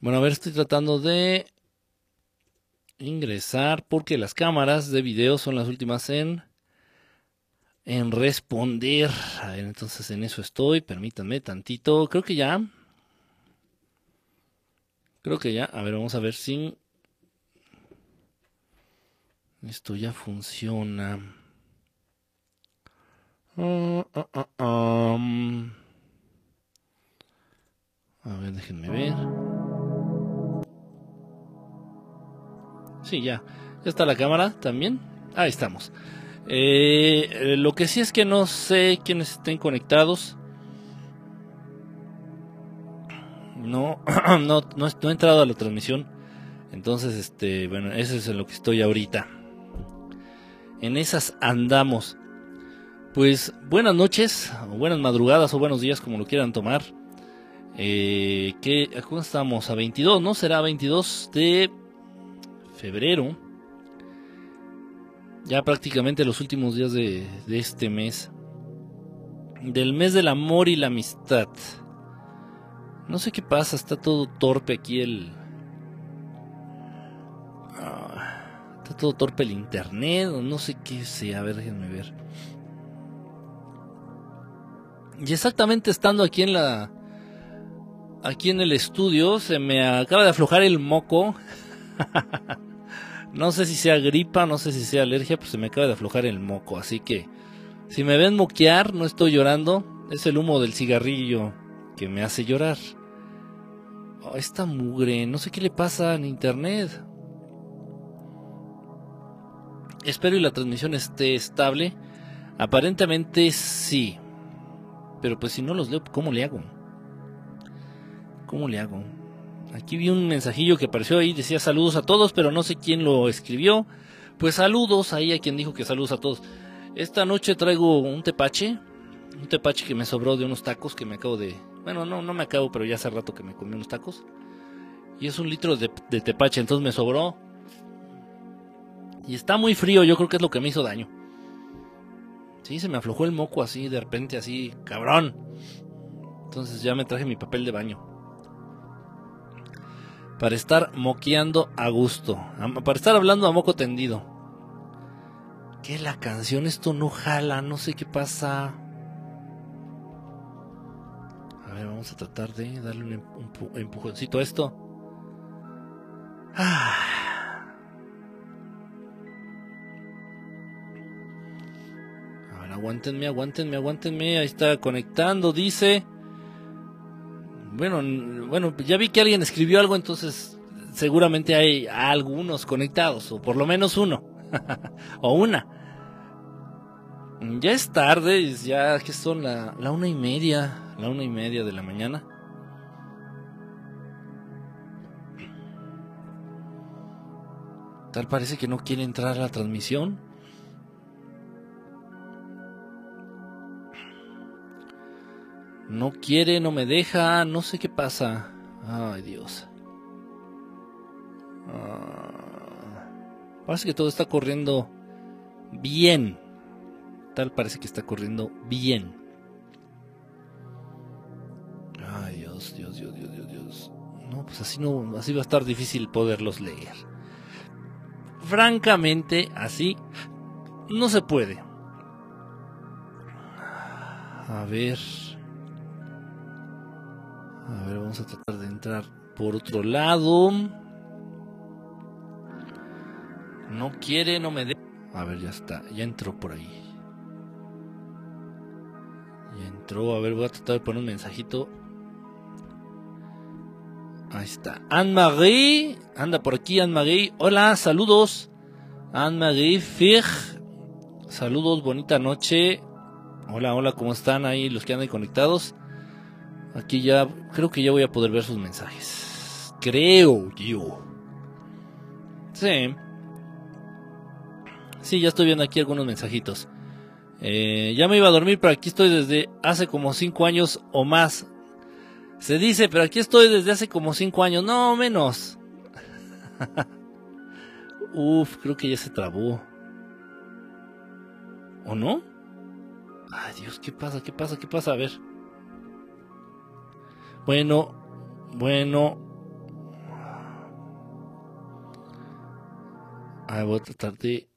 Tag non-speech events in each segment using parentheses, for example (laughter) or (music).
Bueno, a ver, estoy tratando de ingresar porque las cámaras de video son las últimas en en responder. A ver, entonces en eso estoy. Permítanme tantito. Creo que ya. Creo que ya. A ver, vamos a ver si esto ya funciona. Ah, ah, ah, a ver, déjenme ver. Sí, ya. Ya está la cámara también. Ahí estamos. Eh, lo que sí es que no sé quiénes estén conectados. No, (clears throat) no, no, he entrado a la transmisión. Entonces, este, bueno, eso es en lo que estoy ahorita. En esas andamos. Pues buenas noches, o buenas madrugadas, o buenos días, como lo quieran tomar. Eh, que, ¿Cómo estamos? A 22, ¿no? Será 22 de febrero ya prácticamente los últimos días de, este mes, del mes del amor y la amistad. No sé qué pasa, está todo torpe aquí el... Ah, está todo torpe el internet, o no sé qué sea, a ver, déjenme ver. Y exactamente estando aquí en la... Aquí en el estudio se me acaba de aflojar el moco. (laughs) No sé si sea gripa, no sé si sea alergia, pues se me acaba de aflojar el moco. Así que si me ven moquear, no estoy llorando. Es el humo del cigarrillo que me hace llorar. Oh, esta mugre, no sé qué le pasa en internet. Espero y la transmisión esté estable. Aparentemente sí. Pero pues si no los leo, ¿cómo le hago? ¿Cómo le hago? Aquí vi un mensajillo que apareció ahí, decía saludos a todos, pero no sé quién lo escribió. Pues saludos ahí a quien dijo que saludos a todos. Esta noche traigo un tepache, un tepache que me sobró de unos tacos que me acabo de... Bueno, no, no me acabo, pero ya hace rato que me comí unos tacos. Y es un litro de, de tepache, entonces me sobró. Y está muy frío, yo creo que es lo que me hizo daño. Sí, se me aflojó el moco así, de repente así, cabrón. Entonces ya me traje mi papel de baño para estar moqueando a gusto, para estar hablando a moco tendido. Que la canción esto no jala, no sé qué pasa. A ver, vamos a tratar de darle un, empujoncito a esto. Ah. A ver, aguántenme, aguántenme, aguántenme. Ahí está conectando, dice. Bueno, bueno, ya vi que alguien escribió algo, entonces seguramente hay algunos conectados, o por lo menos uno, (laughs) o una. Ya es tarde, ya que son la, la una y media, la una y media de la mañana. Tal parece que no quiere entrar a la transmisión. No quiere, no me deja, no sé qué pasa. Ay, Dios. Ah, parece que todo está corriendo bien. Tal parece que está corriendo bien. Ay, Dios, Dios, Dios, Dios, Dios, Dios. No, pues así no, así va a estar difícil poderlos leer. Francamente, así no se puede. A ver. A ver, vamos a tratar de entrar por otro lado. No quiere, no me de. A ver, ya está. Ya entró por ahí. Ya entró. A ver, voy a tratar de poner un mensajito. Ahí está. Anne-Marie. Anda por aquí, Anne-Marie. Hola, saludos. Anne-Marie Fig. Saludos, bonita noche. Hola, hola, ¿cómo están ahí los que andan conectados? Aquí ya, creo que ya voy a poder ver sus mensajes. Creo yo. Sí. Sí, ya estoy viendo aquí algunos mensajitos. Eh, ya me iba a dormir, pero aquí estoy desde hace como 5 años o más. Se dice, pero aquí estoy desde hace como 5 años, no menos. (laughs) Uf, creo que ya se trabó. ¿O no? Ay Dios, ¿qué pasa? ¿Qué pasa? ¿Qué pasa? A ver. Bueno, bueno. Ah, voy a tratar de...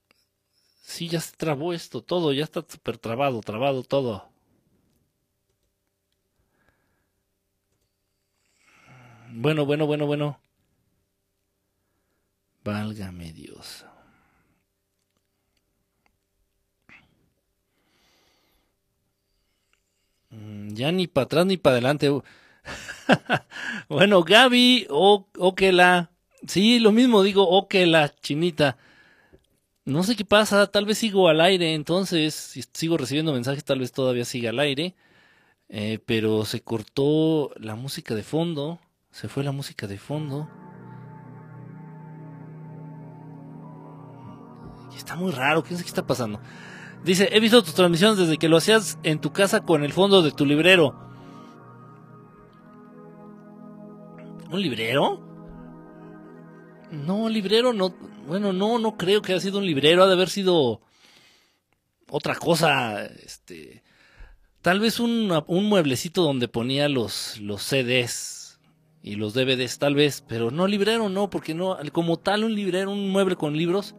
Sí, ya se trabó esto todo, ya está súper trabado, trabado todo. Bueno, bueno, bueno, bueno. Válgame Dios. Mm, ya ni para atrás ni para adelante. (laughs) bueno, Gaby, o, la. Sí, lo mismo digo, o la chinita. No sé qué pasa, tal vez sigo al aire, entonces, si sigo recibiendo mensajes, tal vez todavía siga al aire. Eh, pero se cortó la música de fondo. Se fue la música de fondo. Está muy raro, ¿qué sé qué está pasando? Dice, he visto tus transmisiones desde que lo hacías en tu casa con el fondo de tu librero. ¿Un librero? No, librero no. Bueno, no, no creo que haya sido un librero. Ha de haber sido otra cosa. Este. Tal vez un, mueblecito donde ponía los, los CDs y los DVDs, tal vez. Pero no librero, no, porque no. Como tal, un librero, un mueble con libros.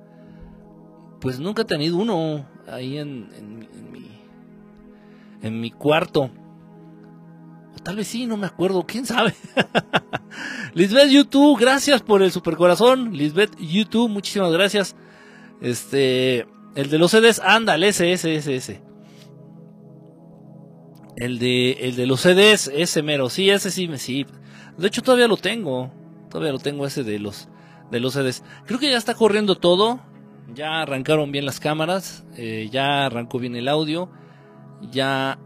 Pues nunca he tenido uno ahí en, en, mi, en mi cuarto. O tal vez sí, no me acuerdo, quién sabe. (laughs) Lisbeth YouTube, gracias por el super corazón. Lisbeth YouTube, muchísimas gracias. Este, el de los CDs, ándale, ese, ese, ese, ese. El de, el de los CDs, ese mero, sí, ese sí, sí. De hecho, todavía lo tengo. Todavía lo tengo ese de los, de los CDs. Creo que ya está corriendo todo. Ya arrancaron bien las cámaras, eh, ya arrancó bien el audio, ya...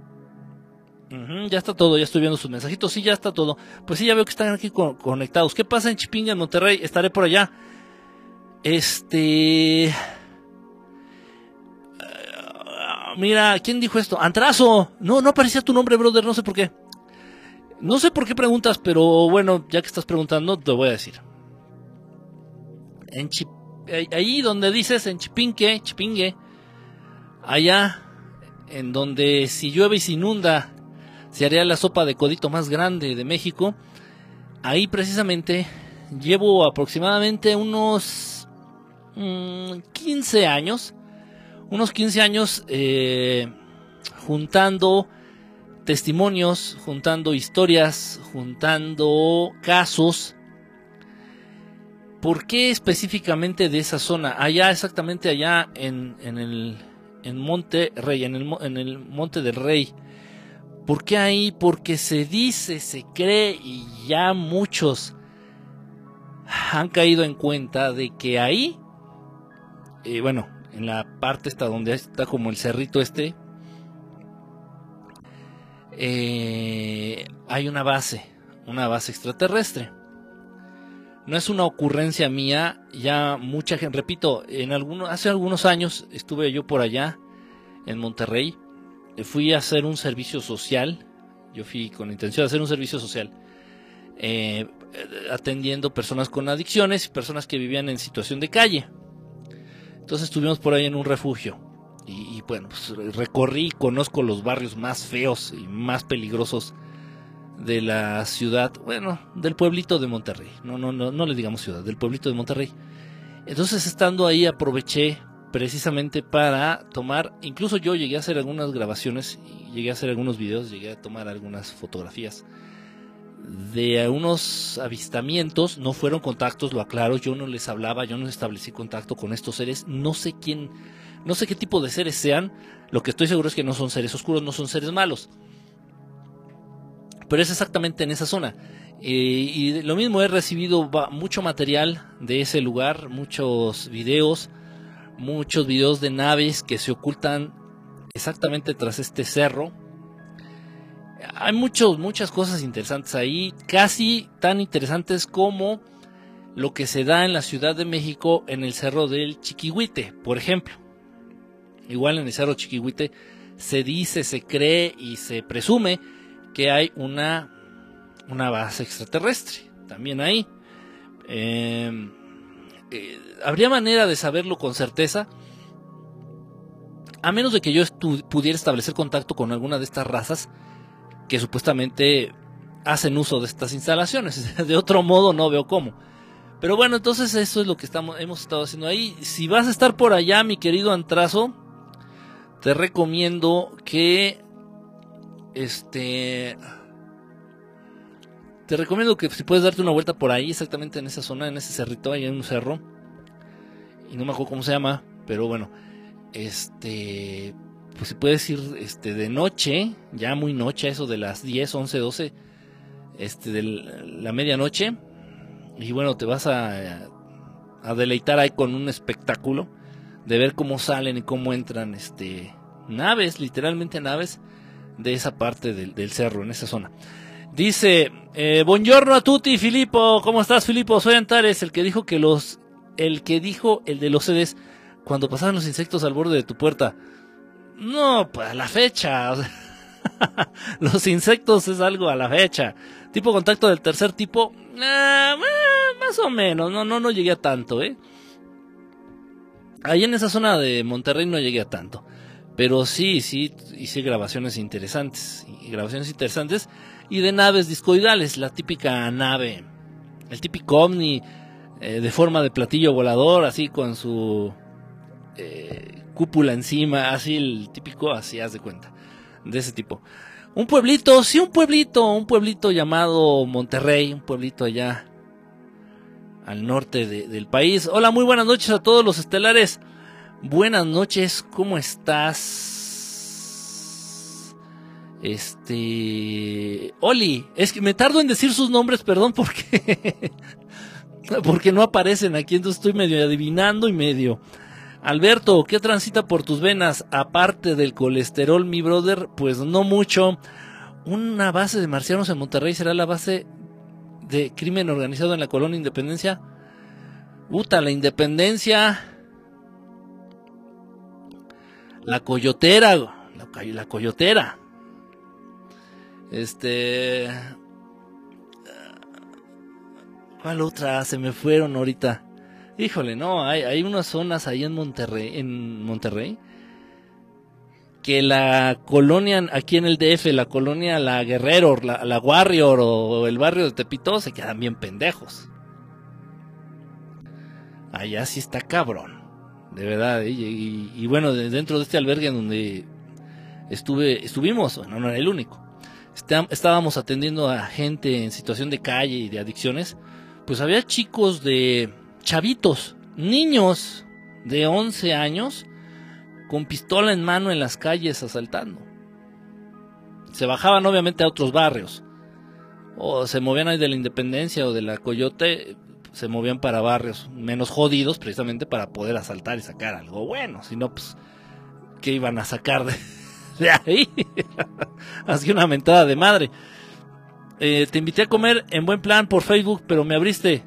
ya está todo, ya estoy viendo sus mensajitos, sí, ya está todo. Pues sí, ya veo que están aquí conectados. ¿Qué pasa en Chipinga, en Monterrey? Estaré por allá. Este... mira, ¿quién dijo esto? Antrazo. No, no aparecía tu nombre, brother, no sé por qué. No sé por qué preguntas, pero bueno, ya que estás preguntando, te voy a decir. En Chipinga ahí donde dices en Chipinque, Chipingue, allá en donde si llueve y se inunda, se haría la sopa de codito más grande de México. Ahí precisamente llevo aproximadamente unos 15 mm, años, unos 15 años eh, juntando testimonios, juntando historias, juntando casos ¿Por qué específicamente de esa zona? Allá, exactamente allá en, en el en Monte Rey, en el, en el Monte del Rey. ¿Por qué ahí? Porque se dice, se cree y ya muchos han caído en cuenta de que ahí, eh, bueno, en la parte esta donde está como el cerrito este, eh, hay una base, una base extraterrestre no es una ocurrencia mía, ya mucha gente, repito, en hace algunos años estuve yo por allá, en Monterrey, fui a hacer un servicio social, yo fui con la intención de hacer un servicio social, eh, atendiendo personas con adicciones y personas que vivían en situación de calle. Entonces estuvimos por ahí en un refugio. Y, y bueno, pues recorrí, conozco los barrios más feos y más peligrosos de la ciudad, bueno, del pueblito de Monterrey. No, no, no, no le digamos ciudad, del pueblito de Monterrey. Entonces, estando ahí, aproveché precisamente para tomar, incluso yo llegué a hacer algunas grabaciones, llegué a hacer algunos videos, llegué a tomar algunas fotografías de unos avistamientos, no fueron contactos, lo aclaro, yo no les hablaba, yo no establecí contacto con estos seres, no sé quién, no sé qué tipo de seres sean, lo que estoy seguro es que no son seres oscuros, no son seres malos pero es exactamente en esa zona. Eh, y lo mismo, he recibido mucho material de ese lugar, muchos videos, muchos videos de naves que se ocultan exactamente tras este cerro. Hay muchos, muchas cosas interesantes ahí, casi tan interesantes como lo que se da en la Ciudad de México en el cerro del Chiquihuite, por ejemplo. Igual en el cerro Chiquihuite se dice, se cree y se presume que hay una, una base extraterrestre, también ahí. Em, eh, ¿Habría manera de saberlo con certeza? A menos de que yo pudiera establecer contacto con alguna de estas razas que supuestamente hacen uso de estas instalaciones. (laughs) De otro modo no veo cómo. Pero bueno, entonces eso es lo que estamos, hemos estado haciendo ahí. Si vas a estar por allá, mi querido Antrazo, te recomiendo que este te recomiendo que si puedes darte una vuelta por ahí, exactamente en esa zona, en ese cerrito, ahí en un cerro. Y no me acuerdo cómo se llama, pero bueno, este pues si puedes ir este de noche, ya muy noche, eso de las 10, 11, 12 este de la medianoche y bueno, te vas a, a deleitar ahí con un espectáculo de ver cómo salen y cómo entran este naves, literalmente naves de esa parte del, cerro, en esa zona. Dice, eh, buongiorno a tutti, Filippo, ¿cómo estás, Filippo? Soy Antares, el que dijo que los, el que dijo el de los CDs cuando pasaban los insectos al borde de tu puerta. No, pues a la fecha. (laughs) los insectos es algo a la fecha. Tipo contacto del tercer tipo, ah, más o menos, no, no, no llegué a tanto, ¿eh? Ahí en esa zona de Monterrey no llegué a tanto. Pero sí, sí, hice grabaciones interesantes. Grabaciones interesantes. Y de naves discoidales, la típica nave. El típico ovni eh, de forma de platillo volador, así con su eh, cúpula encima, así el típico, así haz de cuenta. De ese tipo. Un pueblito, sí, un pueblito, un pueblito llamado Monterrey, un pueblito allá al norte del país. Hola, muy buenas noches a todos los estelares. Buenas noches, ¿cómo estás? Este. Oli, es que me tardo en decir sus nombres, perdón, porque. (laughs) porque no aparecen aquí, entonces estoy medio adivinando y medio. Alberto, ¿qué transita por tus venas? Aparte del colesterol, mi brother, pues no mucho. Una base de marcianos en Monterrey será la base de crimen organizado en la colonia Independencia. Uta, la Independencia. La Coyotera. La, la Coyotera. Este. ¿Cuál otra? Se me fueron ahorita. Híjole, no, hay, hay unas zonas ahí en Monterrey, en Monterrey que la colonia, aquí en el DF, la colonia La Guerrero, la, la Warrior o el barrio de Tepito se quedan bien pendejos. Allá sí está cabrón, de verdad. ¿eh? Y, bueno, dentro de este albergue en donde estuve, estuvimos, bueno, no era el único. Estábamos atendiendo a gente en situación de calle y de adicciones. Pues había chicos de chavitos, niños de 11 años con pistola en mano en las calles asaltando. Se bajaban obviamente a otros barrios. O se movían ahí de la Independencia o de la Coyote, se movían para barrios menos jodidos precisamente para poder asaltar y sacar algo bueno. Si no, pues, ¿qué iban a sacar de, (laughs) ahí? (laughs) Así una mentada de madre. Eh, te invité a comer en buen plan por Facebook, pero me abriste.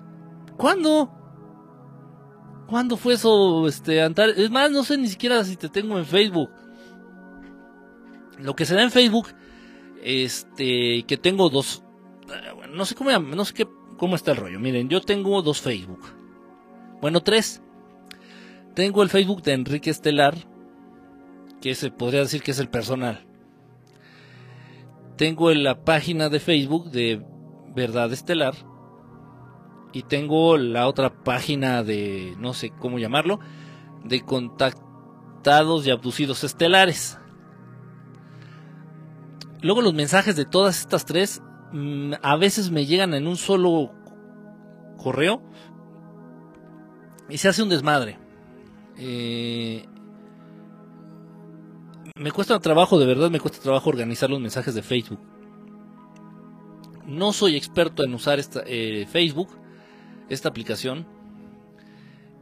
¿Cuándo? ¿Cuándo fue eso, este, Antares? Es más, no sé ni siquiera si te tengo en Facebook. Lo que se da en Facebook, este, que tengo dos, eh, no sé cómo, no sé qué, cómo está el rollo. Miren, yo tengo dos Facebook. Bueno, tres. Tengo el Facebook de Enrique Estelar, que se podría decir que es el personal. Tengo la página de Facebook de Verdad Estelar y tengo la otra página de, no sé cómo llamarlo, de contactados y abducidos estelares. Luego los mensajes de todas estas tres mm, a veces me llegan en un solo correo y se hace un desmadre. Eh, me cuesta trabajo, de verdad me cuesta trabajo organizar los mensajes de Facebook. No soy experto en usar esta, eh, Facebook esta aplicación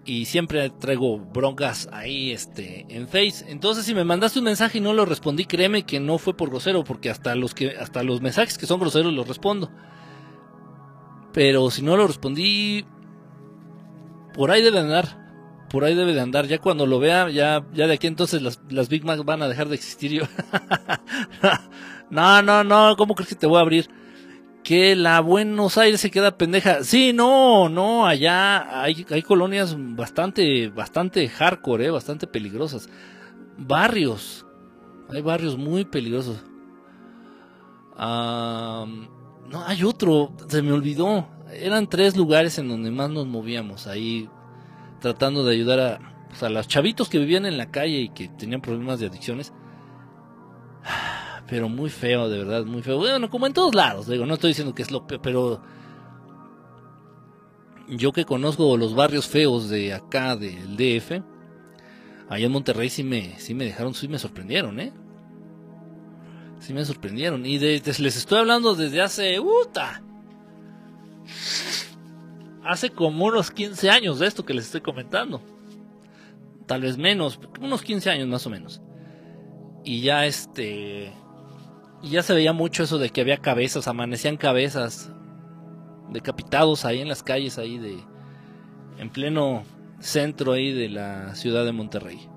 y siempre traigo broncas ahí este en Face. Entonces, si me mandaste un mensaje y no lo respondí, créeme que no fue por grosero, porque hasta los que hasta los mensajes que son groseros los respondo. Pero si no lo respondí por ahí debe andar. Por ahí debe de andar. Ya cuando lo vea, ya, ya de aquí entonces las, las Big Macs van a dejar de existir yo. (laughs) no, no, no, ¿cómo crees que te voy a abrir? que la Buenos Aires se queda pendeja. Sí, no, no, allá hay, hay colonias bastante, bastante hardcore, eh, bastante peligrosas. Barrios, hay barrios muy peligrosos. no, hay otro, se me olvidó. Eran tres lugares en donde más nos movíamos, ahí tratando de ayudar a, pues, a los chavitos que vivían en la calle y que tenían problemas de adicciones. Pero muy feo, de verdad, muy feo. Bueno, como en todos lados, digo, no estoy diciendo que es lo peor, pero yo que conozco los barrios feos de acá, del DF, allá en Monterrey sí me, sí me dejaron, sí me sorprendieron, ¿eh? Sí me sorprendieron. Y les estoy hablando desde hace... ¡Uta! Hace como unos 15 años de esto que les estoy comentando. Tal vez menos, unos 15 años más o menos. Y ya este... Y ya se veía mucho eso de que había cabezas, amanecían cabezas decapitados ahí en las calles ahí de en pleno centro ahí de la ciudad de Monterrey.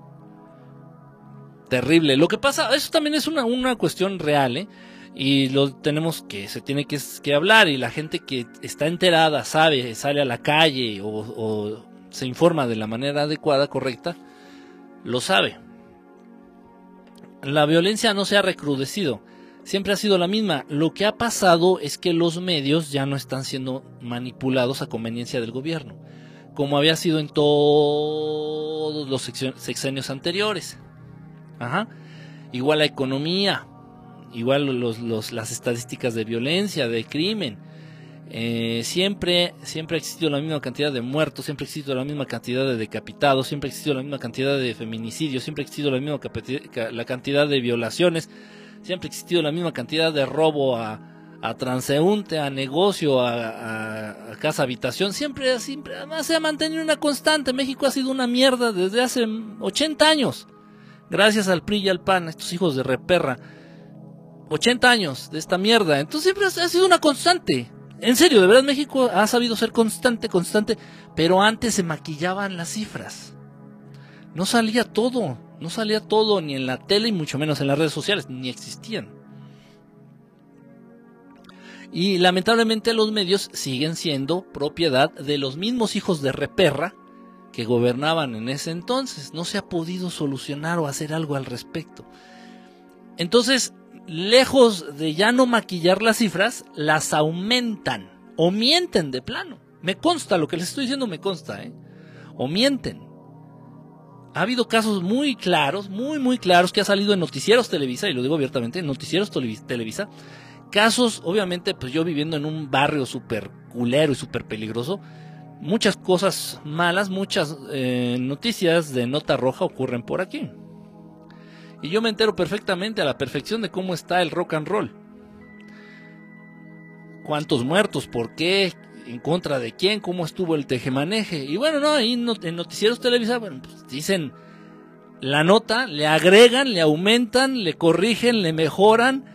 Terrible. Lo que pasa, eso también es una, una cuestión real, ¿eh? Y lo tenemos que, se tiene que, hablar y la gente que está enterada, sabe, sale a la calle o, o se informa de la manera adecuada, correcta, lo sabe. La violencia no se ha recrudecido siempre ha sido la misma. Lo que ha pasado es que los medios ya no están siendo manipulados a conveniencia del gobierno, como había sido en todos los sexenios anteriores. Ajá. Igual la economía, igual los, las estadísticas de violencia, de crimen. Eh, siempre, siempre ha existido la misma cantidad de muertos, siempre ha existido la misma cantidad de decapitados, siempre ha existido la misma cantidad de feminicidios, siempre ha existido la misma la cantidad de violaciones, siempre ha existido la misma cantidad de robo a, a transeúnte, a negocio, a, casa habitación, siempre, siempre además se ha mantenido una constante. México ha sido una mierda desde hace 80 años. Gracias al PRI y al PAN, estos hijos de reperra. 80 años de esta mierda. Entonces siempre ha sido una constante. En serio, de verdad México ha sabido ser constante, constante, pero antes se maquillaban las cifras. No salía todo. No salía todo ni en la tele y mucho menos en las redes sociales, ni existían. Y lamentablemente los medios siguen siendo propiedad de los mismos hijos de reperra que gobernaban en ese entonces. No se ha podido solucionar o hacer algo al respecto. Entonces, lejos de ya no maquillar las cifras, las aumentan o mienten de plano. Me consta, lo que les estoy diciendo me consta, ¿eh? O mienten ha habido casos muy claros, muy, muy claros, que ha salido en noticieros Televisa, y lo digo abiertamente, en noticieros Televisa, casos, obviamente, pues yo viviendo en un barrio súper culero y súper peligroso, muchas cosas malas, muchas eh, noticias de nota roja ocurren por aquí. Y yo me entero perfectamente a la perfección de cómo está el rock and roll. ¿Cuántos muertos? ¿Por qué? en contra de quién, cómo estuvo el tejemaneje. Y bueno, no, ahí en noticieros televisados, bueno, pues dicen la nota, le agregan, le aumentan, le corrigen, le mejoran,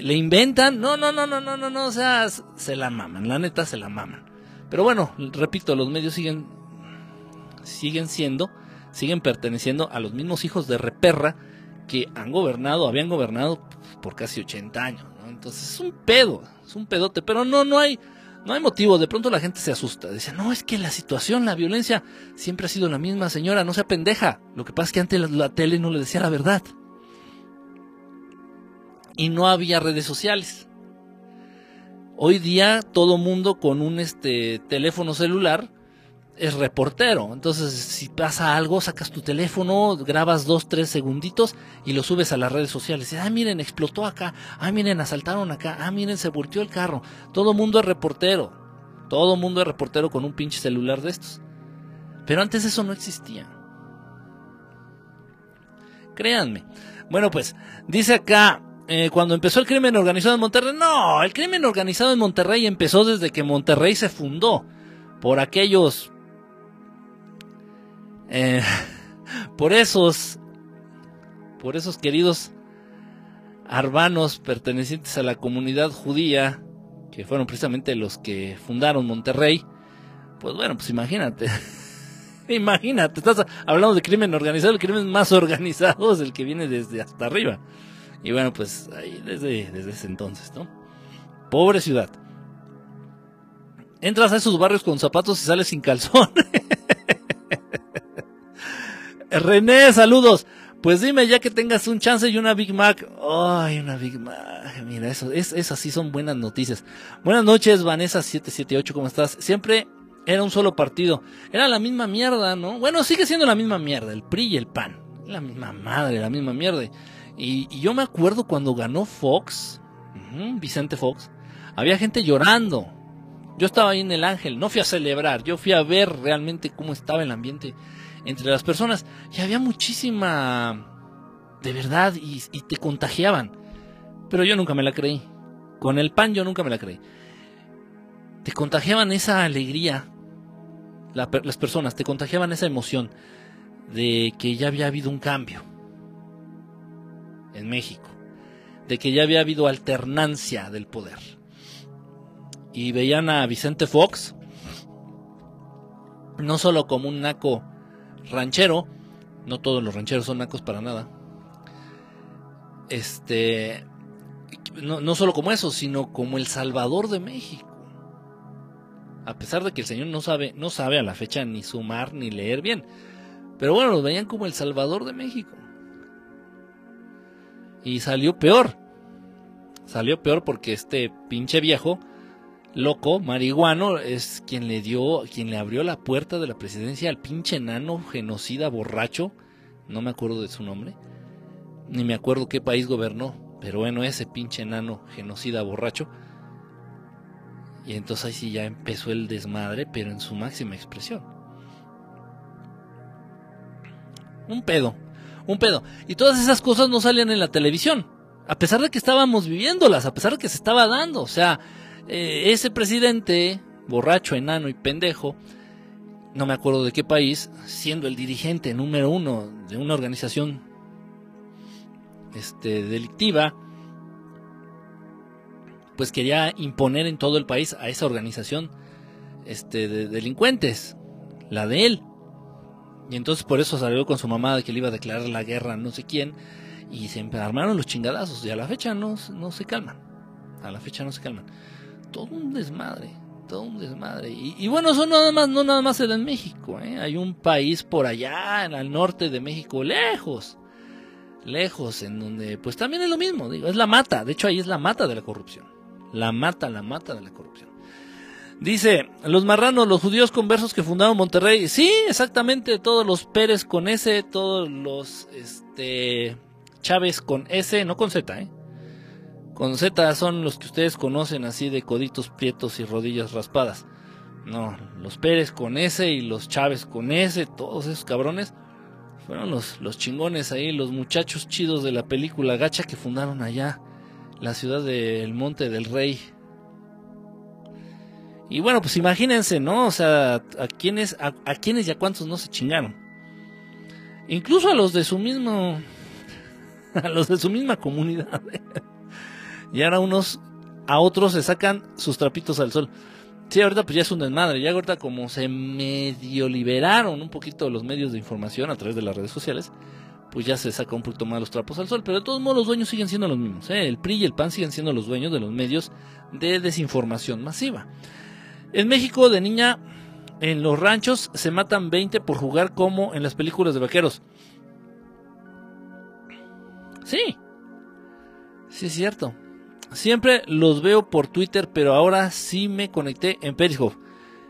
le inventan. No, no, no, no, no, no, no, o sea, se la maman, la neta se la maman. Pero bueno, repito, los medios siguen siguen siendo, siguen perteneciendo a los mismos hijos de reperra que han gobernado, habían gobernado por casi 80 años, Entonces es un pedo, es un pedote, pero no no hay no hay motivo, de pronto la gente se asusta. Dice, no, es que la situación, la violencia siempre ha sido la misma, señora, no sea pendeja. Lo que pasa es que antes la, tele no le decía la verdad. Y no había redes sociales. Hoy día todo mundo con un este teléfono celular es reportero. Entonces, si pasa algo, sacas tu teléfono, grabas dos, tres segunditos y lo subes a las redes sociales. Ah, miren, explotó acá. Ah, miren, asaltaron acá. Ah, miren, se volteó el carro. Todo mundo es reportero. Todo mundo es reportero con un pinche celular de estos. Pero antes eso no existía. Créanme. Bueno, pues, dice acá, eh, cuando empezó el crimen organizado en Monterrey. No, el crimen organizado en Monterrey empezó desde que Monterrey se fundó por aquellos eh, por esos, por esos queridos arbanos pertenecientes a la comunidad judía, que fueron precisamente los que fundaron Monterrey, pues bueno, pues imagínate. (laughs) imagínate, estás hablando de crimen organizado, el crimen más organizado es el que viene desde hasta arriba. Y bueno, pues ahí desde, desde ese entonces, ¿no? Pobre ciudad. Entras a esos barrios con zapatos y sales sin calzón. (laughs) René, saludos. Pues dime, ya que tengas un chance y una Big Mac. Ay, una Big Mac. Mira, eso, es, esas sí son buenas noticias. Buenas noches, Vanessa778, ¿cómo estás? Siempre era un solo partido. Era la misma mierda, ¿no? Bueno, sigue siendo la misma mierda, el PRI y el PAN. La misma madre, la misma mierda. Y, yo me acuerdo cuando ganó Fox, Vicente Fox, había gente llorando. Yo estaba ahí en el Ángel, no fui a celebrar, yo fui a ver realmente cómo estaba el ambiente entre las personas. Y había muchísima de verdad y, te contagiaban. Pero yo nunca me la creí. Con el pan yo nunca me la creí. Te contagiaban esa alegría. las personas te contagiaban esa emoción de que ya había habido un cambio en México. De que ya había habido alternancia del poder. Y veían a Vicente Fox no solo como un naco ranchero, no todos los rancheros son nacos para nada. Este, no, no solo como eso, sino como el Salvador de México. A pesar de que el señor no sabe, no sabe a la fecha ni sumar ni leer bien. Pero bueno, los veían como el Salvador de México. Y salió peor. Salió peor porque este pinche viejo loco, marihuano, es quien le dio, quien le abrió la puerta de la presidencia al pinche enano genocida borracho, no me acuerdo de su nombre, ni me acuerdo qué país gobernó, pero bueno, ese pinche enano genocida borracho. Y entonces ahí sí ya empezó el desmadre, pero en su máxima expresión. Un pedo, un pedo. Y todas esas cosas no salían en la televisión, a pesar de que estábamos viviéndolas, a pesar de que se estaba dando, o sea, eh, ese presidente, borracho, enano y pendejo, no me acuerdo de qué país, siendo el dirigente número uno de una organización este, delictiva, pues quería imponer en todo el país a esa organización este, de delincuentes, la de él. Y entonces por eso salió con su mamá de que le iba a declarar la guerra a no sé quién. Y se armaron los chingadazos. Y a la fecha no, no se calman. A la fecha no se calman todo un desmadre, todo un desmadre. Y, bueno, eso nada más, no nada más en México, ¿eh? hay un país por allá, en el norte de México, lejos, lejos, en donde pues también es lo mismo, digo, es la mata, de hecho ahí es la mata de la corrupción, la mata, la mata de la corrupción. Dice, los marranos, los judíos conversos que fundaron Monterrey. Sí, exactamente, todos los Pérez con S, todos los este Chávez con S, no con Z, ¿eh? Con Z son los que ustedes conocen así de coditos prietos y rodillas raspadas. No, los Pérez con S y los Chávez con S, todos esos cabrones, fueron los, los chingones ahí, los muchachos chidos de la película Gacha que fundaron allá la ciudad del Monte del Rey. Y bueno, pues imagínense, ¿no? O sea, a quienes, a, quienes y a cuántos no se chingaron. Incluso a los de su mismo, (laughs) a los de su misma comunidad. Y ahora unos a otros se sacan sus trapitos al sol. Sí, ahorita pues ya es un desmadre. Ya ahorita como se medio liberaron un poquito los medios de información a través de las redes sociales, pues ya se saca un poquito más los trapos al sol. Pero de todos modos los dueños siguen siendo los mismos. ¿eh? El PRI y el PAN siguen siendo los dueños de los medios de desinformación masiva. En México, de niña, en los ranchos se matan 20 por jugar como en las películas de vaqueros. Sí. Sí, es cierto. Siempre los veo por Twitter, pero ahora sí me conecté en Periscope.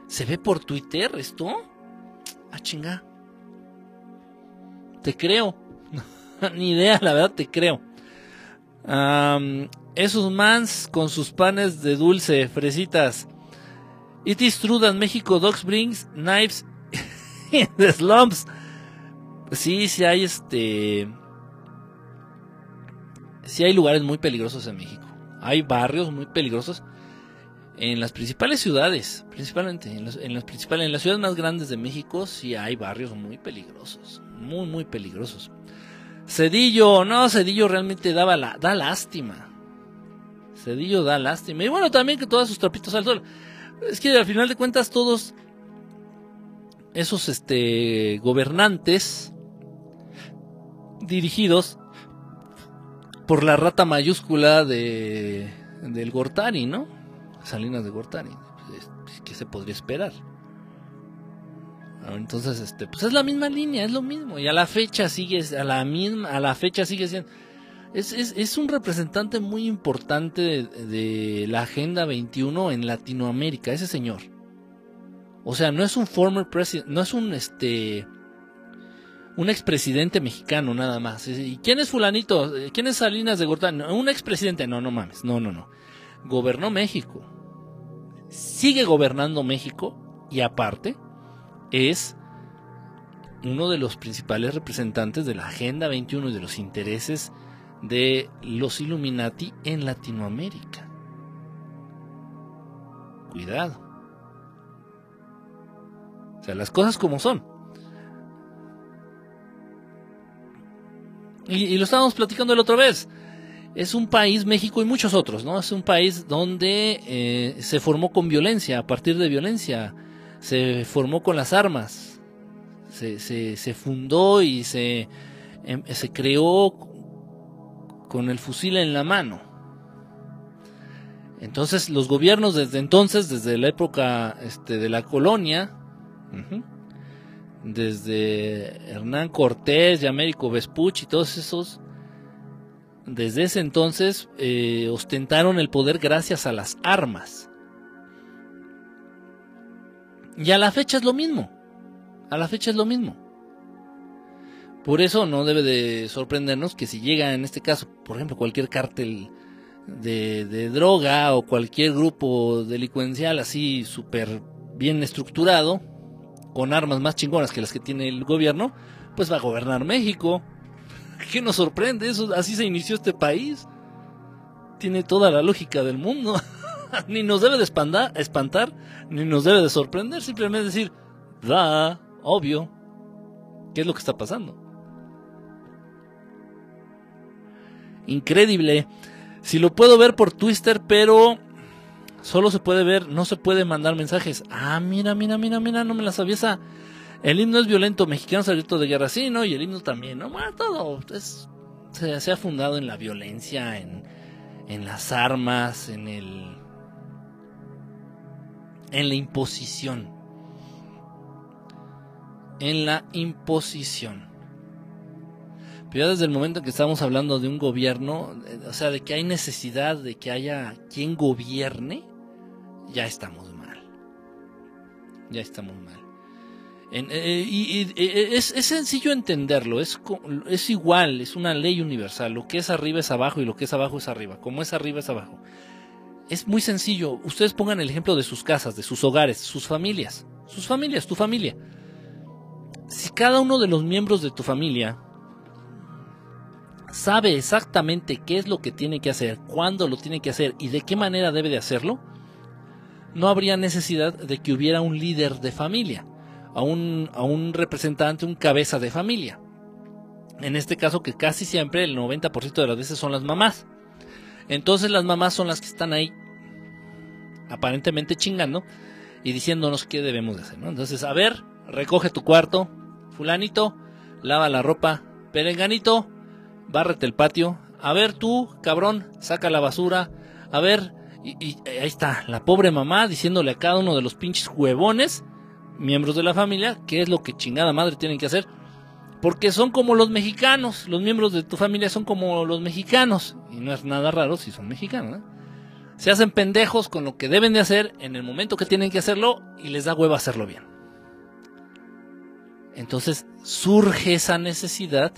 ¿Se ve por Twitter esto? Ah, chinga. Te creo. (laughs) Ni idea, la verdad te creo. esos mans con sus panes de dulce, fresitas. It is true that Mexico dogs brings knives (laughs) in the slums. Sí, sí hay este. Sí hay lugares muy peligrosos en México. Hay barrios muy peligrosos en las principales ciudades, principalmente en, las principales, en las ciudades más grandes de México, sí hay barrios muy peligrosos, muy muy peligrosos. Cedillo, no, Cedillo realmente daba da lástima. Cedillo da lástima. Y bueno, también que todos sus trapitos al sol. Es que al final de cuentas todos esos este gobernantes dirigidos por la rata mayúscula de del Gortari, ¿no? Salinas de Gortari. Pues, ¿Qué se podría esperar? Entonces, este, pues es la misma línea, es lo mismo. Y a la fecha sigue, a la misma, a la fecha sigue siendo. Es, es, es un representante muy importante de, de, la Agenda 21 en Latinoamérica, ese señor. O sea, no es un former president, no es un este un expresidente mexicano nada más. ¿Y quién es fulanito? ¿Quién es Salinas de Gortari? Un expresidente, no, no mames, no, no, no. Gobernó México. Sigue gobernando México y aparte es uno de los principales representantes de la Agenda 21 y de los intereses de los Illuminati en Latinoamérica. Cuidado. O sea, las cosas como son. Y, lo estábamos platicando la otra vez. Es un país, México y muchos otros, ¿no? Es un país donde eh, se formó con violencia, a partir de violencia. Se formó con las armas. Se, se, se fundó y se, em, se creó con el fusil en la mano. Entonces los gobiernos desde entonces, desde la época este, de la colonia, desde Hernán Cortés y Américo Vespucci y todos esos, desde ese entonces eh, ostentaron el poder gracias a las armas. Y a la fecha es lo mismo. A la fecha es lo mismo. Por eso no debe de sorprendernos que si llega en este caso, por ejemplo, cualquier cártel de, de droga o cualquier grupo delincuencial así súper bien estructurado, con armas más chingonas que las que tiene el gobierno, pues va a gobernar México. ¿Qué nos sorprende? Eso, así se inició este país. Tiene toda la lógica del mundo. (laughs) ni nos debe de espantar, ni nos debe de sorprender, simplemente decir, da, obvio, ¿qué es lo que está pasando? Increíble. Si lo puedo ver por Twitter, pero solo se puede ver, no se puede mandar mensajes. Ah, mira, mira, mira, mira, no me la sabía. El himno es violento, mexicanos al grito de guerra, sí, ¿no? Y el himno también, ¿no? Bueno, todo se, ha fundado en la violencia, en, las armas, en el... en la imposición. En la imposición. Pero ya desde el momento en que estamos hablando de un gobierno, o sea, de que hay necesidad de que haya quien gobierne, ya estamos mal. Ya estamos mal. En, eh, y, y es, es, sencillo entenderlo, es, es igual, es una ley universal. Lo que es arriba es abajo y lo que es abajo es arriba. Como es arriba es abajo. Es muy sencillo. Ustedes pongan el ejemplo de sus casas, de sus hogares, sus familias. Sus familias, tu familia. Si cada uno de los miembros de tu familia sabe exactamente qué es lo que tiene que hacer, cuándo lo tiene que hacer y de qué manera debe de hacerlo, no habría necesidad de que hubiera un líder de familia, a un, a un representante, un cabeza de familia. En este caso que casi siempre el 90% de las veces son las mamás. Entonces las mamás son las que están ahí aparentemente chingando y diciéndonos qué debemos de hacer. ¿no? Entonces, a ver, recoge tu cuarto, fulanito, lava la ropa, perenganito, bárrete el patio, a ver tú, cabrón, saca la basura, a ver, y, y, ahí está, la pobre mamá diciéndole a cada uno de los pinches huevones, miembros de la familia, qué es lo que chingada madre tienen que hacer. Porque son como los mexicanos, los miembros de tu familia son como los mexicanos. Y no es nada raro si son mexicanos. ¿eh? Se hacen pendejos con lo que deben de hacer en el momento que tienen que hacerlo y les da hueva hacerlo bien. Entonces surge esa necesidad,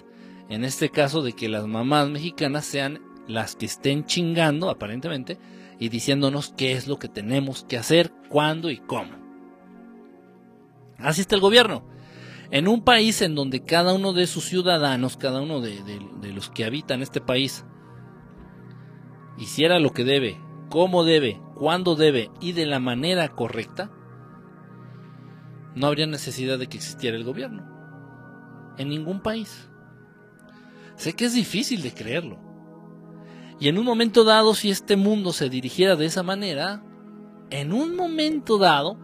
en este caso, de que las mamás mexicanas sean las que estén chingando, aparentemente, y diciéndonos qué es lo que tenemos que hacer, cuándo y cómo. Así está el gobierno. En un país en donde cada uno de sus ciudadanos, cada uno de, los que habitan este país, hiciera lo que debe, cómo debe, cuándo debe y de la manera correcta, no habría necesidad de que existiera el gobierno. En ningún país. Sé que es difícil de creerlo. Y en un momento dado, si este mundo se dirigiera de esa manera, en un momento dado,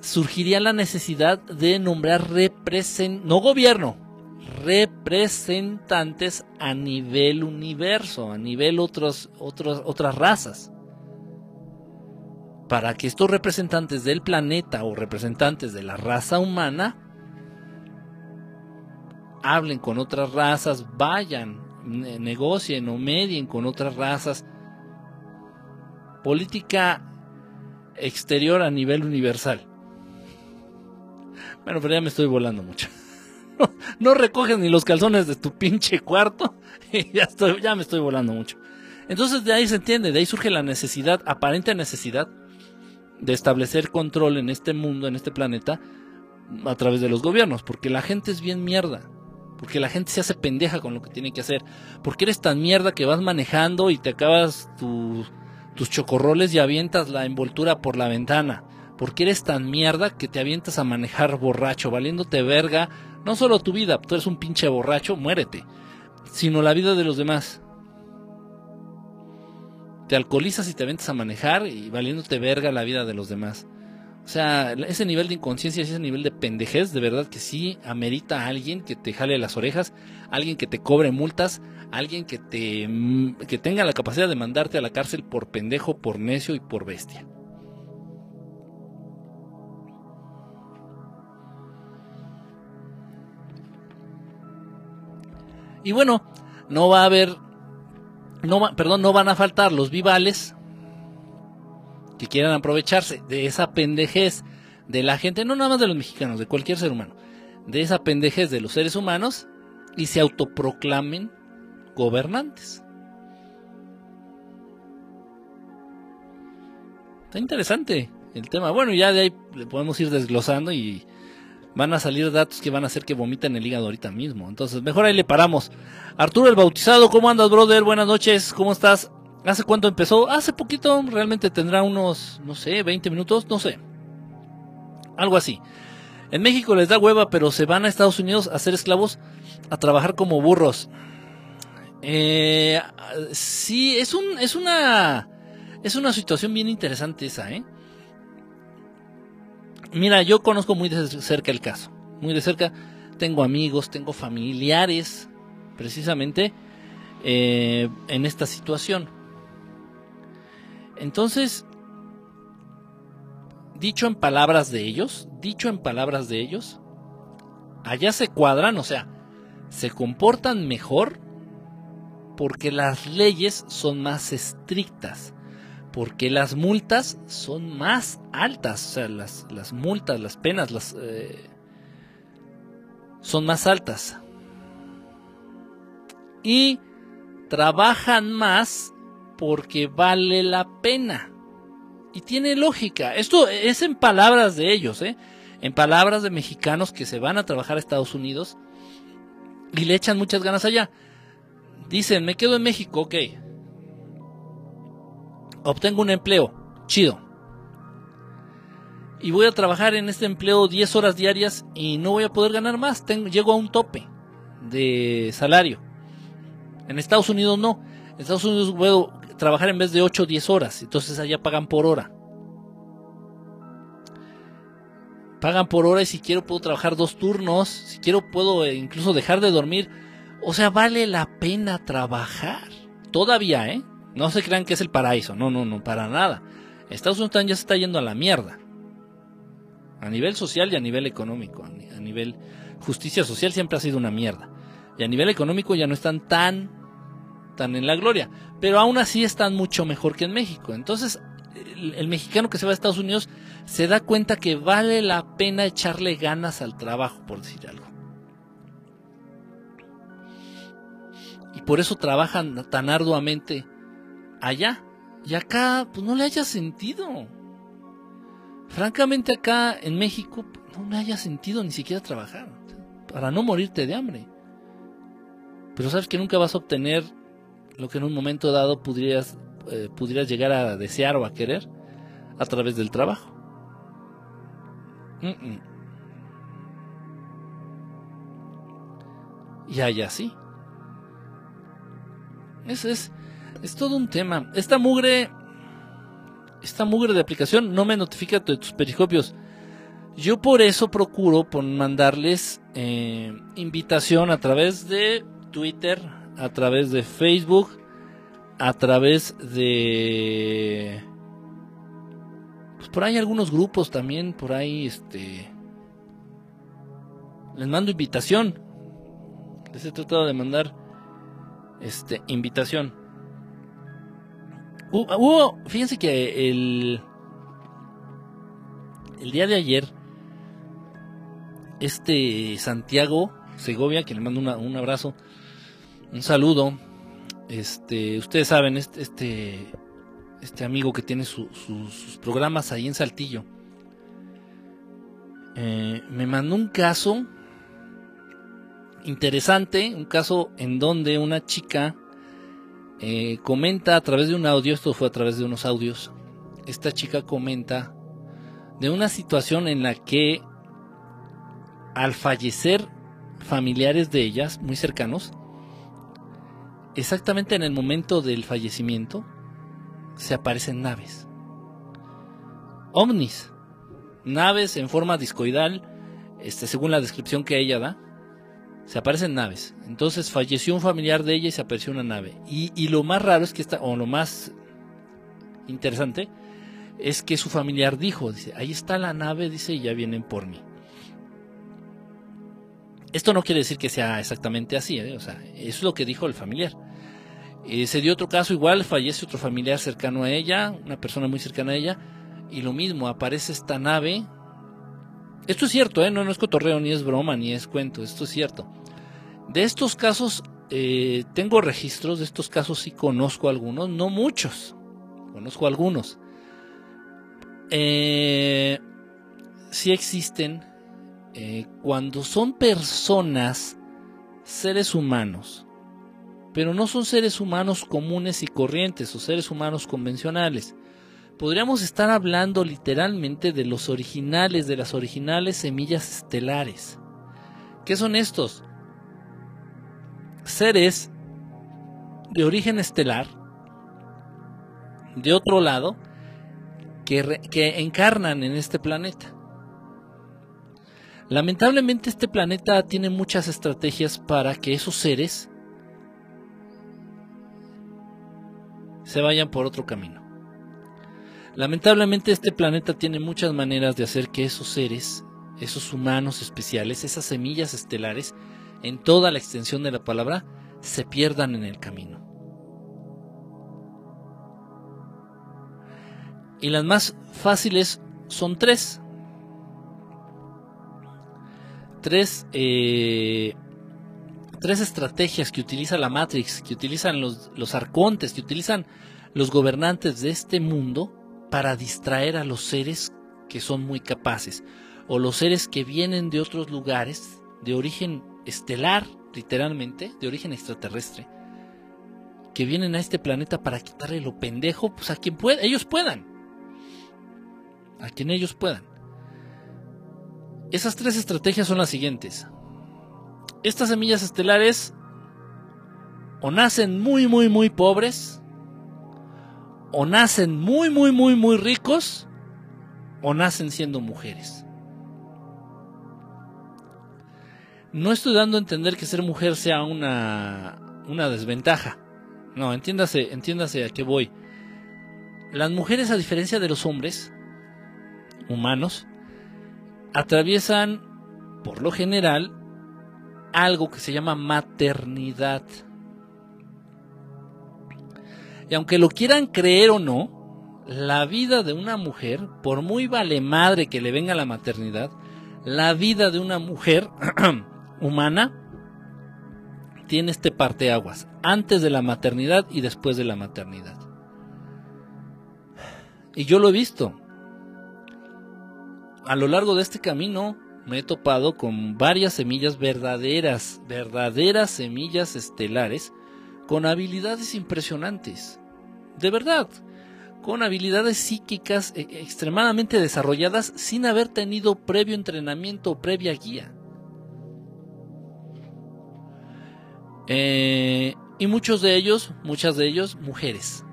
surgiría la necesidad de nombrar representantes, no gobierno, representantes a nivel universo, a nivel otros, otros, otras razas. para que estos representantes del planeta o representantes de la raza humana hablen con otras razas, vayan, negocien o medien con otras razas. Política exterior a nivel universal. Bueno, pero ya me estoy volando mucho. (laughs) No, recoges ni los calzones de tu pinche cuarto (laughs) y ya, estoy, ya me estoy volando mucho. Entonces de ahí se entiende, de ahí surge la necesidad, aparente necesidad, de establecer control en este mundo, en este planeta, a través de los gobiernos, porque la gente es bien mierda. Porque la gente se hace pendeja con lo que tiene que hacer. Porque eres tan mierda que vas manejando y te acabas tus chocorroles y avientas la envoltura por la ventana. Porque eres tan mierda que te avientas a manejar borracho, valiéndote verga. No solo tu vida, tú eres un pinche borracho, muérete. Sino la vida de los demás. Te alcoholizas y te avientas a manejar y valiéndote verga la vida de los demás. O sea, ese nivel de inconsciencia, ese nivel de pendejez, de verdad que sí amerita a alguien que te jale las orejas, alguien que te cobre multas, alguien que te mm, que tenga la capacidad de mandarte a la cárcel por pendejo, por necio y por bestia. Y bueno, no va a haber no perdón, no van a faltar los vivales que quieran aprovecharse de esa pendejez de la gente, no nada más de los mexicanos, de cualquier ser humano, de esa pendejez de los seres humanos y se autoproclamen gobernantes. Está interesante el tema. Bueno, ya de ahí le podemos ir desglosando y van a salir datos que van a hacer que vomiten el hígado ahorita mismo. Entonces, mejor ahí le paramos. Arturo el Bautizado, ¿cómo andas, brother? Buenas noches, ¿cómo estás? ¿Hace cuánto empezó? Hace poquito, realmente tendrá unos, no sé, 20 minutos, no sé. Algo así. En México les da hueva, pero se van a Estados Unidos a ser esclavos, a trabajar como burros. Eh, sí, es, un, es, una, es una situación bien interesante esa, ¿eh? Mira, yo conozco muy de cerca el caso. Muy de cerca. Tengo amigos, tengo familiares, precisamente, eh, en esta situación. Entonces, dicho en palabras de ellos, dicho en palabras de ellos, allá se cuadran, o sea, se comportan mejor porque las leyes son más estrictas, porque las multas son más altas, o sea, las, multas, las penas, las, eh, son más altas. Y trabajan más porque vale la pena. Y tiene lógica. Esto es en palabras de ellos, ¿eh? En palabras de mexicanos que se van a trabajar a Estados Unidos y le echan muchas ganas allá. Dicen, me quedo en México, ok. Obtengo un empleo, chido. Y voy a trabajar en este empleo 10 horas diarias y no voy a poder ganar más. Tengo, llego a un tope de salario. En Estados Unidos no. En Estados Unidos puedo trabajar en vez de 8 o 10 horas. Entonces allá pagan por hora. Pagan por hora y si quiero puedo trabajar dos turnos. Si quiero puedo eh, incluso dejar de dormir. O sea, vale la pena trabajar. Todavía, ¿eh? No se crean que es el paraíso. No, no, no, para nada. Estados Unidos ya se está yendo a la mierda. A nivel social y a nivel económico. A nivel justicia social siempre ha sido una mierda. Y a nivel económico ya no están tan están en la gloria, pero aún así están mucho mejor que en México. Entonces, el, mexicano que se va a Estados Unidos se da cuenta que vale la pena echarle ganas al trabajo, por decir algo. Y por eso trabajan tan arduamente allá. Y acá, pues no le haya sentido. Francamente acá en México no le haya sentido ni siquiera trabajar. Para no morirte de hambre. Pero sabes que nunca vas a obtener lo que en un momento dado eh, pudieras llegar a desear o a querer a través del trabajo. Y hay así. Ese es, es todo un tema. Esta mugre, esta mugre de aplicación no me notifica de tus periscopios. Yo por eso procuro por mandarles eh, invitación a través de Twitter, a través de Facebook, a través de pues por ahí algunos grupos también, por ahí este les mando invitación. Les he tratado de mandar este invitación. Hubo, fíjense que el el día de ayer este Santiago Segovia, que le mando un abrazo, un saludo. Este, ustedes saben, este, este, amigo que tiene sus programas ahí en Saltillo, eh, me mandó un caso interesante, un caso en donde una chica eh, comenta a través de un audio, esto fue a través de unos audios, esta chica comenta de una situación en la que al fallecer familiares de ellas, muy cercanos, exactamente en el momento del fallecimiento, se aparecen naves. Ovnis. Naves en forma discoidal, este, según la descripción que ella da, se aparecen naves. Entonces falleció un familiar de ella y se apareció una nave. Y, y lo más raro es que está, o lo más interesante, es que su familiar dijo, dice, ahí está la nave, dice, y ya vienen por mí. Esto no quiere decir que sea exactamente así, ¿eh? o sea, es lo que dijo el familiar. Eh, se dio otro caso igual, fallece otro familiar cercano a ella, una persona muy cercana a ella, y lo mismo, aparece esta nave. Esto es cierto, ¿eh? no, no es cotorreo, ni es broma, ni es cuento, esto es cierto. De estos casos, eh, tengo registros, de estos casos sí conozco algunos, no muchos, conozco algunos. sí existen eh, cuando son personas, seres humanos, pero no son seres humanos comunes y corrientes o seres humanos convencionales. Podríamos estar hablando literalmente de los originales, de las originales semillas estelares. ¿Qué son estos? Seres de origen estelar, de otro lado, que, que encarnan en este planeta. Lamentablemente este planeta tiene muchas estrategias para que esos seres se vayan por otro camino. Lamentablemente este planeta tiene muchas maneras de hacer que esos seres, esos humanos especiales, esas semillas estelares, en toda la extensión de la palabra, se pierdan en el camino. Y las más fáciles son tres tres, eh, tres estrategias que utiliza la Matrix, que utilizan los, los arcontes, que utilizan los gobernantes de este mundo para distraer a los seres que son muy capaces, o los seres que vienen de otros lugares, de origen estelar, literalmente, de origen extraterrestre, que vienen a este planeta para quitarle lo pendejo, pues a quien pueda, ellos puedan, a quien ellos puedan. Esas tres estrategias son las siguientes. Estas semillas estelares o nacen muy, muy, muy pobres, o nacen muy, muy, muy, muy ricos, o nacen siendo mujeres. No estoy dando a entender que ser mujer sea una, una desventaja. No, entiéndase, entiéndase a qué voy. Las mujeres, a diferencia de los hombres humanos, atraviesan, por lo general, algo que se llama maternidad. Y aunque lo quieran creer o no, la vida de una mujer, por muy vale madre que le venga la maternidad, la vida de una mujer (clears throat) humana tiene este parteaguas, antes de la maternidad y después de la maternidad. Y yo lo he visto a lo largo de este camino me he topado con varias semillas verdaderas, verdaderas semillas estelares, con habilidades impresionantes. De verdad, con habilidades psíquicas e, extremadamente desarrolladas sin haber tenido previo entrenamiento o previa guía. Eh, y muchos de ellos, muchas de ellos, mujeres.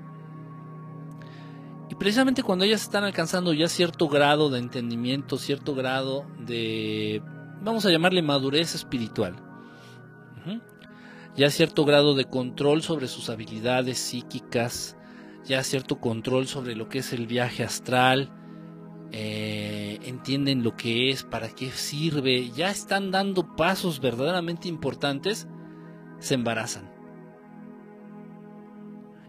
Precisamente cuando ellas están alcanzando ya cierto grado de entendimiento, cierto grado de, vamos a llamarle madurez espiritual, ya cierto grado de control sobre sus habilidades psíquicas, ya cierto control sobre lo que es el viaje astral, eh, entienden lo que es, para qué sirve, ya están dando pasos verdaderamente importantes, se embarazan.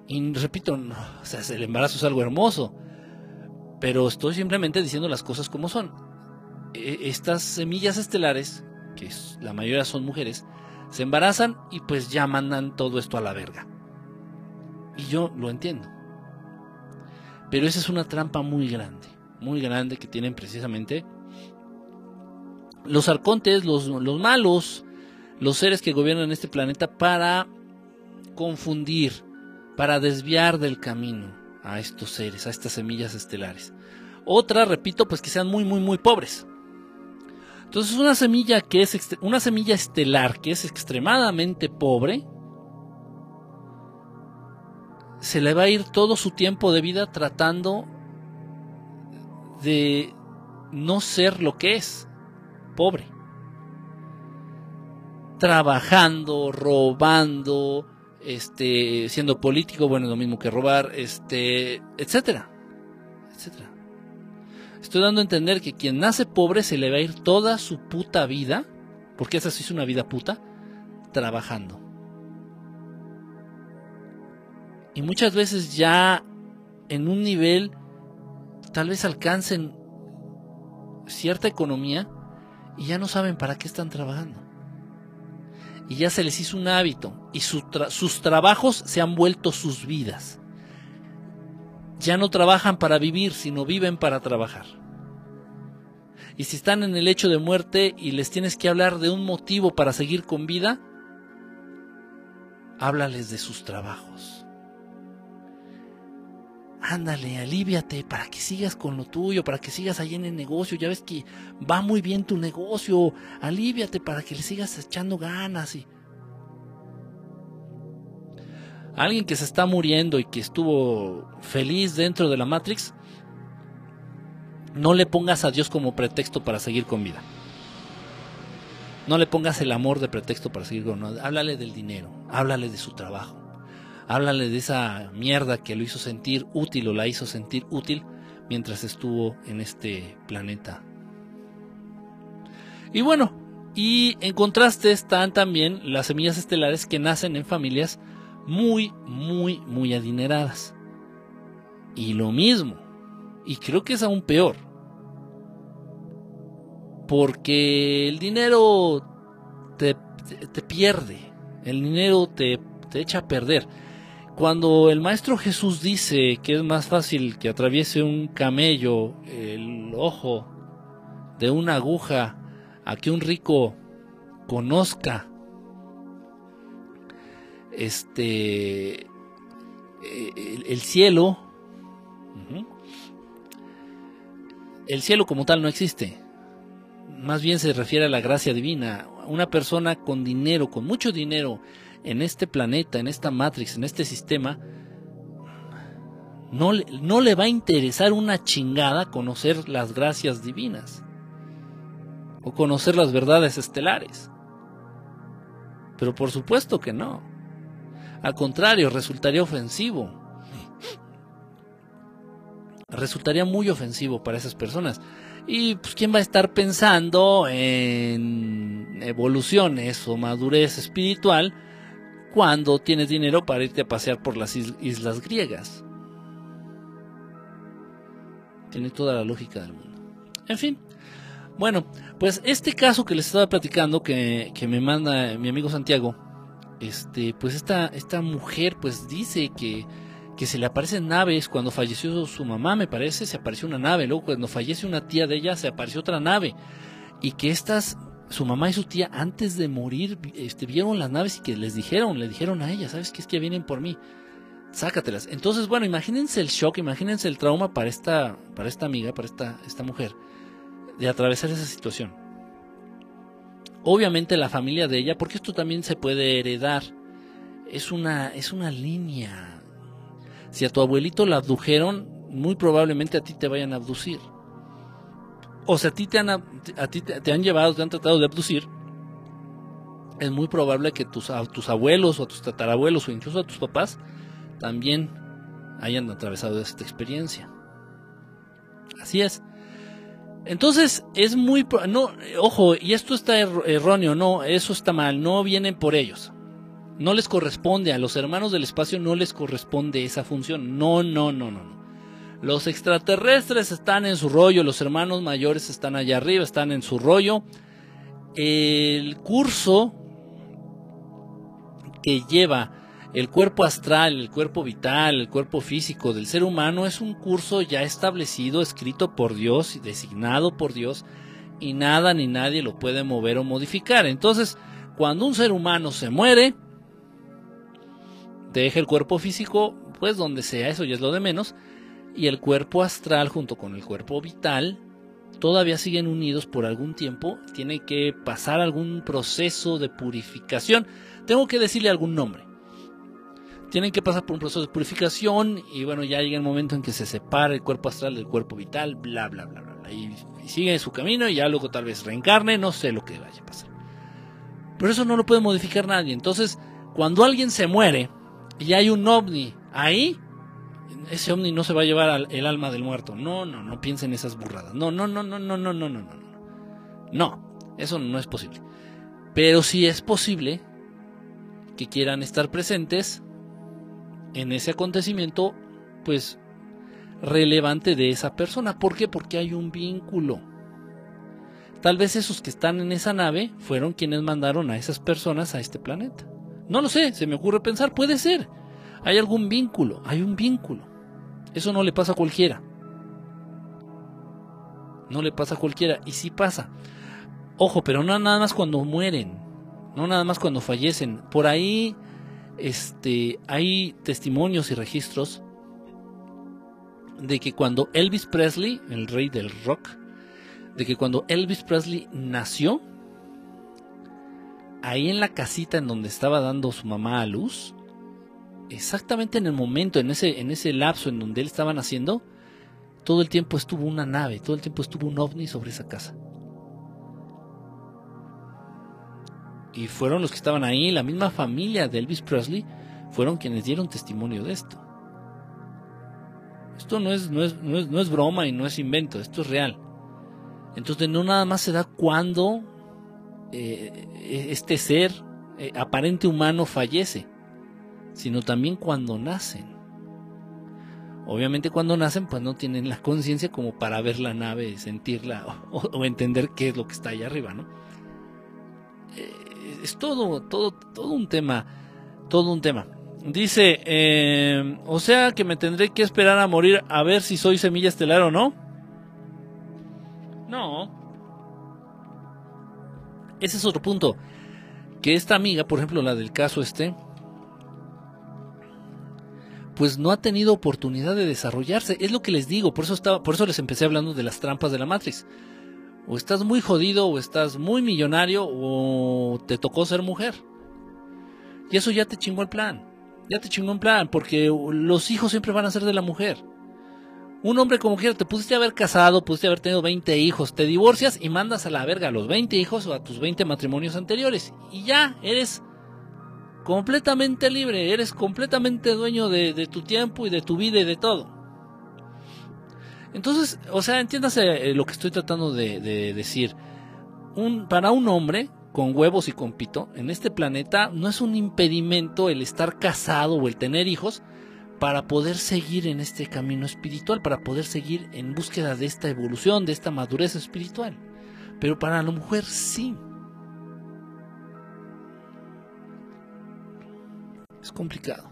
Y repito, o sea, el embarazo es algo hermoso, pero estoy simplemente diciendo las cosas como son. E, estas semillas estelares, que la mayoría son mujeres, se embarazan y pues ya mandan todo esto a la verga. Y yo lo entiendo. Pero esa es una trampa muy grande, muy grande que tienen precisamente los arcontes, los, los malos, los seres que gobiernan este planeta para confundir, para desviar del camino a estos seres, a estas semillas estelares. Otra, repito, pues que sean muy, muy, muy pobres. Entonces una semilla que es una semilla estelar que es extremadamente pobre, se le va a ir todo su tiempo de vida tratando de no ser lo que es, pobre. Trabajando, robando, este, siendo político, bueno, lo mismo que robar, este, etcétera, etcétera. Estoy dando a entender que quien nace pobre se le va a ir toda su puta vida, porque esa sí es una vida puta, trabajando. Y muchas veces ya en un nivel tal vez alcancen cierta economía y ya no saben para qué están trabajando. Y ya se les hizo un hábito y sus trabajos se han vuelto sus vidas ya no trabajan para vivir, sino viven para trabajar. Y si están en el hecho de muerte y les tienes que hablar de un motivo para seguir con vida, háblales de sus trabajos. Ándale, alíviate para que sigas con lo tuyo, para que sigas ahí en el negocio. Ya ves que va muy bien tu negocio. Alíviate para que le sigas echando ganas. Y alguien que se está muriendo y que estuvo feliz dentro de la Matrix, no le pongas a Dios como pretexto para seguir con vida. No le pongas el amor de pretexto para seguir con vida. Háblale del dinero, háblale de su trabajo, háblale de esa mierda que lo hizo sentir útil o la hizo sentir útil mientras estuvo en este planeta. Y bueno, y en contraste están también las semillas estelares que nacen en familias muy, muy, muy adineradas. Y lo mismo, y creo que es aún peor, porque el dinero te, pierde, el dinero te, te echa a perder. Cuando el Maestro Jesús dice que es más fácil que atraviese un camello el ojo de una aguja a que un rico conozca este el, cielo el cielo como tal no existe. Más bien se refiere a la gracia divina. Una persona con dinero con mucho dinero en este planeta en esta matrix en este sistema no, no le va a interesar una chingada conocer las gracias divinas o conocer las verdades estelares pero por supuesto que no al contrario, resultaría ofensivo. Resultaría muy ofensivo para esas personas. Y pues quién va a estar pensando en evoluciones o madurez espiritual cuando tienes dinero para irte a pasear por las islas griegas. Tiene toda la lógica del mundo. En fin, bueno, pues este caso que les estaba platicando que, que me manda mi amigo Santiago, este, pues esta, esta mujer pues dice que, que se le aparecen naves cuando falleció su mamá, me parece, se apareció una nave, luego cuando fallece una tía de ella se apareció otra nave y que estas su mamá y su tía antes de morir este, vieron las naves y que les dijeron, le dijeron a ella, ¿sabes qué es que vienen por mí? Sácatelas. Entonces, bueno, imagínense el shock, imagínense el trauma para esta, para esta amiga, para esta, esta mujer, de atravesar esa situación obviamente la familia de ella, porque esto también se puede heredar. Es una, es una línea. Si a tu abuelito la abdujeron, muy probablemente a ti te vayan a abducir. O si a ti te han, a ti te, han llevado, te han tratado de abducir, es muy probable que tus, tus abuelos o a tus tatarabuelos o incluso a tus papás también hayan atravesado esta experiencia. Así es. Entonces es muy... No, ojo, y esto está erróneo, no, eso está mal, no vienen por ellos. No les corresponde, a los hermanos del espacio no les corresponde esa función. No, no, no, no. Los extraterrestres están en su rollo, los hermanos mayores están allá arriba, están en su rollo. El curso que lleva el cuerpo astral, el cuerpo vital, el cuerpo físico del ser humano es un curso ya establecido, escrito por Dios y designado por Dios y nada ni nadie lo puede mover o modificar. Entonces, cuando un ser humano se muere, deja el cuerpo físico, pues donde sea, eso ya es lo de menos, y el cuerpo astral junto con el cuerpo vital todavía siguen unidos por algún tiempo, tiene que pasar algún proceso de purificación, tengo que decirle algún nombre. Tienen que pasar por un proceso de purificación y bueno, ya llega el momento en que se separa el cuerpo astral del cuerpo vital, bla, bla, bla, bla, Y, y sigue su camino y ya luego tal vez reencarne, no sé lo que vaya a pasar. Pero eso no lo puede modificar nadie. Entonces, cuando alguien se muere, y hay un ovni ahí, ese ovni no se va a llevar el alma del muerto. No, no, no piensen esas burradas. No, no, no, no, no, no, no, no, no. No, eso no es posible. Pero sí es posible que quieran estar presentes en ese acontecimiento, pues relevante de esa persona. ¿Por qué? Porque hay un vínculo. Tal vez esos que están en esa nave fueron quienes mandaron a esas personas a este planeta. No lo sé, se me ocurre pensar, puede ser. Hay algún vínculo, hay un vínculo. Eso no le pasa a cualquiera. No le pasa a cualquiera. Y sí pasa. Ojo, pero no nada más cuando mueren. No nada más cuando fallecen. Por ahí este, hay testimonios y registros de que cuando Elvis Presley, el rey del rock, de que cuando Elvis Presley nació, ahí en la casita en donde estaba dando su mamá a luz, exactamente en el momento, en ese, en ese lapso en donde él estaba naciendo, todo el tiempo estuvo una nave, todo el tiempo estuvo un ovni sobre esa casa. Y fueron los que estaban ahí, la misma familia de Elvis Presley, fueron quienes dieron testimonio de esto. Esto no es, no es, no es, no es broma y no es invento, esto es real. Entonces no nada más se da cuando eh, este ser eh, aparente humano fallece, sino también cuando nacen. Obviamente cuando nacen pues no tienen la conciencia como para ver la nave, sentirla o, entender qué es lo que está allá arriba, ¿no? Eh, es todo, todo, todo un tema, todo un tema. Dice, o sea que me tendré que esperar a morir a ver si soy semilla estelar o no. No, ese es otro punto. Que esta amiga, por ejemplo, la del caso este, pues no ha tenido oportunidad de desarrollarse. Es lo que les digo, por eso, estaba, por eso les empecé hablando de las trampas de la Matrix. O estás muy jodido, o estás muy millonario, o te tocó ser mujer. Y eso ya te chingó el plan. Ya te chingó el plan, porque los hijos siempre van a ser de la mujer. Un hombre como quiera, te pudiste haber casado, pudiste haber tenido 20 hijos, te divorcias y mandas a la verga a los 20 hijos o a tus 20 matrimonios anteriores. Y ya, eres completamente libre, eres completamente dueño de, tu tiempo y de tu vida y de todo. Entonces, o sea, entiéndase eh, lo que estoy tratando de, de decir. Un, para un hombre con huevos y con pito, en este planeta no es un impedimento el estar casado o el tener hijos, para poder seguir en este camino espiritual, para poder seguir en búsqueda de esta evolución, de esta madurez espiritual. Pero para la mujer sí. Es complicado.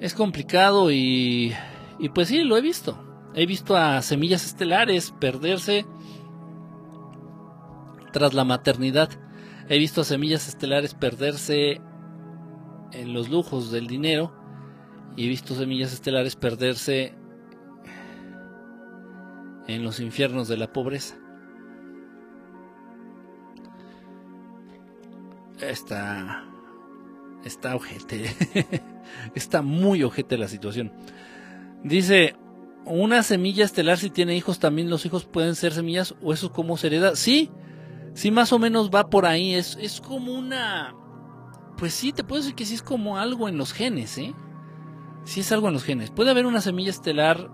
Es complicado y, y pues sí, lo he visto. He visto a semillas estelares perderse tras la maternidad. He visto a semillas estelares perderse en los lujos del dinero y he visto semillas estelares perderse en los infiernos de la pobreza. Está está ojete. (laughs) está muy ojete la situación. Dice, una semilla estelar si tiene hijos, también los hijos pueden ser semillas o eso como se hereda. Sí, sí más o menos va por ahí. Es, es como una pues sí, te puedo decir que sí es como algo en los genes, ¿eh? Sí es algo en los genes. Puede haber una semilla estelar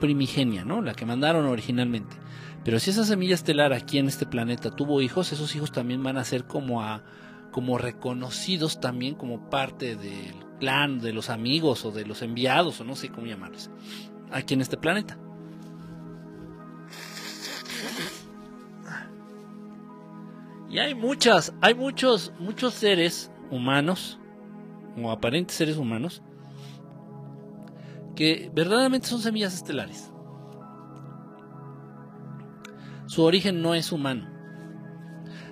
primigenia, ¿no? La que mandaron originalmente. Pero si esa semilla estelar aquí en este planeta tuvo hijos, esos hijos también van a ser como a como reconocidos también como parte del clan, de los amigos o de los enviados o no sé cómo llamarlos, aquí en este planeta. Y hay muchas, hay muchos, muchos seres humanos, o aparentes seres humanos, que verdaderamente son semillas estelares. Su origen no es humano.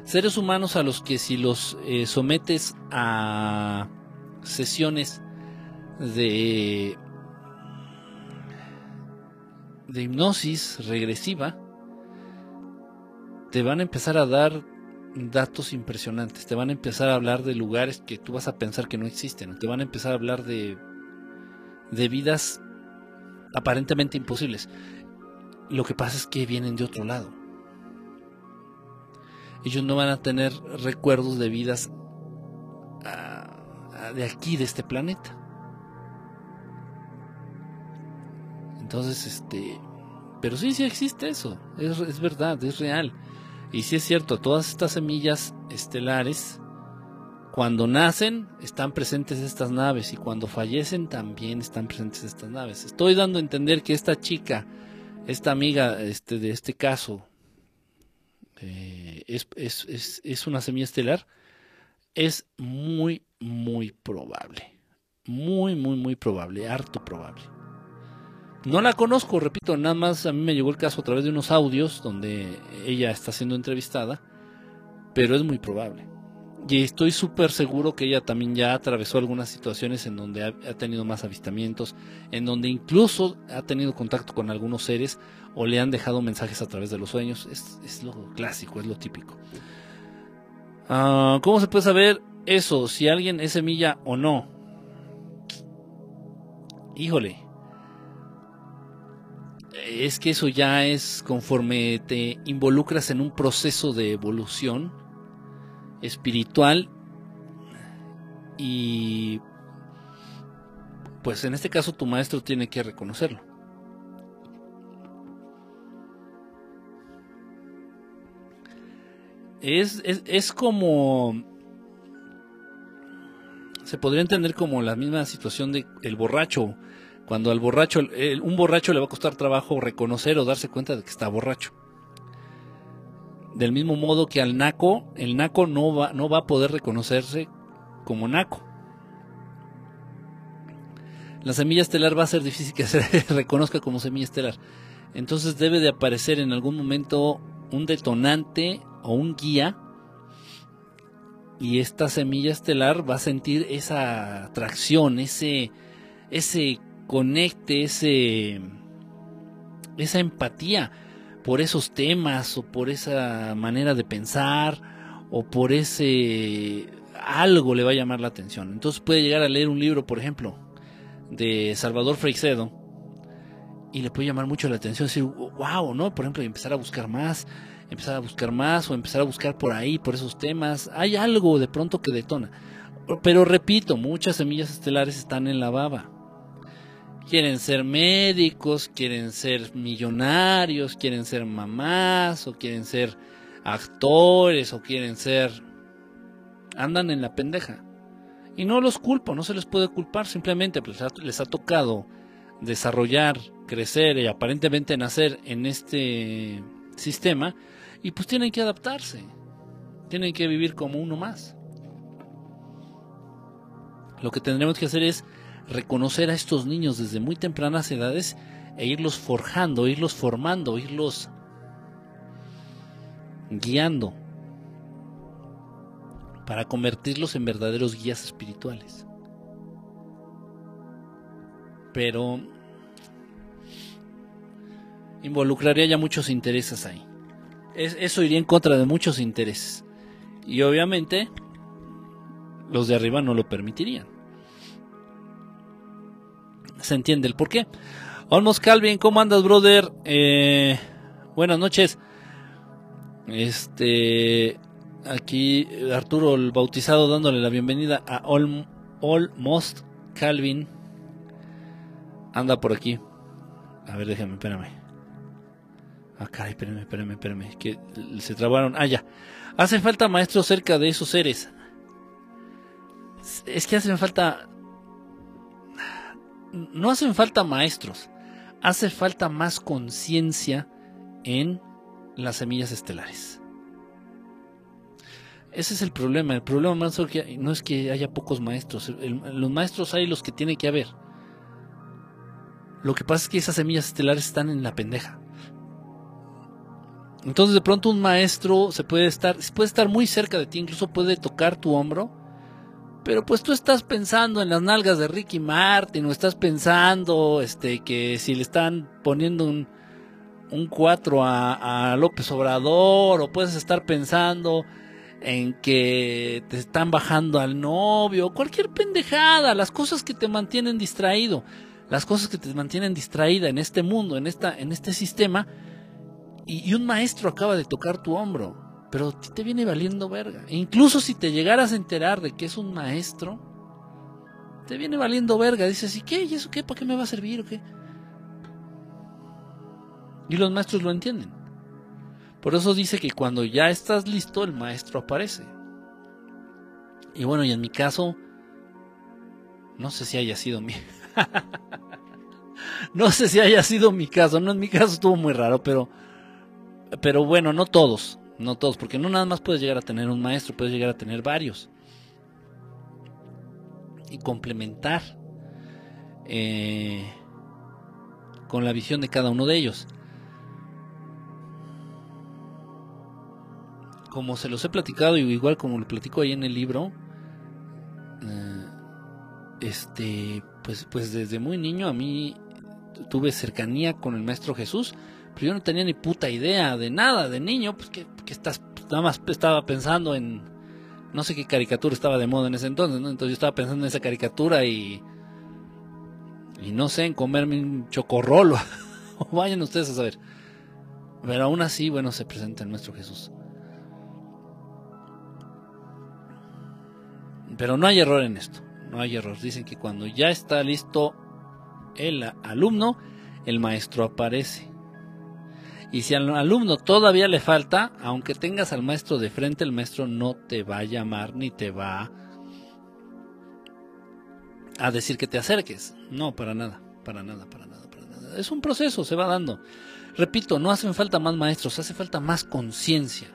Seres humanos a los que si los eh, sometes a sesiones de, de hipnosis regresiva, te van a empezar a dar datos impresionantes, te van a empezar a hablar de lugares que tú vas a pensar que no existen, te van a empezar a hablar de, de vidas aparentemente imposibles. Lo que pasa es que vienen de otro lado. Ellos no van a tener recuerdos de vidas ah, de aquí, de este planeta. Entonces, este... Pero sí, sí existe eso. Es, es verdad, es real. Y sí es cierto, todas estas semillas estelares, cuando nacen, están presentes estas naves y cuando fallecen también están presentes estas naves. Estoy dando a entender que esta chica, esta amiga este, de este caso, eh, es, es, es una semilla estelar, es muy, muy probable. Muy, muy, muy probable, harto probable. No la conozco, repito, nada más a mí me llegó el caso a través de unos audios donde ella está siendo entrevistada, pero es muy probable. Y estoy súper seguro que ella también ya atravesó algunas situaciones en donde ha, tenido más avistamientos, en donde incluso ha tenido contacto con algunos seres o le han dejado mensajes a través de los sueños. Es, lo clásico, es lo típico. Ah, ¿Cómo se puede saber eso? Si alguien es semilla o no. Híjole, es que eso ya es conforme te involucras en un proceso de evolución espiritual y pues en este caso tu maestro tiene que reconocerlo. Es, es, es como se podría entender como la misma situación de el borracho cuando al borracho, un borracho le va a costar trabajo reconocer o darse cuenta de que está borracho. Del mismo modo que al naco, el naco no va, no va a poder reconocerse como naco. La semilla estelar va a ser difícil que (laughs) se reconozca como semilla estelar. Entonces debe de aparecer en algún momento un detonante o un guía y esta semilla estelar va a sentir esa atracción, ese, ese conecte ese, esa empatía por esos temas o por esa manera de pensar o por ese algo le va a llamar la atención. Entonces puede llegar a leer un libro, por ejemplo, de Salvador Freixedo y le puede llamar mucho la atención, decir, wow, ¿no? Por ejemplo, empezar a buscar más, empezar a buscar más o empezar a buscar por ahí, por esos temas. Hay algo de pronto que detona. Pero repito, muchas semillas estelares están en la baba quieren ser médicos, quieren ser millonarios, quieren ser mamás o quieren ser actores o quieren ser... andan en la pendeja. Y no los culpo, no se les puede culpar, simplemente pues, les ha tocado desarrollar, crecer y aparentemente nacer en este sistema y pues tienen que adaptarse, tienen que vivir como uno más. Lo que tendremos que hacer es reconocer a estos niños desde muy tempranas edades e irlos forjando, irlos formando, irlos guiando para convertirlos en verdaderos guías espirituales. Pero involucraría ya muchos intereses ahí. eso iría en contra de muchos intereses. Y obviamente los de arriba no lo permitirían se entiende el por qué. Olmos Calvin, ¿cómo andas, brother? Eh, buenas noches. Este, aquí Arturo el bautizado dándole la bienvenida a Olmost Calvin. Anda por aquí. A ver, déjame, espérame. Ah, espérame, espérame, espérame. Que se trabaron. Ah, ya. Hace falta maestros cerca de esos seres. Es que hacen falta. No hacen falta maestros. Hace falta más conciencia en las semillas estelares. Ese es el problema. El problema no es que haya pocos maestros. los maestros hay los que tiene que haber. Lo que pasa es que esas semillas estelares están en la pendeja. Entonces de pronto un maestro se puede estar, puede estar muy cerca de ti, incluso puede tocar tu hombro, pero pues tú estás pensando en las nalgas de Ricky Martin, o estás pensando este, que si le están poniendo un, un 4 a, a López Obrador, o puedes estar pensando en que te están bajando al novio, cualquier pendejada, las cosas que te mantienen distraído, las cosas que te mantienen distraída en este mundo, en, esta, en este sistema, y, un maestro acaba de tocar tu hombro, pero te viene valiendo verga. E incluso si te llegaras a enterar de que es un maestro, te viene valiendo verga. Dices, ¿y qué? ¿Y eso qué? ¿Para qué me va a servir o qué? Y los maestros lo entienden. Por eso dice que cuando ya estás listo, el maestro aparece. Y bueno, y en mi caso, no sé si haya sido mi... (laughs) no sé si haya sido mi caso, no en mi caso estuvo muy raro, pero pero bueno, no todos, no todos, porque no nada más puedes llegar a tener un maestro, puedes llegar a tener varios. Y complementar eh, con la visión de cada uno de ellos. Como se los he platicado, y igual como lo platico ahí en el libro, eh, este, pues, pues desde muy niño a mí tuve cercanía con el Maestro Jesús pero yo no tenía ni puta idea de nada de niño, pues que, estás, pues, nada más estaba pensando en, no sé qué caricatura estaba de moda en ese entonces, ¿no? Entonces yo estaba pensando en esa caricatura y, y no sé, en comerme un chocorrolo, (laughs) o vayan ustedes a saber. Pero aún así, bueno, se presenta nuestro Jesús. Pero no hay error en esto, no hay error. Dicen que cuando ya está listo el alumno, el maestro aparece. Y si al alumno todavía le falta, aunque tengas al maestro de frente, el maestro no te va a llamar ni te va a decir que te acerques. No, para nada, para nada, para nada, para nada. Es un proceso, se va dando. Repito, no hacen falta más maestros, hace falta más conciencia.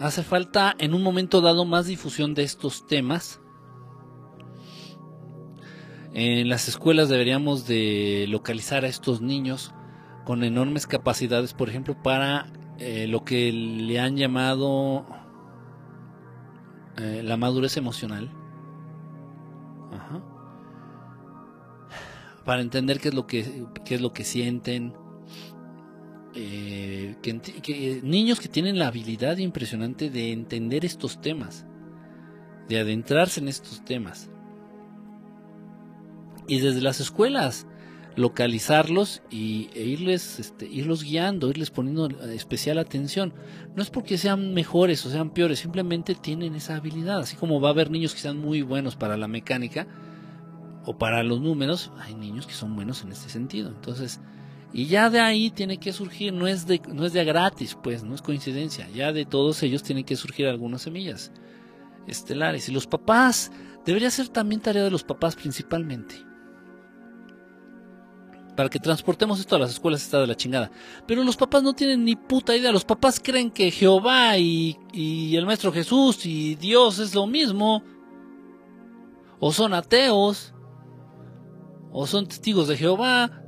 Hace falta en un momento dado más difusión de estos temas. En las escuelas deberíamos de localizar a estos niños con enormes capacidades, por ejemplo, para eh, lo que le han llamado eh, la madurez emocional. Para entender qué es lo que, es lo que sienten. Eh, que, niños que tienen la habilidad impresionante de entender estos temas, de adentrarse en estos temas. Y desde las escuelas, localizarlos y, e irles, este, irlos guiando, irles poniendo especial atención. No es porque sean mejores o sean peores, simplemente tienen esa habilidad. Así como va a haber niños que sean muy buenos para la mecánica o para los números, hay niños que son buenos en este sentido. Entonces, y ya de ahí tiene que surgir, no es de, no es de gratis, pues, no es coincidencia. Ya de todos ellos tienen que surgir algunas semillas estelares. Y los papás, debería ser también tarea de los papás principalmente para que transportemos esto a las escuelas está de la chingada. Pero los papás no tienen ni puta idea. Los papás creen que Jehová y, y el Maestro Jesús y Dios es lo mismo. O son ateos. O son testigos de Jehová.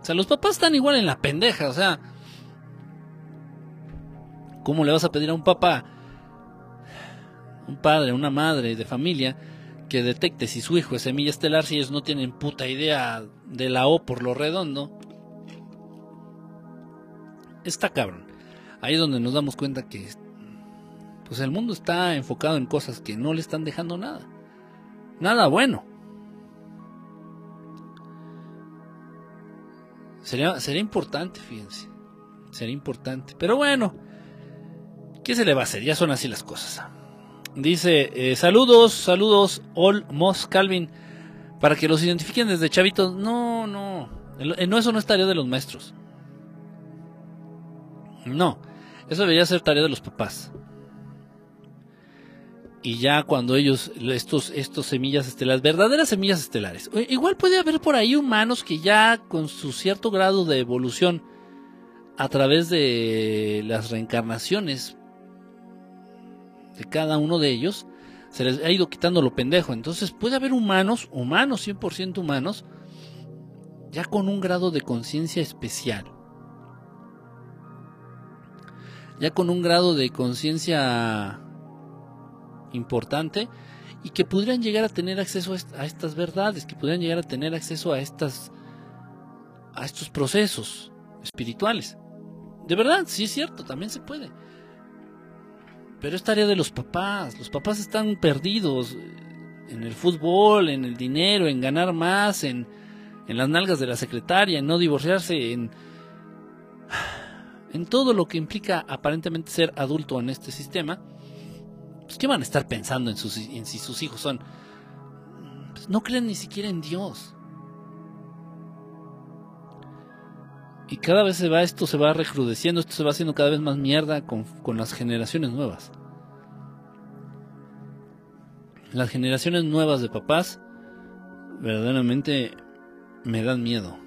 O sea, los papás están igual en la pendeja. O sea, ¿cómo le vas a pedir a un papá, un padre, una madre de familia, que detecte si su hijo es semilla estelar si ellos no tienen puta idea de la O por lo redondo. Está cabrón. Ahí es donde nos damos cuenta que pues el mundo está enfocado en cosas que no le están dejando nada. Nada bueno. Sería, sería importante, fíjense. Sería importante. Pero bueno, ¿qué se le va a hacer? Ya son así las cosas. Dice, eh, saludos, saludos, All Moss Calvin. para que los identifiquen desde chavitos. No, no. No, eso no es tarea de los maestros. No, eso debería ser tarea de los papás. Y ya cuando ellos, estos, estos semillas estelares, verdaderas semillas estelares. Igual puede haber por ahí humanos que ya con su cierto grado de evolución a través de las reencarnaciones de cada uno de ellos, se les ha ido quitando lo pendejo. Entonces puede haber humanos, humanos, 100% humanos, ya con un grado de conciencia especial. Ya con un grado de conciencia importante y que podrían llegar a tener acceso a estas verdades, que podrían llegar a tener acceso a estas a estos procesos espirituales. De verdad, sí es cierto, también se puede. Pero es tarea de los papás. Los papás están perdidos en el fútbol, en el dinero, en ganar más, en, en las nalgas de la secretaria, en no divorciarse, en, en todo lo que implica aparentemente ser adulto en este sistema. Pues, ¿Qué van a estar pensando en, sus, en si sus hijos son... Pues, no creen ni siquiera en Dios. Y cada vez se va, esto se va recrudeciendo, esto se va haciendo cada vez más mierda con, con las generaciones nuevas. Las generaciones nuevas de papás verdaderamente me dan miedo.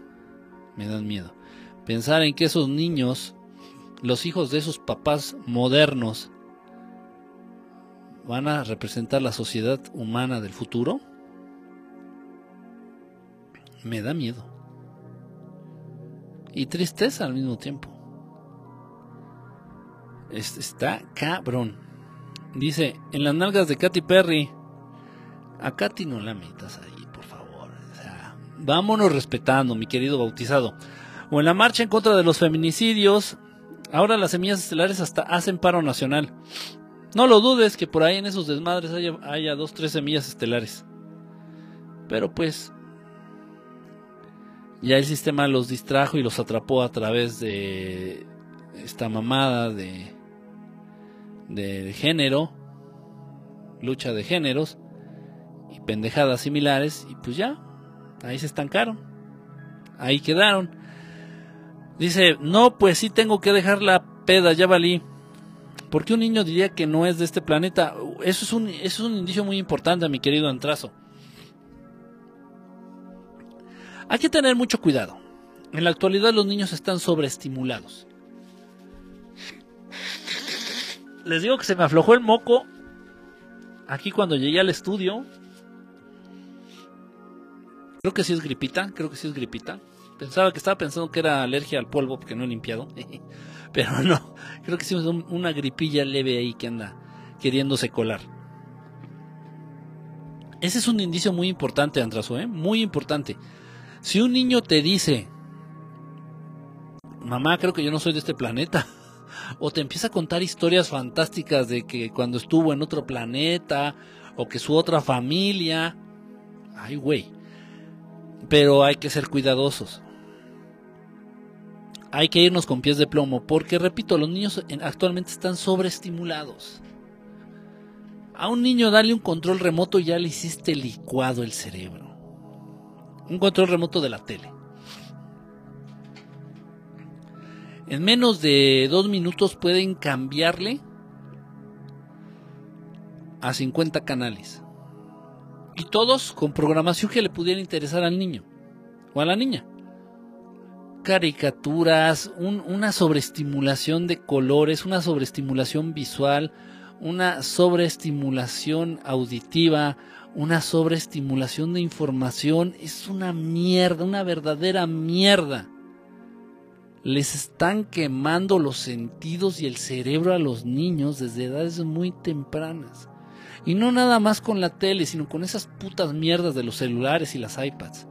Me dan miedo. Pensar en que esos niños, los hijos de esos papás modernos, van a representar la sociedad humana del futuro, me da miedo y tristeza al mismo tiempo. Está cabrón. Dice, en las nalgas de Katy Perry, a Katy no la metas ahí, por favor. vámonos respetando, mi querido bautizado. O en la marcha en contra de los feminicidios, ahora las semillas estelares hasta hacen paro nacional. No lo dudes que por ahí en esos desmadres haya, haya dos, tres semillas estelares. Pero pues, ya el sistema los distrajo y los atrapó a través de esta mamada de, de género, lucha de géneros y pendejadas similares y pues ya, ahí se estancaron, ahí quedaron. Dice, no, pues sí tengo que dejar la peda, ya valí. porque un niño diría que no es de este planeta? Eso es un, eso es un indicio muy importante, mi querido Antrazo. Hay que tener mucho cuidado. En la actualidad los niños están sobreestimulados. Les digo que se me aflojó el moco aquí cuando llegué al estudio. Creo que sí es gripita, creo que sí es gripita. Pensaba que estaba pensando que era alergia al polvo porque no he limpiado. (laughs) Pero no, creo que sí es una gripilla leve ahí que anda queriéndose colar. Ese es un indicio muy importante, Andrazo, ¿eh? muy importante. Si un niño te dice, mamá, creo que yo no soy de este planeta, (laughs) o te empieza a contar historias fantásticas de que cuando estuvo en otro planeta, o que su otra familia, ay, güey. Pero hay que ser cuidadosos. Hay que irnos con pies de plomo, porque repito, los niños actualmente están sobreestimulados. A un niño dale un control remoto y ya le hiciste licuado el cerebro un control remoto de la tele. En menos de dos minutos pueden cambiarle a 50 canales. Y todos con programación que le pudiera interesar al niño o a la niña. Caricaturas, una sobreestimulación de colores, una sobreestimulación visual, una sobreestimulación auditiva, una sobreestimulación de información es una mierda, una verdadera mierda. Les están quemando los sentidos y el cerebro a los niños desde edades muy tempranas. Y no nada más con la tele, sino con esas putas mierdas de los celulares y las iPads.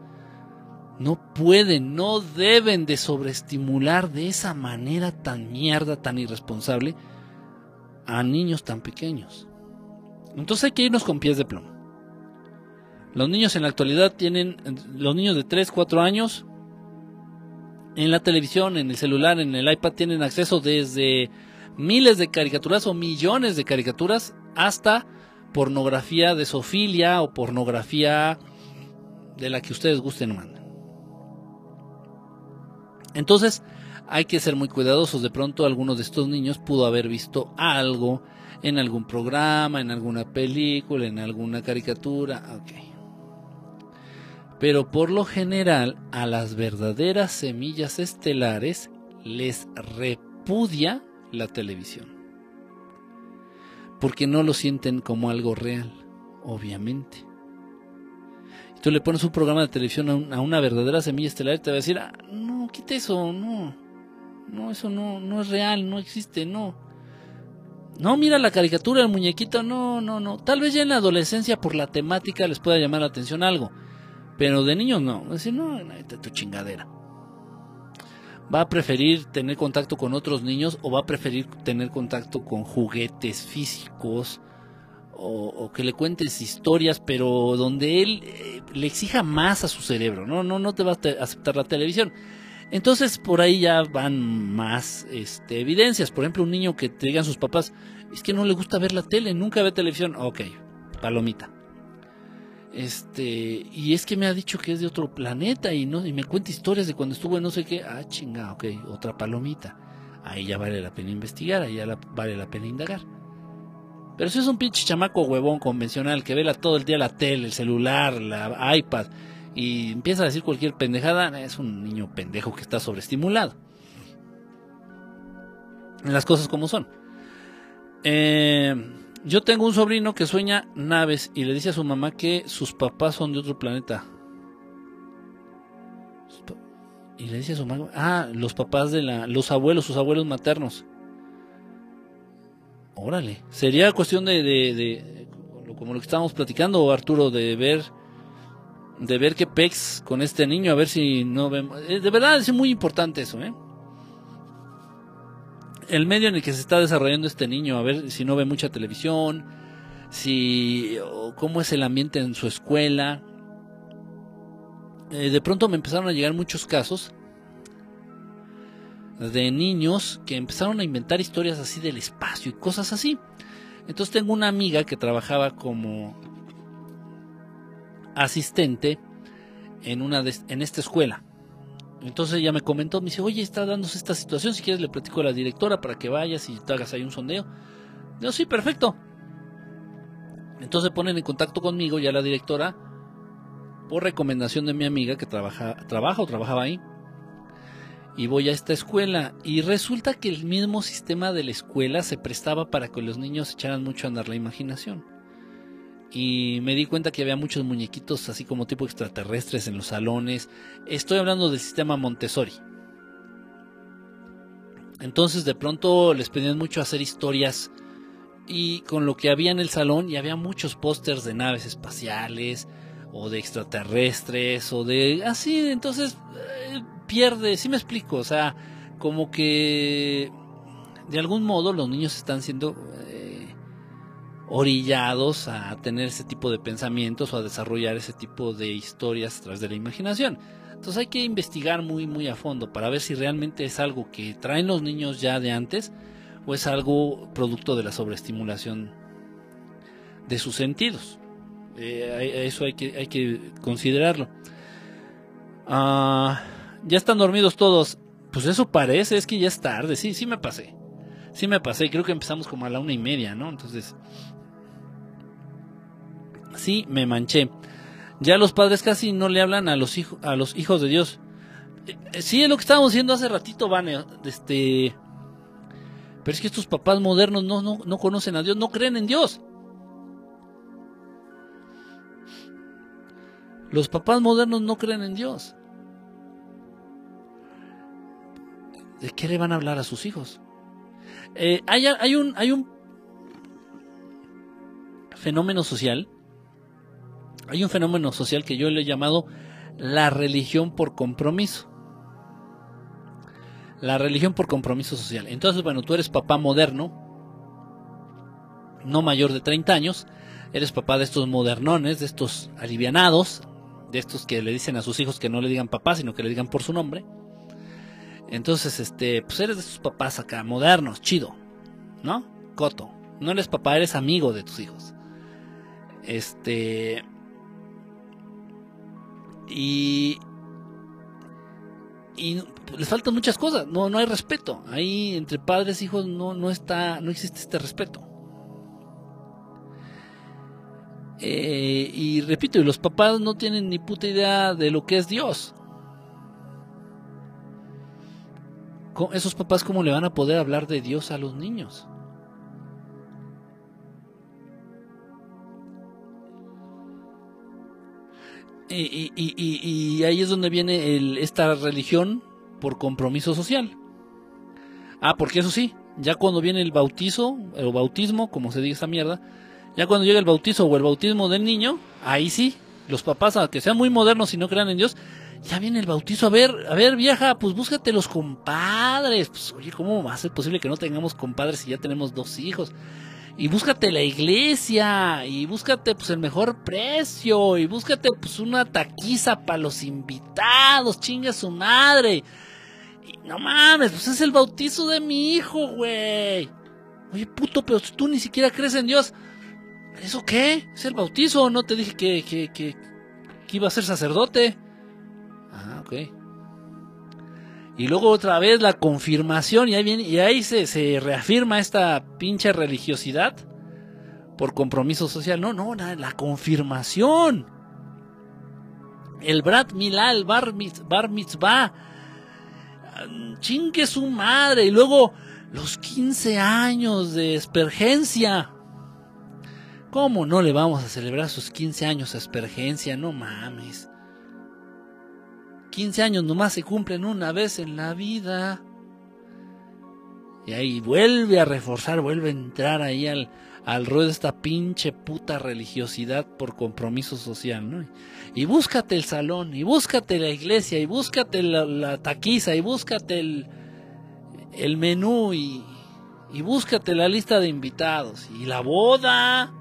No pueden, no deben de sobreestimular de esa manera tan mierda, tan irresponsable a niños tan pequeños. Entonces hay que irnos con pies de plomo. Los niños en la actualidad tienen, los niños de 3, 4 años, en la televisión, en el celular, en el iPad, tienen acceso desde miles de caricaturas o millones de caricaturas hasta pornografía de sofilia o pornografía de la que ustedes gusten manden. Entonces, hay que ser muy cuidadosos. De pronto, alguno de estos niños pudo haber visto algo en algún programa, en alguna película, en alguna caricatura. Ok. Pero por lo general, a las verdaderas semillas estelares les repudia la televisión. Porque no lo sienten como algo real, obviamente. Y tú le pones un programa de televisión a, una verdadera semilla estelar y te va a decir, ah, no, quita eso, no. No, eso no, no es real, no existe, no. No, mira la caricatura, el muñequito, no, no, no. Tal vez ya en la adolescencia por la temática les pueda llamar la atención algo. Pero de niños no. Decir, no, tu chingadera. ¿Va a preferir tener contacto con otros niños o va a preferir tener contacto con juguetes físicos? O, que le cuentes historias, pero donde él eh, le exija más a su cerebro, ¿no? No, no te va a aceptar la televisión. Entonces por ahí ya van más este, evidencias. Por ejemplo, un niño que te digan sus papás, es que no le gusta ver la tele, nunca ve televisión. Ok, palomita. Este, y es que me ha dicho que es de otro planeta y no y me cuenta historias de cuando estuvo en no sé qué. Ah, chinga, ok, otra palomita. Ahí ya vale la pena investigar, ahí ya vale la pena indagar. Pero si es un pinche chamaco huevón convencional que vela todo el día la tele, el celular, la iPad, y empieza a decir cualquier pendejada, es un niño pendejo que está sobreestimulado. Las cosas como son. Eh, yo tengo un sobrino que sueña naves y le dice a su mamá que sus papás son de otro planeta. Y le dice a su mamá, ah, los papás de la, los abuelos, sus abuelos maternos. Órale, sería cuestión de, de, de como lo que estábamos platicando, Arturo, de ver de ver qué pex con este niño, a ver si no vemos. Eh, de verdad es muy importante eso, ¿eh? El medio en el que se está desarrollando este niño, a ver si no ve mucha televisión, si cómo es el ambiente en su escuela. Eh, de pronto me empezaron a llegar muchos casos de niños que empezaron a inventar historias así del espacio y cosas así. Entonces tengo una amiga que trabajaba como asistente en, una en esta escuela. Entonces ella me comentó, me dice, oye, está dándose esta situación, si quieres le platico a la directora para que vayas y te hagas ahí un sondeo. Digo, sí, perfecto. Entonces ponen en contacto conmigo ya la directora por recomendación de mi amiga que trabaja, trabaja o trabajaba ahí. Y voy a esta escuela y resulta que el mismo sistema de la escuela se prestaba para que los niños echaran mucho a andar la imaginación y me di cuenta que había muchos muñequitos así como tipo extraterrestres en los salones. Estoy hablando del sistema Montessori. Entonces de pronto les pedían mucho hacer historias y con lo que había en el salón y había muchos pósters de naves espaciales o de extraterrestres o de así, entonces eh, pierde, si me explico, o sea, como que de algún modo los niños están siendo orillados a tener ese tipo de pensamientos o a desarrollar ese tipo de historias a través de la imaginación. Entonces hay que investigar muy muy a fondo para ver si realmente es algo que traen los niños ya de antes o es algo producto de la sobreestimulación de sus sentidos. Eh, eso hay que, hay que considerarlo. Ah, ya están dormidos todos. Pues eso parece, es que ya es tarde. Sí, sí me pasé. Sí me pasé. Creo que empezamos como a la una y media, ¿no? Entonces, sí me manché. Ya los padres casi no le hablan a los, hijos a los hijos de Dios. Eh, sí, es lo que estábamos diciendo hace ratito, Vane. Este, pero es que estos papás modernos no, no, no conocen a Dios, no creen en Dios. Los papás modernos no creen en Dios. ¿De qué le van a hablar a sus hijos? Eh, hay, hay, un, hay un fenómeno social hay un fenómeno social que yo le he llamado la religión por compromiso. La religión por compromiso social. Entonces, bueno, tú eres papá moderno, no mayor de 30 años, eres papá de estos modernones, de estos alivianados, de estos que le dicen a sus hijos que no le digan papá, sino que le digan por su nombre. Entonces, este, pues eres de estos papás acá, modernos, chido, ¿no? Coto. No eres papá, eres amigo de tus hijos. Este, Y, les faltan muchas cosas, no, no hay respeto. Ahí entre padres e hijos no, no, está, no existe este respeto. Eh, y repito, y los papás no tienen ni puta idea de lo que es Dios. esos papás cómo le van a poder hablar de Dios a los niños? Y, ahí es donde viene esta religión por compromiso social. Ah, porque eso sí, ya cuando viene el bautizo, el bautismo, como se dice esa mierda, ya cuando llega el bautizo o el bautismo del niño, ahí sí, los papás, aunque sean muy modernos y no crean en Dios, ya viene el bautizo, a ver, a ver vieja, pues búscate los compadres. Pues oye, ¿cómo va a ser posible que no tengamos compadres si ya tenemos dos hijos? Y búscate la iglesia, y búscate pues el mejor precio, y búscate pues una taquiza para los invitados, chinga su madre. Y no mames, pues es el bautizo de mi hijo, güey. Oye, puto, pero tú ni siquiera crees en Dios. ¿Eso qué? ¿Es el bautizo? ¿No te dije que, que, que, que iba a ser sacerdote? Ah, ok. Y luego otra vez la confirmación y ahí, viene, y ahí se, se reafirma esta pinche religiosidad por compromiso social. No, no, la, confirmación. El Brat Milá, el Bar, bar Mitzvah. Chingue su madre. Y luego los 15 años de espergencia. ¿Cómo no le vamos a celebrar sus 15 años a espergencia? No mames. 15 años nomás se cumplen una vez en la vida. Y ahí vuelve a reforzar, vuelve a entrar ahí al, al ruedo esta pinche puta religiosidad por compromiso social, ¿no? Y búscate el salón, y búscate la iglesia, y búscate la, taquiza, y búscate el, el menú, y, y búscate la lista de invitados, y la boda,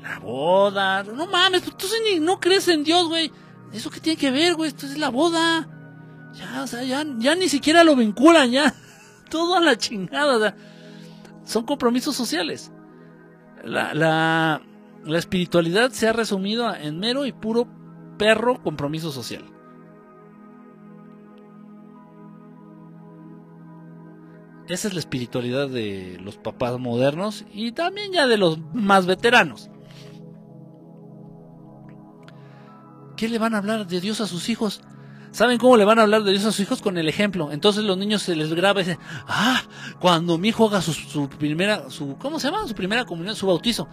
la boda, no mames, tú no crees en Dios, güey. ¿Eso qué tiene que ver, güey? Esto es la boda. Ya, o sea, ya, ya ni siquiera lo vinculan, ya. (laughs) Todo a la chingada. Son compromisos sociales. La, la, la espiritualidad se ha resumido en mero y puro perro compromiso social. Esa es la espiritualidad de los papás modernos y también ya de los más veteranos. Qué le van a hablar de Dios a sus hijos? ¿Saben cómo le van a hablar de Dios a sus hijos? Con el ejemplo. Entonces los niños se les graba y dicen, ah, cuando mi hijo haga su, primera, su, ¿cómo se llama? Su primera comunión, su bautizo.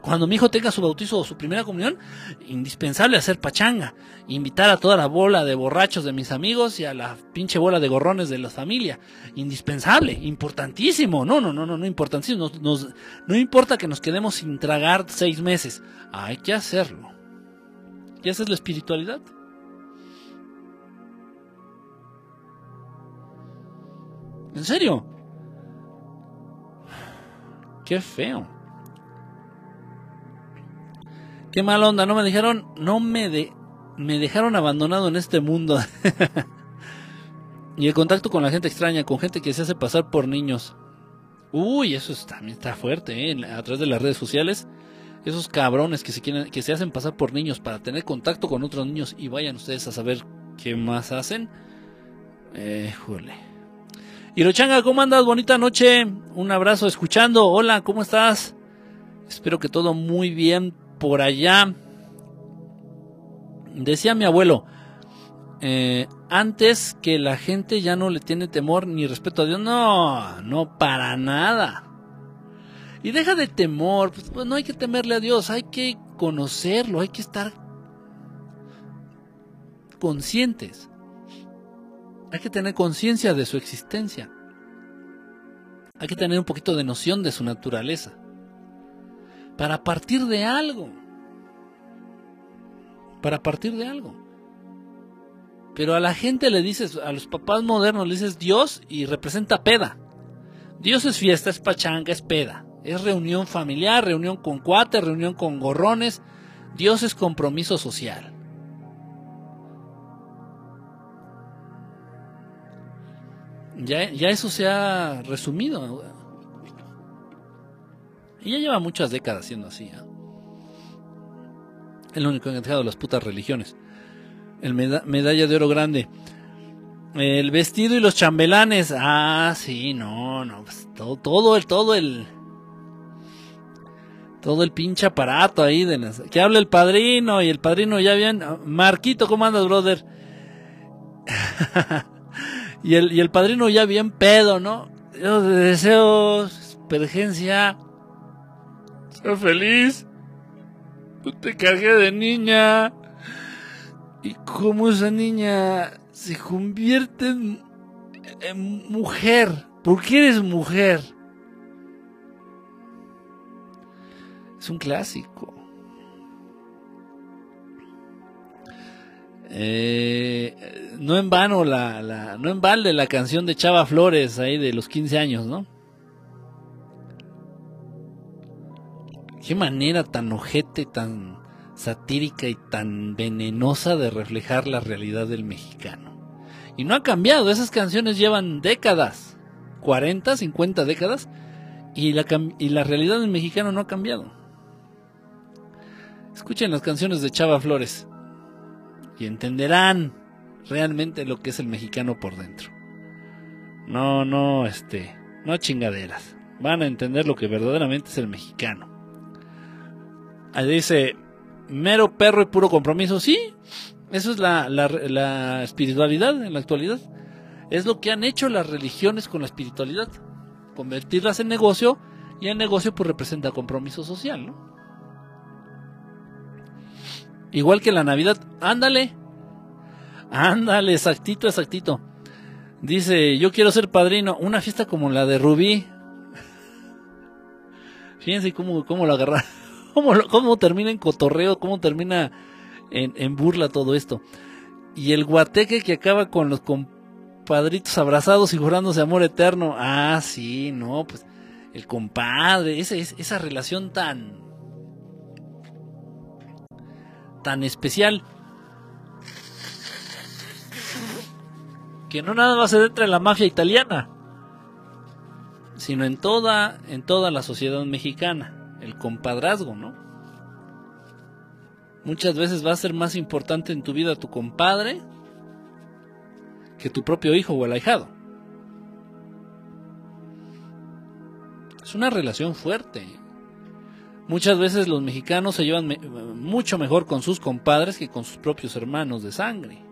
Cuando mi hijo tenga su bautizo o su primera comunión, indispensable hacer pachanga. Invitar a toda la bola de borrachos de mis amigos y a la pinche bola de gorrones de la familia. Indispensable, importantísimo. No, no, no, no, no importantísimo. no importa que nos quedemos sin tragar seis meses. Hay que hacerlo. Y esa es la espiritualidad. ¿En serio? Qué feo. Qué mala onda, no me dejaron, no me de, me dejaron abandonado en este mundo. (laughs) y el contacto con la gente extraña, con gente que se hace pasar por niños. Uy, eso también está fuerte, ¿eh? A través de las redes sociales esos cabrones que se quieren, que se hacen pasar por niños para tener contacto con otros niños y vayan ustedes a saber qué más hacen. Eh, jole. Hirochanga, ¿cómo andas? Bonita noche. Un abrazo escuchando. Hola, ¿cómo estás? Espero que todo muy bien por allá. Decía mi abuelo, eh, antes que la gente ya no le tiene temor ni respeto a Dios. No, no para nada. Y deja de temor, pues, pues, no hay que temerle a Dios, hay que conocerlo, hay que estar conscientes. Hay que tener conciencia de su existencia. Hay que tener un poquito de noción de su naturaleza. Para partir de algo. Para partir de algo. Pero a la gente le dices, a los papás modernos le dices Dios y representa peda. Dios es fiesta, es pachanga, es peda. Es reunión familiar, reunión con cuates, reunión con gorrones. Dios es compromiso social. Ya, ya eso se ha resumido. Y ya lleva muchas décadas siendo así. ¿eh? Es lo único que han dejado las putas religiones. El medalla de oro grande. El vestido y los chambelanes. Ah, sí, no, no. Pues, todo, todo el, todo el. Todo el pinche aparato ahí de que habla el padrino y el padrino ya bien. Marquito, ¿cómo andas, brother? (laughs) y, el, y el padrino ya bien pedo, ¿no? Yo deseo experiencia. Ser feliz. te cargué de niña. Y cómo esa niña se convierte en, mujer. ¿Por qué eres mujer? Es un clásico. Eh, no en vano la, la, no en balde la canción de Chava Flores ahí de los 15 años, ¿no? Qué manera tan ojete, tan satírica y tan venenosa de reflejar la realidad del mexicano. Y no ha cambiado, esas canciones llevan décadas, 40, 50 décadas, y la, y la realidad del mexicano no ha cambiado. Escuchen las canciones de Chava Flores y entenderán realmente lo que es el mexicano por dentro. No, no, este, no chingaderas. Van a entender lo que verdaderamente es el mexicano. Ahí dice, mero perro y puro compromiso. Sí, eso es la, espiritualidad en la actualidad. Es lo que han hecho las religiones con la espiritualidad. Convertirlas en negocio y el negocio pues representa compromiso social, ¿no? Igual que la Navidad. Ándale. Ándale, exactito, exactito. Dice, yo quiero ser padrino. Una fiesta como la de Rubí. Fíjense cómo, cómo lo agarra. (laughs) Cómo, cómo termina en cotorreo, cómo termina en, en, burla todo esto. Y el guateque que acaba con los compadritos abrazados y jurándose amor eterno. Ah, sí, no, pues el compadre, esa relación tan, tan especial que no nada más se entra en la mafia italiana, sino en toda, en toda la sociedad mexicana, el compadrazgo, ¿no? Muchas veces va a ser más importante en tu vida tu compadre que tu propio hijo o el ahijado. Es una relación fuerte. Muchas veces los mexicanos se llevan mucho mejor con sus compadres que con sus propios hermanos de sangre.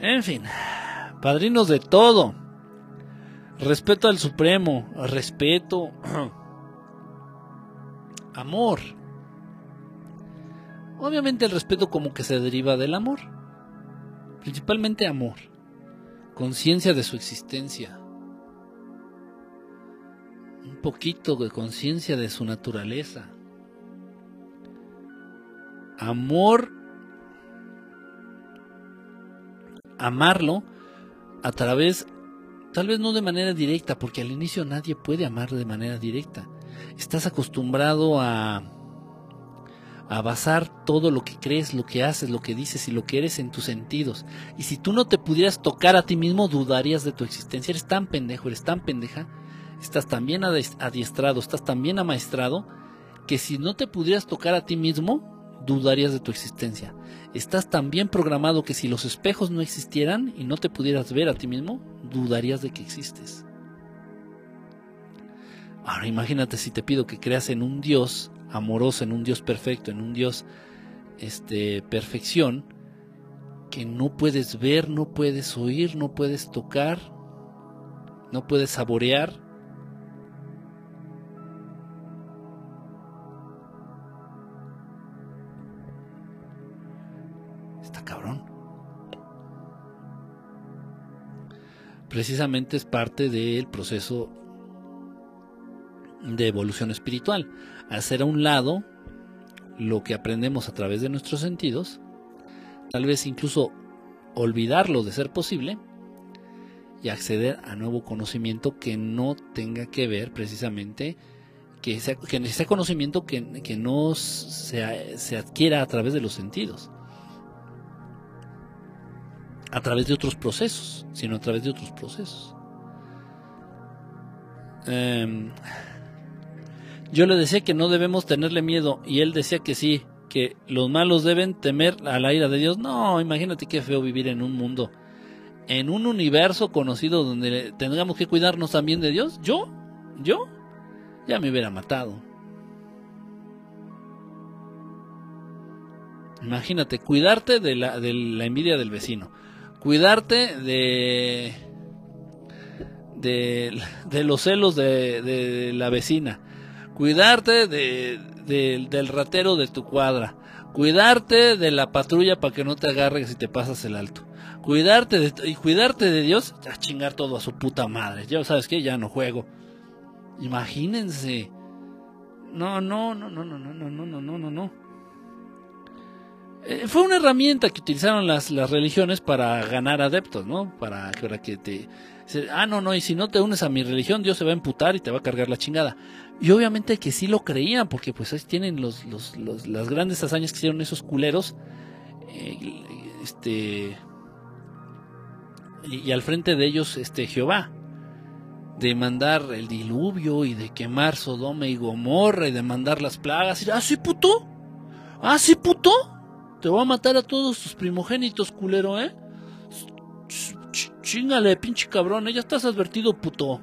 En fin, padrinos de todo. Respeto al Supremo, respeto, (clears throat) amor. Obviamente el respeto como que se deriva del amor. Principalmente amor. Conciencia de su existencia poquito de conciencia de su naturaleza. Amor, amarlo a través, tal vez no de manera directa, porque al inicio nadie puede amar de manera directa. Estás acostumbrado a, a basar todo lo que crees, lo que haces, lo que dices y lo que eres en tus sentidos. Y si tú no te pudieras tocar a ti mismo, dudarías de tu existencia. Eres tan pendejo, eres tan pendeja estás tan bien adiestrado, estás tan bien amaestrado, que si no te pudieras tocar a ti mismo, dudarías de tu existencia. Estás tan bien programado que si los espejos no existieran y no te pudieras ver a ti mismo, dudarías de que existes. Ahora imagínate si te pido que creas en un Dios amoroso, en un Dios perfecto, en un Dios este perfección que no puedes ver, no puedes oír, no puedes tocar, no puedes saborear, precisamente es parte del proceso de evolución espiritual. Hacer a un lado lo que aprendemos a través de nuestros sentidos, tal vez incluso olvidarlo de ser posible y acceder a nuevo conocimiento que no tenga que ver precisamente, que sea, que conocimiento que, no se, se adquiera a través de los sentidos a través de otros procesos, sino a través de otros procesos. Em, Yo le decía que no debemos tenerle miedo y él decía que sí, que los malos deben temer a la ira de Dios. No, imagínate qué feo vivir en un mundo, en un universo conocido donde tengamos que cuidarnos también de Dios. Yo, yo, ya me hubiera matado. Imagínate, cuidarte de la, de la envidia del vecino, cuidarte de, de, los celos de, la vecina, cuidarte de, del ratero de tu cuadra, cuidarte de la patrulla para que no te agarre si te pasas el alto, cuidarte de, y cuidarte de Dios, a chingar todo a su puta madre. Ya sabes que ya no juego. Imagínense. No, no, no, no, no, no, no, no, no, no, no. Eh, fue una herramienta que utilizaron las, las religiones para ganar adeptos, ¿no? Para, para que te... Ah, no, no, y si no te unes a mi religión, Dios se va a emputar y te va a cargar la chingada. Y obviamente que sí lo creían, porque pues ahí tienen los, los, las grandes hazañas que hicieron esos culeros. Eh, este... Y, al frente de ellos, este Jehová. De mandar el diluvio y de quemar Sodoma y Gomorra y de mandar las plagas. Y, ah, sí, puto. Ah, sí, puto. Te voy a matar a todos tus primogénitos, culero, ¿eh? Chingale, pinche cabrón, ¿eh? ya estás advertido, puto.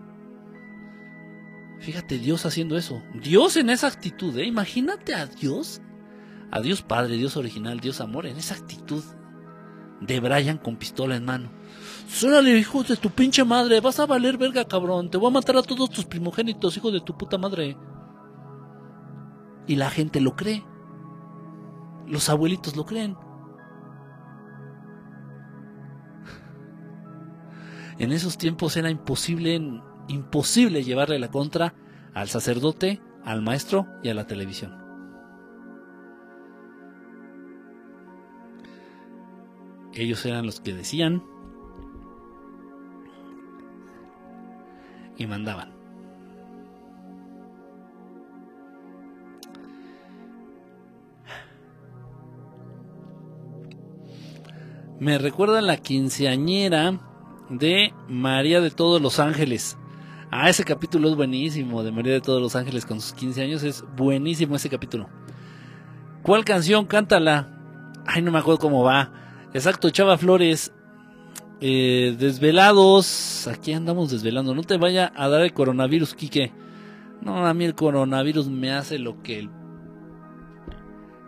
Fíjate, Dios haciendo eso. Dios en esa actitud, ¿eh? Imagínate a Dios. A Dios Padre, Dios original, Dios amor, en esa actitud de Brian con pistola en mano. Sórale, hijo de tu pinche madre, vas a valer verga, cabrón. Te voy a matar a todos tus primogénitos, hijo de tu puta madre. Y la gente lo cree. Los abuelitos lo creen. En esos tiempos era imposible, imposible llevarle la contra al sacerdote, al maestro y a la televisión. Ellos eran los que decían y mandaban. Me recuerda la quinceañera de María de todos los ángeles. Ah, ese capítulo es buenísimo, de María de todos los ángeles con sus 15 años, es buenísimo ese capítulo. ¿Cuál canción? Cántala. Ay, no me acuerdo cómo va. Exacto, Chava Flores. Eh, desvelados. Aquí andamos desvelando. No te vaya a dar el coronavirus, Quique. No, a mí el coronavirus me hace lo que el,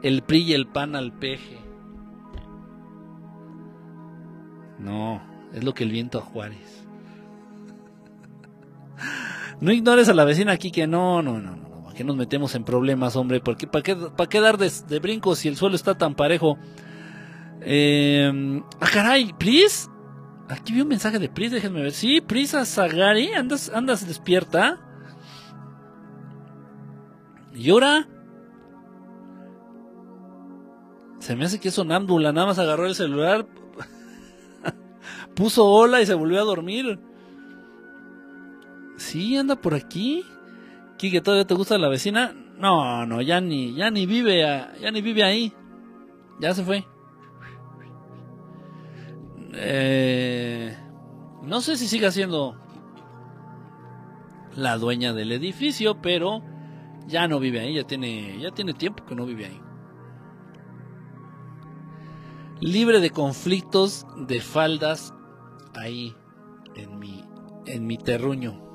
el PRI y el PAN al peje. No, es lo que el viento a Juárez. No ignores a la vecina aquí que no, no, no, no, ¿para qué nos metemos en problemas, hombre? ¿Para qué, para qué, para qué dar de, de, brincos si el suelo está tan parejo? Eh, ah, caray, Pris. Aquí vi un mensaje de Pris, déjenme ver. Sí, Prisa Zagari, andas, andas despierta. ¿Y ahora? Se me hace que es sonámbula, nada más agarró el celular, puso hola y se volvió a dormir. Sí, anda por aquí. Kike, ¿todavía te gusta la vecina? No, no, ya ni, ya ni vive, ya ni vive ahí. Ya se fue. Eh, no sé si sigue siendo la dueña del edificio, pero ya no vive ahí, ya tiene, ya tiene tiempo que no vive ahí libre de conflictos de faldas ahí en mi en mi terruño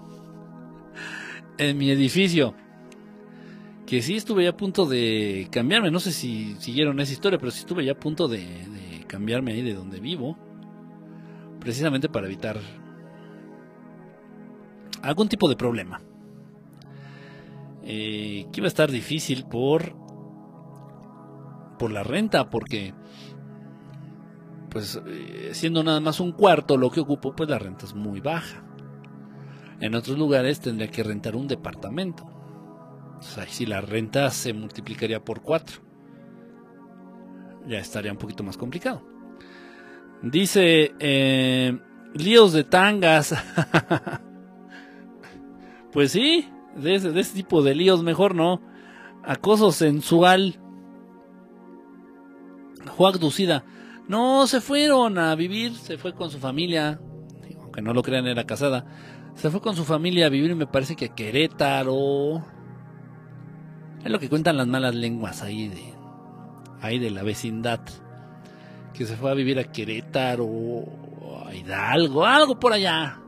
en mi edificio que sí estuve ya a punto de cambiarme. No sé si siguieron esa historia pero sí estuve ya a punto de, cambiarme ahí de donde vivo precisamente para evitar algún tipo de problema. Eh, que iba a estar difícil por por la renta porque pues eh, siendo nada más un cuarto lo que ocupo, pues la renta es muy baja. En otros lugares tendría que rentar un departamento. O sea, si la renta se multiplicaría por cuatro, ya estaría un poquito más complicado. Dice, eh, líos de tangas. (laughs) pues sí, de ese, tipo de líos mejor no. Acoso sensual. Juan Ducida. No, se fueron a vivir, se fue con su familia, aunque no lo crean, era casada. Se fue con su familia a vivir, me parece que a Querétaro. Es lo que cuentan las malas lenguas ahí de, ahí de la vecindad. Que se fue a vivir a Querétaro, a Hidalgo, algo por allá.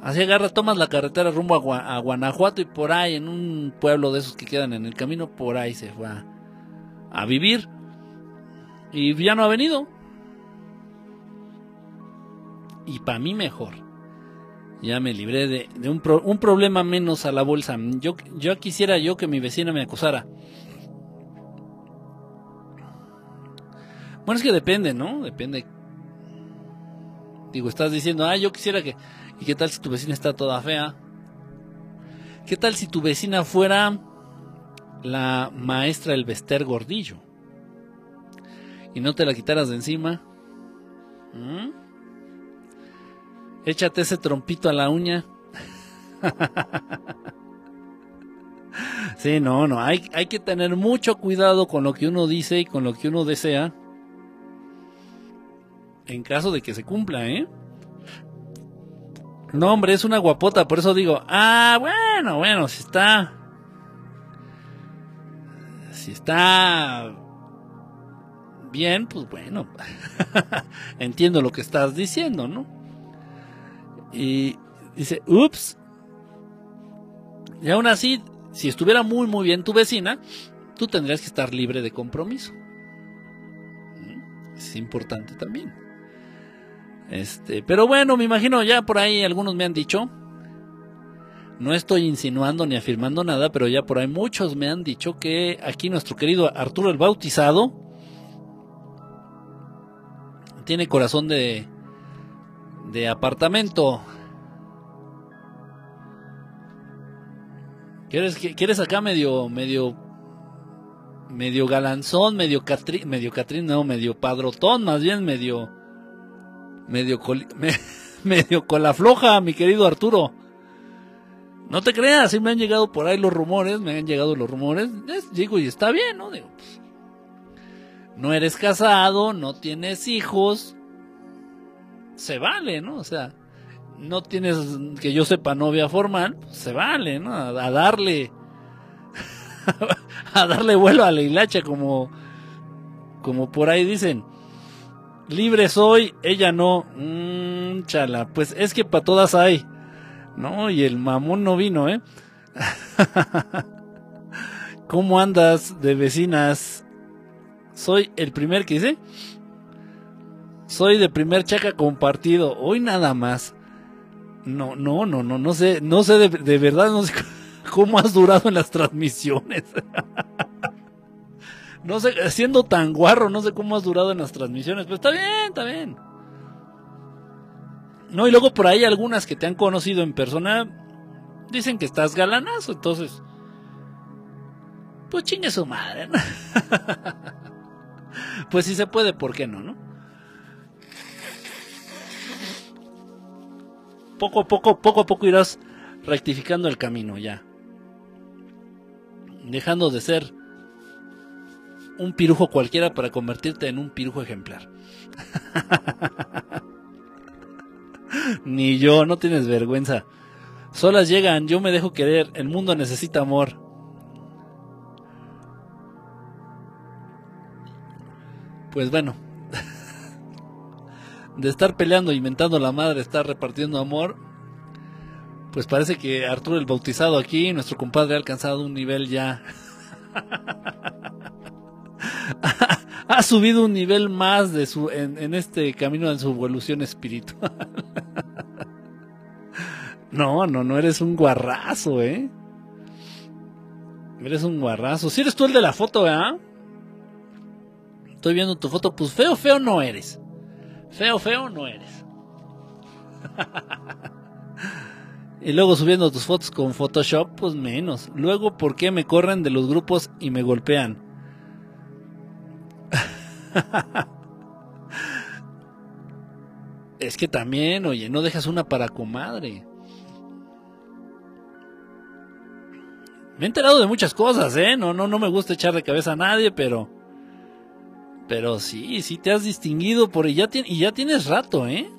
Así agarra, tomas la carretera rumbo a, Guanajuato y por ahí, en un pueblo de esos que quedan en el camino, por ahí se fue a vivir. Y ya no ha venido. Y para mí mejor. Ya me libré de, un, un, problema menos a la bolsa. Yo, yo quisiera yo que mi vecina me acusara. Bueno, es que depende, ¿no? Depende. Digo, estás diciendo, ah, yo quisiera que... ¿Y qué tal si tu vecina está toda fea? ¿Qué tal si tu vecina fuera la maestra del Bester Gordillo? Y no te la quitaras de encima. ¿Mm? Échate ese trompito a la uña. (laughs) sí, no, no, hay, hay que tener mucho cuidado con lo que uno dice y con lo que uno desea. En caso de que se cumpla, ¿eh? No, hombre, es una guapota, por eso digo, ah, bueno, bueno, si está... Si está bien, pues bueno, (laughs) entiendo lo que estás diciendo, ¿no? Y dice, ups. Y aún así, si estuviera muy, muy bien tu vecina, tú tendrías que estar libre de compromiso. Es importante también. Este, pero bueno, me imagino ya por ahí algunos me han dicho. No estoy insinuando ni afirmando nada, pero ya por ahí muchos me han dicho que aquí nuestro querido Arturo el Bautizado tiene corazón de, de apartamento. ¿Quieres, ¿Quieres acá medio, medio, medio galanzón, medio catrín, medio catrín, no, medio padrotón, más bien medio, medio, (laughs) medio cola floja, mi querido Arturo? No te creas, si me han llegado por ahí los rumores, me han llegado los rumores, digo, y está bien, ¿no? Digo, pues, no eres casado, no tienes hijos, se vale, ¿no? O sea, no tienes, que yo sepa, novia formal, pues se vale, ¿no? A, darle, (laughs) a darle vuelo a la hilacha, como, como por ahí dicen. Libre soy, ella no. Mmm, chala, pues es que para todas hay. No, y el mamón no vino, ¿eh? (laughs) ¿Cómo andas de vecinas? Soy el primer que dice. Soy de primer chaca compartido. Hoy nada más. No, no, no, no, no sé, no sé de, verdad, no sé (laughs) cómo has durado en las transmisiones. (laughs) no sé, siendo tan guarro, no sé cómo has durado en las transmisiones, pero está bien, está bien. No, y luego por ahí algunas que te han conocido en persona dicen que estás galanazo, entonces. Pues chingue su madre. (laughs) pues si se puede, ¿por qué no, no? Poco a poco, poco a poco irás rectificando el camino ya. Dejando de ser un pirujo cualquiera para convertirte en un pirujo ejemplar. (laughs) Ni yo, no tienes vergüenza. Solas llegan, yo me dejo querer, el mundo necesita amor. Pues bueno, de estar peleando, inventando la madre, estar repartiendo amor, pues parece que Arturo el Bautizado aquí, nuestro compadre, ha alcanzado un nivel ya... (laughs) ha subido un nivel más de su, en, este camino de su evolución espiritual. (laughs) no, no, no eres un guarrazo, ¿eh? Eres un guarrazo. Si eres tú el de la foto, ¿eh? Estoy viendo tu foto, pues feo, feo no eres. Feo, feo no eres. (laughs) y luego subiendo tus fotos con Photoshop, pues menos. Luego, ¿por qué me corren de los grupos y me golpean? (laughs) es que también, oye, no dejas una para comadre. Me he enterado de muchas cosas, ¿eh? No, no, no me gusta echar de cabeza a nadie, pero pero sí, sí te has distinguido por y ya, y ya tienes rato, ¿eh?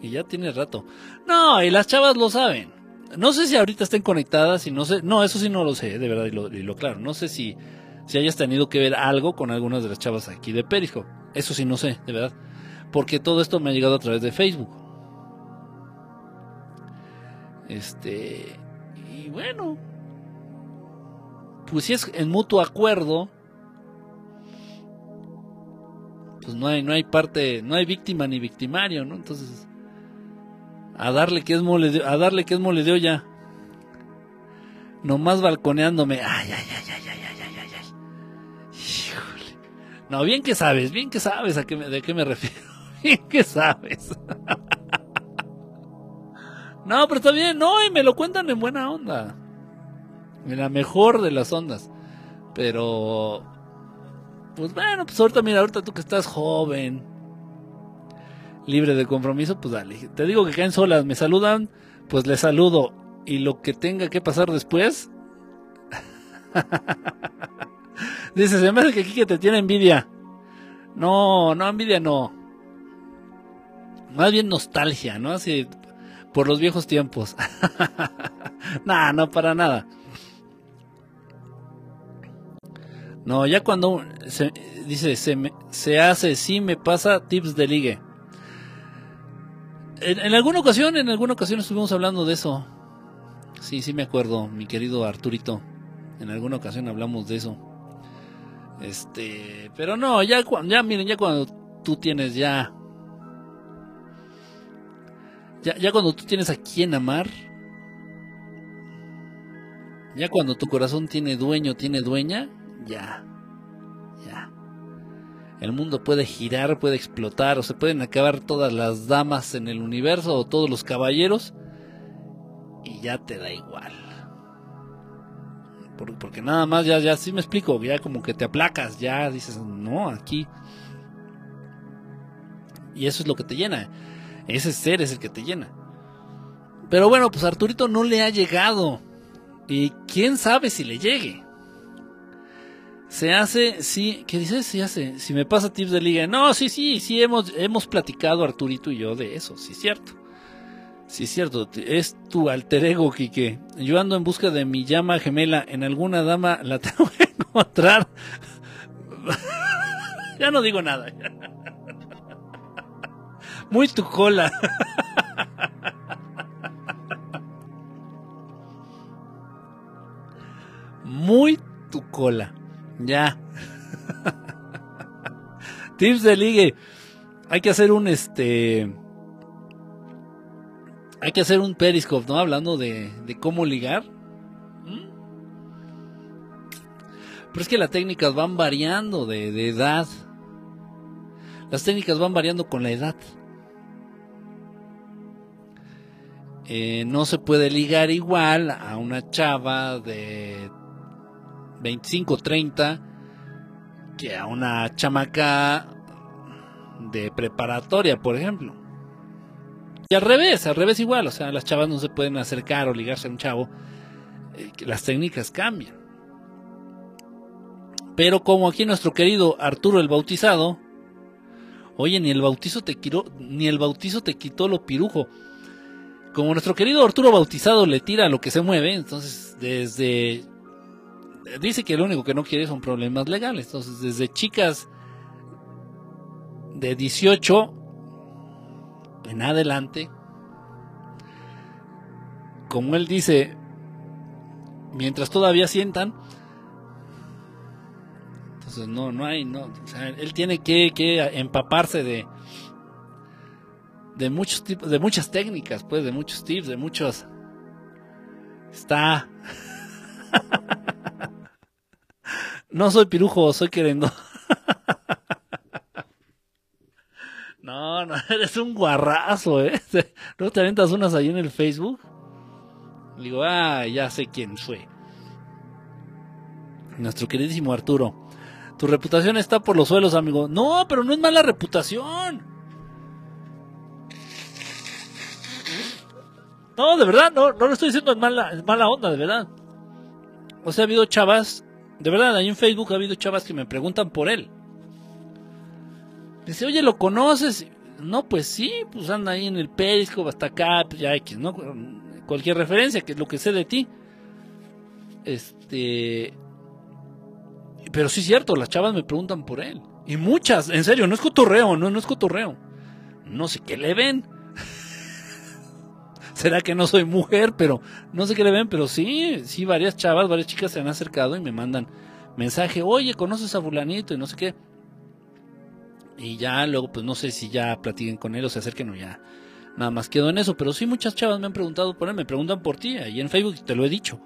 Y ya tienes rato. No, y las chavas lo saben. No sé si ahorita estén conectadas y no sé, no, eso sí no lo sé, de verdad, y lo, y lo claro. No sé si, si hayas tenido que ver algo con algunas de las chavas aquí de Periscope. Eso sí no sé, de verdad. Porque todo esto me ha llegado a través de Facebook. Este, y bueno, pues si es en mutuo acuerdo, pues no hay, no hay parte, no hay víctima ni victimario, ¿no? Entonces, a darle que es mole de, a darle que es mole de olla. Nomás balconeándome. Ay, ay, ay, ay, ay, ay, ay, ay. Híjole. No, bien que sabes, bien que sabes a qué de qué me refiero. (laughs) Bien que sabes. No, pero está bien, no, y me lo cuentan en buena onda. En la mejor de las ondas. Pero, pues bueno, pues ahorita, mira, ahorita tú que estás joven, libre de compromiso, pues dale. Te digo que caen solas, me saludan, pues les saludo. Y lo que tenga que pasar después. (laughs) Dice, se me hace que aquí que te tiene envidia. No, no, envidia no. Más bien nostalgia, ¿no? Así, por los viejos tiempos. (laughs) nah, no, para nada. No, ya cuando se, dice, se, me, se hace, sí me pasa tips de ligue. En, alguna ocasión, en alguna ocasión estuvimos hablando de eso. Sí, sí me acuerdo, mi querido Arturito. En alguna ocasión hablamos de eso. Este, pero no, ya cuando, ya miren, ya cuando tú tienes ya, ya, ya cuando tú tienes a quien amar, ya cuando tu corazón tiene dueño, tiene dueña, ya, ya. El mundo puede girar, puede explotar, o se pueden acabar todas las damas en el universo o todos los caballeros, y ya te da igual. Porque nada más, ya, ya, sí me explico, ya como que te aplacas, ya dices, no, aquí. Y eso es lo que te llena. Ese ser es el que te llena. Pero bueno, pues Arturito no le ha llegado. Y quién sabe si le llegue. Se hace, sí, ¿qué dices? Se hace, si me pasa tips de liga. No, sí, sí, sí, hemos, hemos platicado Arturito y yo de eso, sí, cierto. Sí, cierto, es tu alter ego, Quique. Yo ando en busca de mi llama gemela. En alguna dama la (laughs) tengo que encontrar. (laughs) ya no digo nada. (laughs) Muy tu cola. Muy tu cola. Ya. Tips de ligue. Hay que hacer un este hay que hacer un periscope, ¿no? Hablando de, de cómo ligar. Pero es que las técnicas van variando de, de, edad. Las técnicas van variando con la edad. Eh, no se puede ligar igual a una chava de 25, 30 que a una chamaca de preparatoria, por ejemplo. Y al revés, al revés igual, o sea, las chavas no se pueden acercar o ligarse a un chavo, eh, las técnicas cambian. Pero como aquí nuestro querido Arturo el Bautizado, oye, ni el bautizo te quitó, ni el bautizo te quitó lo pirujo. Como nuestro querido Arturo Bautizado le tira a lo que se mueve, entonces desde dice que lo único que no quiere son problemas legales. Entonces, desde chicas de 18 en adelante, como él dice, mientras todavía sientan, entonces no, no hay, no, él tiene que, que empaparse de de muchos tipos, de muchas técnicas, pues, de muchos tips, de muchos. Está. (laughs) no soy pirujo, soy querendo. (laughs) No, no, eres un guarrazo, ¿eh? (laughs) ¿No te aventas unas ahí en el Facebook? Digo, ah, ya sé quién fue. Nuestro queridísimo Arturo. Tu reputación está por los suelos, amigo. No, pero no es mala reputación. No, de verdad, no, no lo estoy diciendo en mala, en mala onda, de verdad. O sea, ha habido chavas, de verdad, ahí en Facebook ha habido chavas que me preguntan por él. Dice, oye, ¿lo conoces? No, pues sí, pues anda ahí en el Periscope hasta acá, pues ya X, ¿no? cualquier referencia, que es lo que sé de ti. Este. Pero sí es cierto, las chavas me preguntan por él. Y muchas, en serio, no es cotorreo, no, no es cotorreo. No sé qué le ven. Será que no soy mujer, pero no sé qué le ven, pero sí, sí, varias chavas, varias chicas se han acercado y me mandan mensaje, oye, ¿conoces a fulanito? Y no sé qué. Y ya luego, pues no sé si ya platiquen con él o se acerquen o ya. Nada más quedo en eso, pero sí muchas chavas me han preguntado por él, me preguntan por ti, ahí en Facebook te lo he dicho.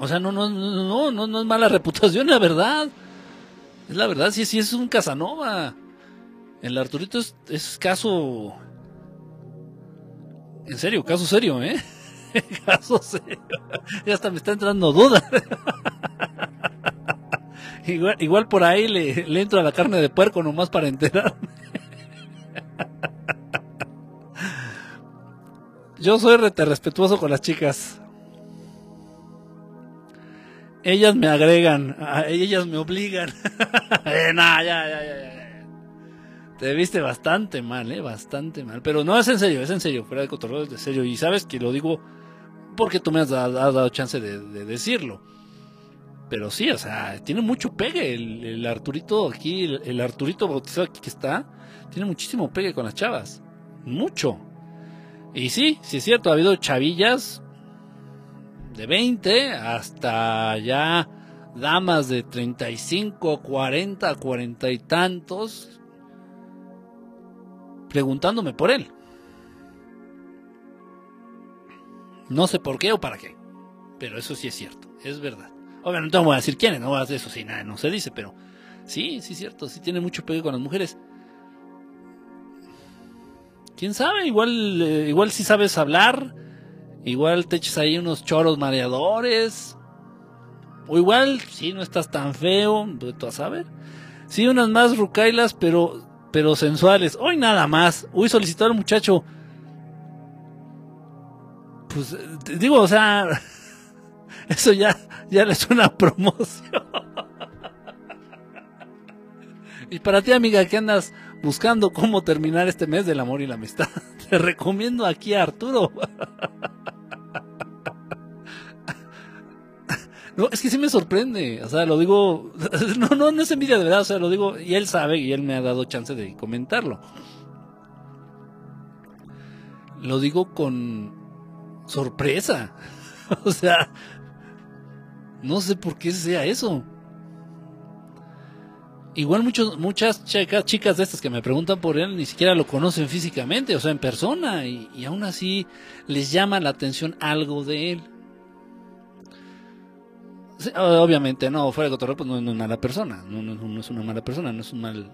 O sea, no, no, no, no, no es mala (laughs) reputación, la verdad. Es la verdad, sí, sí, es un Casanova. El Arturito es, es caso. En serio, caso serio, ¿eh? (laughs) caso serio. Ya hasta me está entrando duda. (laughs) igual, igual por ahí le, entro a la carne de puerco nomás para enterarme. (laughs) Yo soy rete respetuoso con las chicas. Ellas me agregan, ellas me obligan. eh, ya, ya, ya, ya. Te viste bastante mal, eh, bastante mal. Pero no es en serio, es en serio, fuera de cotorreo, es de serio. Y sabes que lo digo porque tú me has dado, chance de, decirlo. Pero sí, o sea, tiene mucho pegue el, Arturito aquí, el, el, Arturito bautizado aquí que está, tiene muchísimo pegue con las chavas. Mucho. Y sí, sí es cierto, ha habido chavillas de 20 hasta ya damas de 35, 40, 40 y tantos preguntándome por él. No sé por qué o para qué, pero eso sí es cierto, es verdad. Obviamente no voy a decir quiénes, no voy a decir eso, sí, nada, no se dice, pero sí, sí es cierto, sí tiene mucho pegue con las mujeres. ¿Quién sabe? Igual, eh, igual si sabes hablar, Igual te eches ahí unos choros mareadores. O igual, si no estás tan feo, tú a saber. Sí, unas más rucailas, pero, pero sensuales. Hoy nada más. Uy, solicitó al muchacho. Pues, digo, o sea, (laughs) eso ya, ya le una promoción. (laughs) y para ti, amiga, que andas buscando cómo terminar este mes del amor y la amistad, (laughs) te recomiendo aquí a Arturo. No, es que sí me sorprende, o sea, lo digo, (laughs) no, no, no es envidia de verdad, o sea, lo digo, y él sabe y él me ha dado chance de comentarlo. Lo digo con sorpresa, (laughs) o sea, no sé por qué sea eso. Igual muchos, muchas chicas, chicas de estas que me preguntan por él ni siquiera lo conocen físicamente, o sea, en persona, y, y aún así les llama la atención algo de él obviamente, no, fuera de cotorreo, pues no, es mala persona. No, no, es una mala persona, no es un mal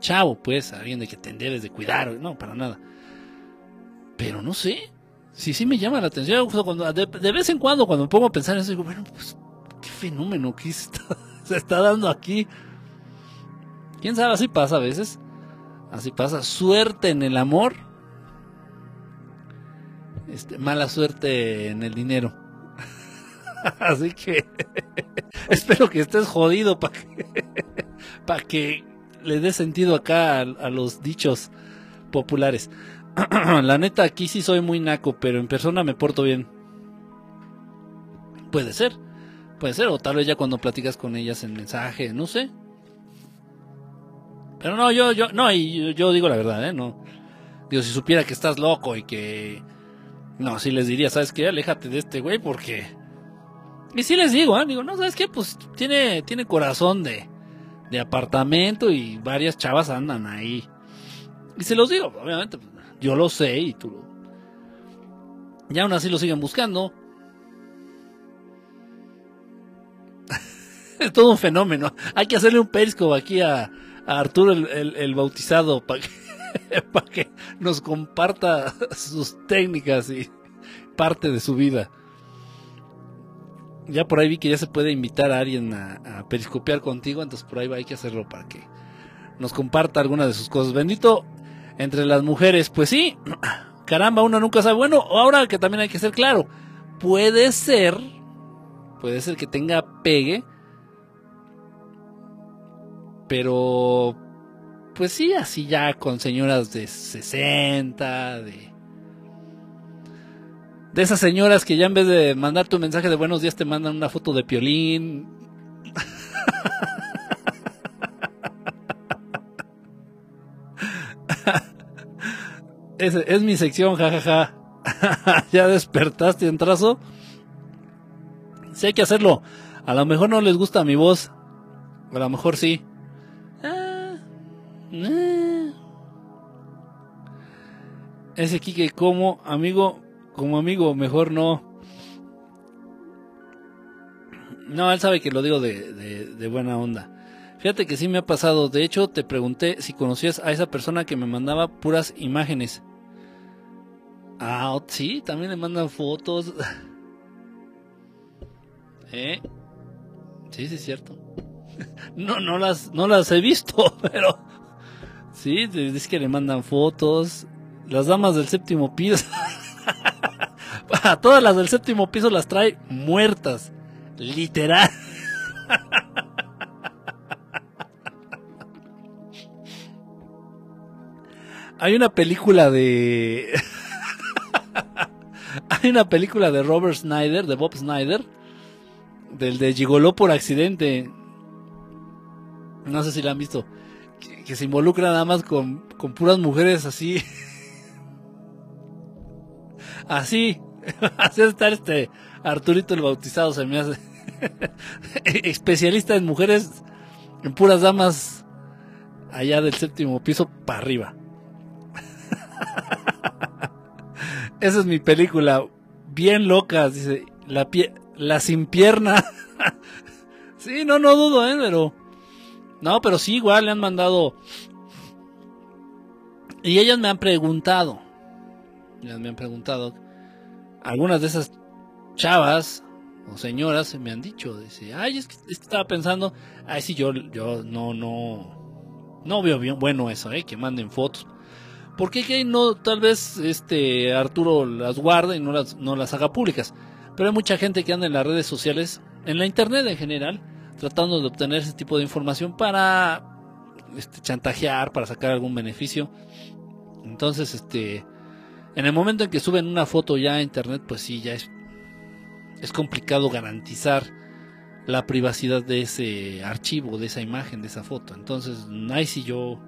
chavo, pues, alguien de que te debes de cuidar, no, para nada. Pero no sé, sí, sí me llama la atención. Cuando, de, vez en cuando, cuando me pongo a pensar en eso, digo, bueno, pues, qué fenómeno que (laughs) se está dando aquí. Quién sabe, así pasa a veces. Así pasa. Suerte en el amor. Este, mala suerte en el dinero. (laughs) Así que (laughs) espero que estés jodido para que, (laughs) que le dé sentido acá a, los dichos populares. (clears throat) La neta, aquí sí soy muy naco, pero en persona me porto bien. Puede ser, puede ser, o tal vez ya cuando platicas con ellas en mensaje, no sé. Pero no, yo, yo, no, y yo, digo la verdad, ¿eh? No. Digo, si supiera que estás loco y que. No, si les diría, ¿sabes qué? Aléjate de este güey porque y sí les digo, ¿eh? digo, no, ¿sabes qué? Pues tiene, tiene corazón de, de apartamento y varias chavas andan ahí. Y se los digo, obviamente, pues, yo lo sé y tú lo... Y aún así lo siguen buscando. (laughs) es todo un fenómeno. Hay que hacerle un periscope aquí a, Arturo el, el, bautizado para que, (laughs) para que nos comparta sus técnicas y parte de su vida ya por ahí vi que ya se puede invitar a alguien a, periscopiar contigo, entonces por ahí hay que hacerlo para que nos comparta alguna de sus cosas. Bendito entre las mujeres, pues sí, (clears throat) caramba, uno nunca sabe. Bueno, ahora que también hay que ser claro, puede ser, puede ser que tenga pegue, pero pues sí, así ya con señoras de 60, de De esas señoras que ya en vez de mandar tu mensaje de buenos días te mandan una foto de piolín. es, es mi sección, jajaja. (laughs) ya despertaste en trazo. Sí hay que hacerlo. A lo mejor no les gusta mi voz. A lo mejor sí. Ah, eh. Ese Kike como amigo, como amigo, mejor no. No, él sabe que lo digo de, buena onda. Fíjate que sí me ha pasado. De hecho, te pregunté si conocías a esa persona que me mandaba puras imágenes. Ah, sí, también le mandan fotos. (laughs) ¿Eh? Sí, sí, es cierto. (laughs) No, no las, no las he visto, (laughs) pero sí, es que le mandan fotos. Las damas del séptimo piso. (laughs) A todas las del séptimo piso las trae muertas. Literal. (laughs) Hay una película de. (laughs) Hay una película de Robert Snyder, de Bob Snyder, del de Gigoló por accidente. No sé si la han visto. Que, se involucra nada más con, con puras mujeres así. así. (laughs) Así estar este Arturito el Bautizado se me hace. (laughs) Especialista en mujeres, en puras damas allá del séptimo piso para arriba. (laughs) Esa es mi película. Bien loca, dice. La, pie la sin pierna. sí, no, no dudo, ¿eh? Pero. No, pero sí, igual le han mandado. Y ellas me han preguntado. Ellas me han preguntado. Algunas de esas chavas o señoras me han dicho. Dice, ay, es que, estaba pensando. Ay, sí, yo, yo no, no. No veo bien bueno eso, ¿eh? Que manden fotos. ¿Por qué no, tal vez este Arturo las guarda y no las, no las haga públicas? Pero hay mucha gente que anda en las redes sociales, en la internet en general, tratando de obtener ese tipo de información para este, chantajear, para sacar algún beneficio. Entonces, este, en el momento en que suben una foto ya a internet, pues sí, ya es, es complicado garantizar la privacidad de ese archivo, de esa imagen, de esa foto. Entonces, ahí yo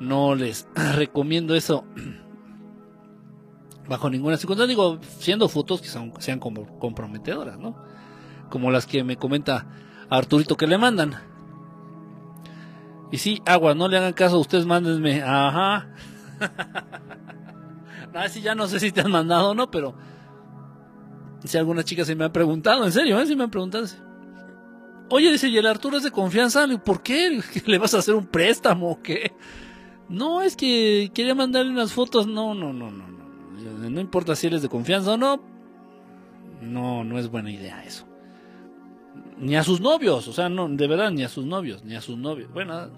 no les (clears throat) recomiendo eso (clears throat) bajo ninguna circunstancia. Digo, siendo fotos que sean comprometedoras, ¿no? Como las que me comenta Arturito que le mandan. Y sí, agua, no le hagan caso, ustedes mándenme. Ajá. (laughs) ah, sí, ya no sé si te han mandado o no, pero si algunas chicas se me han preguntado, en serio, ¿eh? Si me han preguntado. Oye, dice, y el Arturo es de confianza, ¿por qué? (laughs) ¿Le vas a hacer un préstamo o qué? No, es que quería mandarle unas fotos. No, no, no, no, no. No importa si él es de confianza o no. No, no es buena idea eso. Ni a sus novios, o sea, no, de verdad, ni a sus novios, ni a sus novios. Bueno,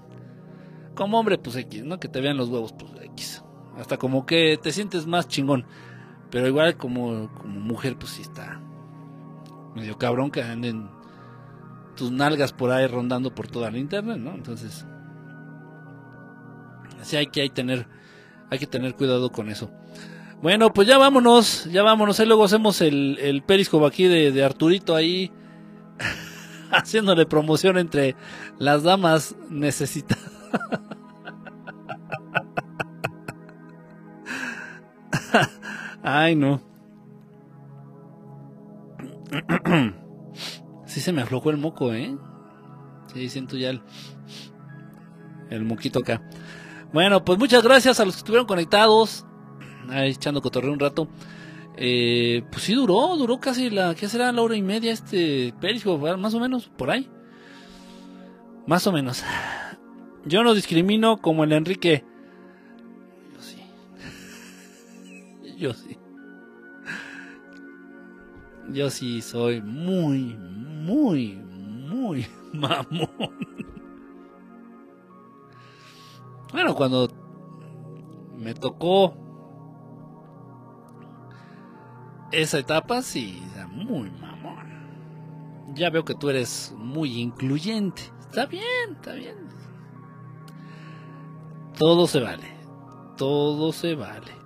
como hombre, pues X, ¿no? Que te vean los huevos, pues X. Hasta como que te sientes más chingón. Pero igual como, como mujer, pues sí está medio cabrón que anden tus nalgas por ahí rondando por toda la internet, ¿no? Entonces, Así hay que, hay tener, hay que tener cuidado con eso. Bueno, pues ya vámonos, ya vámonos. Ahí luego hacemos el, el periscope aquí de, Arturito ahí, (laughs) haciéndole promoción entre las damas necesitadas. (laughs) Ay, no. (clears throat) Sí se me aflojó el moco, ¿eh? Sí, siento ya el, el moquito acá. Bueno, pues muchas gracias a los que estuvieron conectados, ahí echando cotorreo un rato. Eh, pues sí duró, duró casi la, ¿qué será? La hora y media este Periscope, más o menos, por ahí. Más o menos. Yo no discrimino como el Enrique. Yo sí. Yo sí soy muy, muy, muy (laughs) mamón. Bueno, cuando me tocó esa etapa, sí, muy mamón. Ya veo que tú eres muy incluyente. Está bien, está bien. Todo se vale. Todo se vale.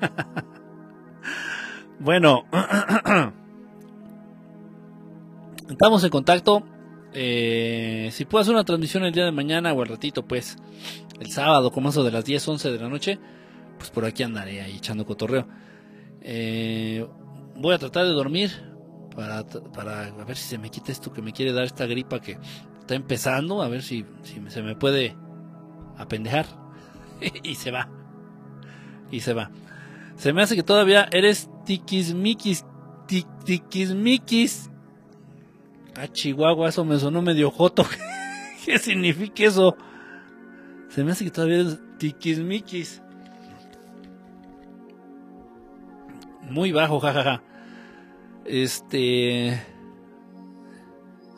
(laughs) bueno, (clears throat) estamos en contacto. Eh, si puedo hacer una transmisión el día de mañana o el ratito, pues el sábado, como eso de las 10, 11 de la noche, pues por aquí andaré ahí echando cotorreo. Eh, voy a tratar de dormir para, para ver si se me quita esto que me quiere dar esta gripa que está empezando, a ver si, si se me puede apendejar. (laughs) y se va. Y se va. Se me hace que todavía eres tiquismiquis, tiquismiquis. A Chihuahua, eso me sonó medio joto. (laughs) ¿Qué significa eso? Se me hace que todavía eres tiquismiquis. Muy bajo, jajaja. Este.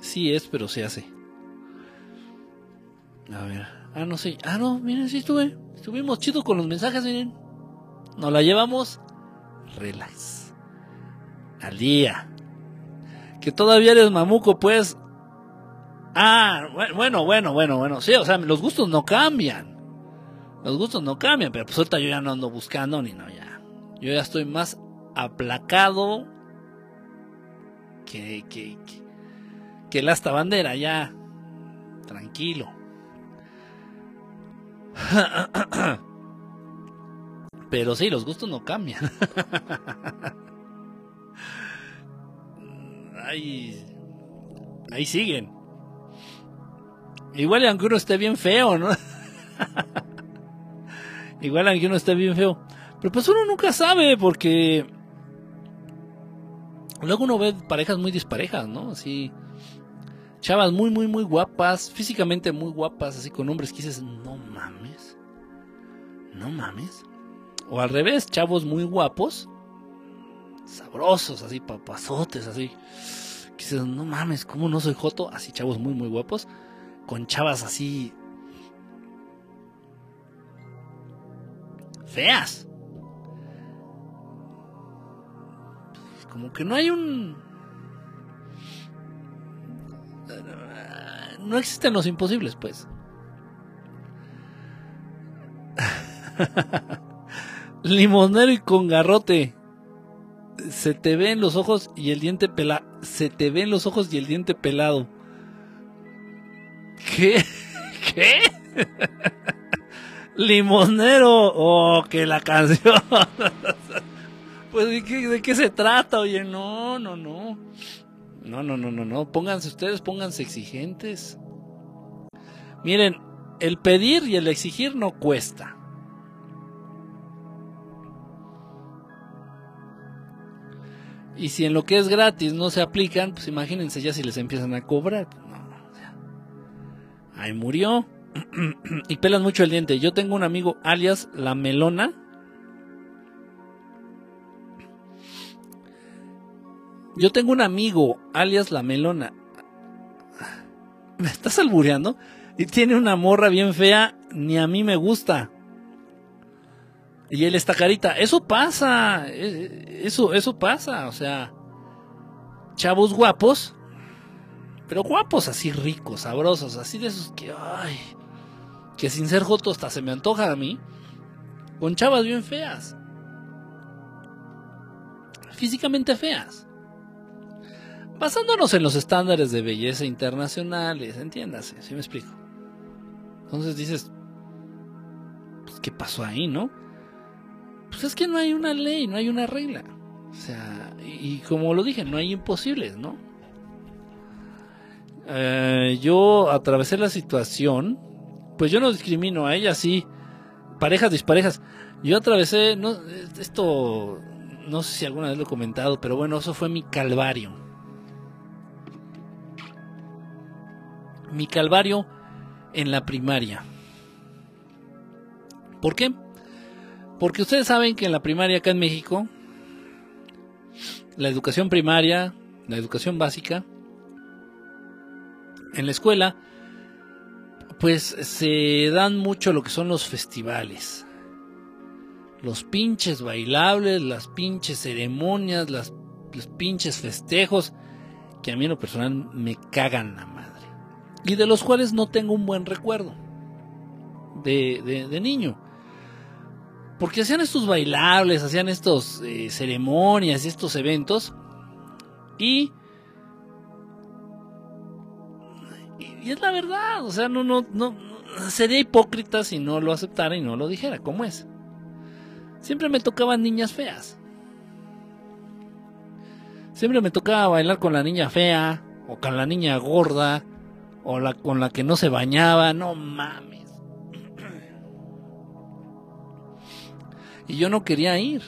Sí es, pero se hace. A ver. Ah, no sé. Ah, no, miren, sí estuve. Estuvimos chido con los mensajes, miren. Nos la llevamos. Relax. Al día. Que todavía eres mamuco, pues. Ah, bueno, bueno, bueno, bueno. Sí, o sea, los gustos no cambian. Los gustos no cambian, pero pues ahorita yo ya no ando buscando ni no, ya. Yo ya estoy más aplacado que, que, que, que el hasta bandera, ya. Tranquilo. (clears throat) Pero sí, los gustos no cambian. (laughs) ahí, ahí siguen. Igual aunque uno esté bien feo, ¿no? (laughs) Igual aunque uno esté bien feo. Pero pues uno nunca sabe porque luego uno ve parejas muy disparejas, ¿no? Así chavas muy muy muy guapas, físicamente muy guapas, así con hombres que dices, "No mames." No mames. O al revés, chavos muy guapos, sabrosos, así papazotes, así. Que "No mames, ¿cómo no soy joto?" Así chavos muy muy guapos con chavas así feas. Como que no hay un... No existen los imposibles, pues. (laughs) Limonero y con garrote. Se te ven los ojos y el diente pelado. Se te ven los ojos y el diente pelado. ¿Qué? (laughs) ¿Qué? (laughs) Limonero. Oh, que la canción. (laughs) pues ¿de qué, ¿de qué se trata? Oye, no, no, no. No, no, no, no, no. Pónganse ustedes, pónganse exigentes. Miren, el pedir y el exigir no cuesta. Y si en lo que es gratis no se aplican, pues imagínense ya si les empiezan a cobrar. No, ahí murió. (clears throat) y pelan mucho el diente. Yo tengo un amigo alias La Melona. Yo tengo un amigo alias La Melona. (laughs) ¿Me estás albureando? Y tiene una morra bien fea, ni a mí me gusta. Y él está carita. Eso pasa. Eso, eso pasa. O sea, chavos guapos. Pero guapos así ricos, sabrosos, así de esos que, ay, que sin ser joto hasta se me antoja a mí. Con chavas bien feas. Físicamente feas. Basándonos en los estándares de belleza internacionales, entiéndase, si me explico. Entonces dices, pues, ¿qué pasó ahí, no? Pues es que no hay una ley, no hay una regla. O sea, y, como lo dije, no hay imposibles, ¿no? Eh, yo atravesé la situación, pues yo no discrimino a ella, sí, parejas, disparejas. Yo atravesé, no, esto, no sé si alguna vez lo he comentado, pero bueno, eso fue mi calvario. Mi calvario en la primaria. ¿Por qué? Porque ustedes saben que en la primaria acá en México, la educación primaria, la educación básica, en la escuela, pues se dan mucho lo que son los festivales. Los pinches bailables, las pinches ceremonias, las, los pinches festejos, que a mí en lo personal me cagan la madre. Y de los cuales no tengo un buen recuerdo de, niño. Porque hacían estos bailables, hacían estos eh, ceremonias, estos eventos. Y, y es la verdad, o sea, no, no, no, sería hipócrita si no lo aceptara y no lo dijera, como es. Siempre me tocaban niñas feas. Siempre me tocaba bailar con la niña fea, o con la niña gorda, o la, con la que no se bañaba, no mames. Y yo no quería ir.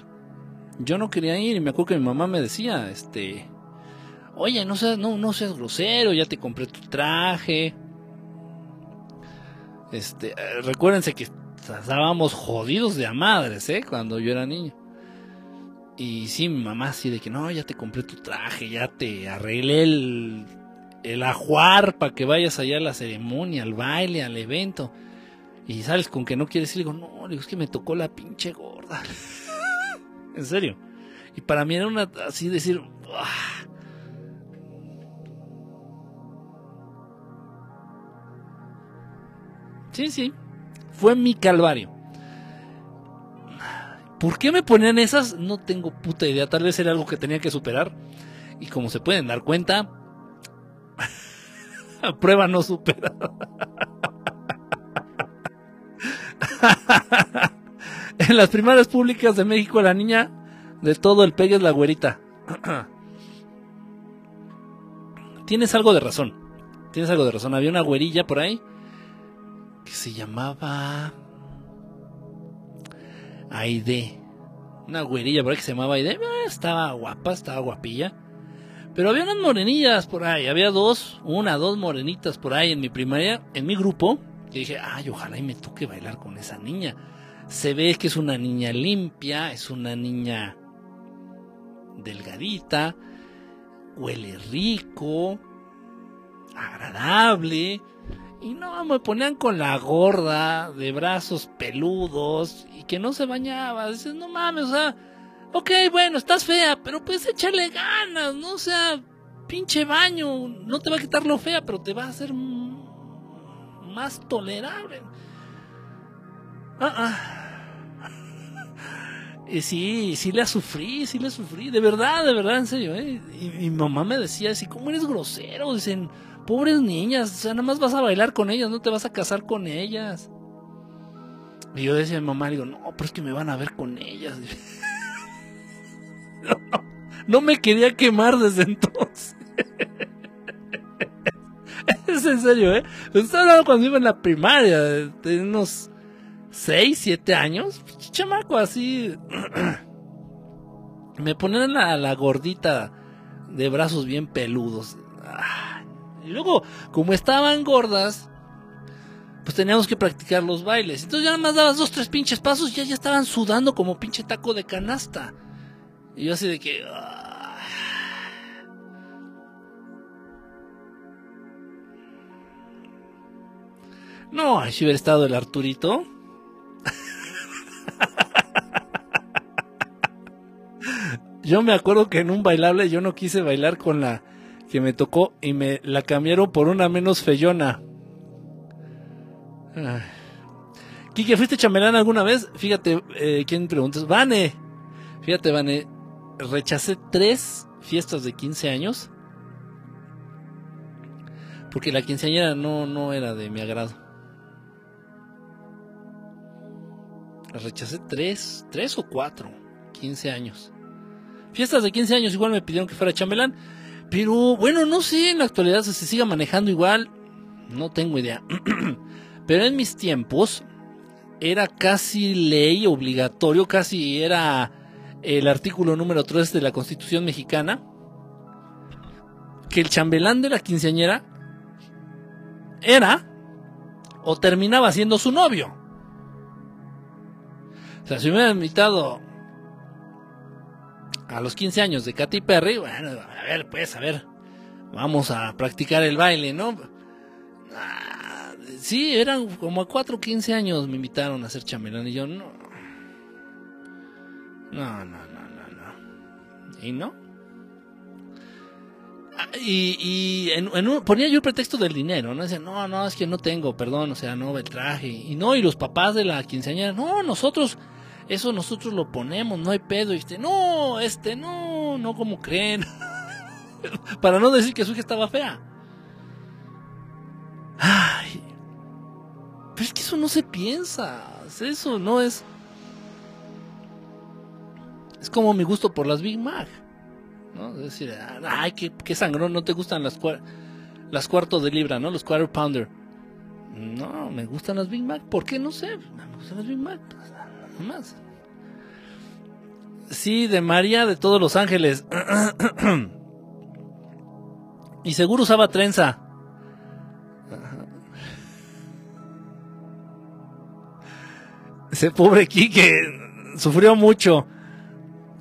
Yo no quería ir y me acuerdo que mi mamá me decía, este, oye, no seas, no, no seas grosero, ya te compré tu traje. Este, eh, recuérdense que estábamos jodidos de a madres, ¿eh? Cuando yo era niño. Y sí, mi mamá así de que no, ya te compré tu traje, ya te arreglé el, el ajuar para que vayas allá a la ceremonia, al baile, al evento. Y sales con que no quieres ir, y digo, no, digo, es que me tocó la pinche gorda. (laughs) en serio. Y para mí era una así decir. Sí, sí. Fue mi calvario. ¿Por qué me ponían esas? No tengo puta idea. Tal vez era algo que tenía que superar. Y como se pueden dar cuenta, (laughs) prueba no superada. (laughs) en las primarias públicas de México, la niña de todo el pegue es la güerita. (clears throat) Tienes algo de razón. Tienes algo de razón. Había una güerilla por ahí que se llamaba Aide. Una güerilla por ahí que se llamaba Aide. Ah, estaba guapa, estaba guapilla. Pero había unas morenillas por ahí. Había dos, una, dos morenitas por ahí en mi primaria, en mi grupo. Dije, ay, ojalá y me toque bailar con esa niña. Se ve que es una niña limpia, es una niña delgadita, huele rico, agradable. Y no, me ponían con la gorda, de brazos peludos, y que no se bañaba. Dices, no mames, o sea, ok, bueno, estás fea, pero puedes echarle ganas, ¿no? O sea, pinche baño, no te va a quitar lo fea, pero te va a hacer más tolerable. Ah, ah. Y sí, sí le sufrí, sí le sufrí, de verdad, de verdad, en serio, ¿eh? Y mi mamá me decía así, ¿cómo eres grosero? Dicen, pobres niñas, o sea, nada más vas a bailar con ellas, no te vas a casar con ellas. Y yo decía a mi mamá, digo, no, pero es que me van a ver con ellas. (laughs) no me quería quemar desde entonces. (laughs) es en serio, ¿eh? Estaba hablando cuando iba en la primaria, tenía unos 6, 7 años. Chamaco así. (clears throat) Me ponían la, la gordita de brazos bien peludos. Y luego, como estaban gordas, pues teníamos que practicar los bailes. Entonces ya nada más dabas dos, tres pinches pasos y ya, ya estaban sudando como pinche taco de canasta. Y yo así de que... No, si hubiera estado el Arturito. yo me acuerdo que en un bailable yo no quise bailar con la que me tocó y me la cambiaron por una menos feyona. Kike, ¿fuiste chambelán alguna vez? Fíjate, eh, ¿quién preguntas? Vane. Fíjate, Vane, rechacé tres fiestas de 15 años porque la quinceañera no, no era de mi agrado. Rechacé tres, tres o cuatro, 15 años. Fiestas de 15 años igual me pidieron que fuera chambelán, pero bueno, no sé, en la actualidad se siga manejando igual, no tengo idea. (clears throat) pero en mis tiempos era casi ley, obligatorio, casi era el artículo número 3 de la Constitución mexicana, que el chambelán de la quinceañera era o terminaba siendo su novio. O sea, si me hubieran invitado a los 15 años de Katy Perry, bueno, a ver, pues, a ver, vamos a practicar el baile, ¿no? Ah, sí, eran como a 4 o 15 años me invitaron a hacer chamelán y yo, no. No, no, no, no, no. ¿Y no? Ah, y, y en, ponía yo el pretexto del dinero, ¿no? Decía, no, no, es que no tengo, perdón, o sea, no, el traje. Y no, y los papás de la quinceañera, no, nosotros Eso nosotros lo ponemos, no hay pedo. Y este, no, este, no, no como creen. (laughs) Para no decir que su hija estaba fea. Ay. Pero es que eso no se piensa. Eso no es. Es como mi gusto por las Big Mac. ¿no? Es decir, ay, qué, qué sangrón, no te gustan las, las cuartos de libra, ¿no? Los quarter pounder. No, me gustan las Big Mac. ¿Por qué? No sé. Me gustan las Big Mac. Más. Sí, de María de todos los ángeles. (clears throat) y seguro usaba trenza. Ese pobre Kike sufrió mucho.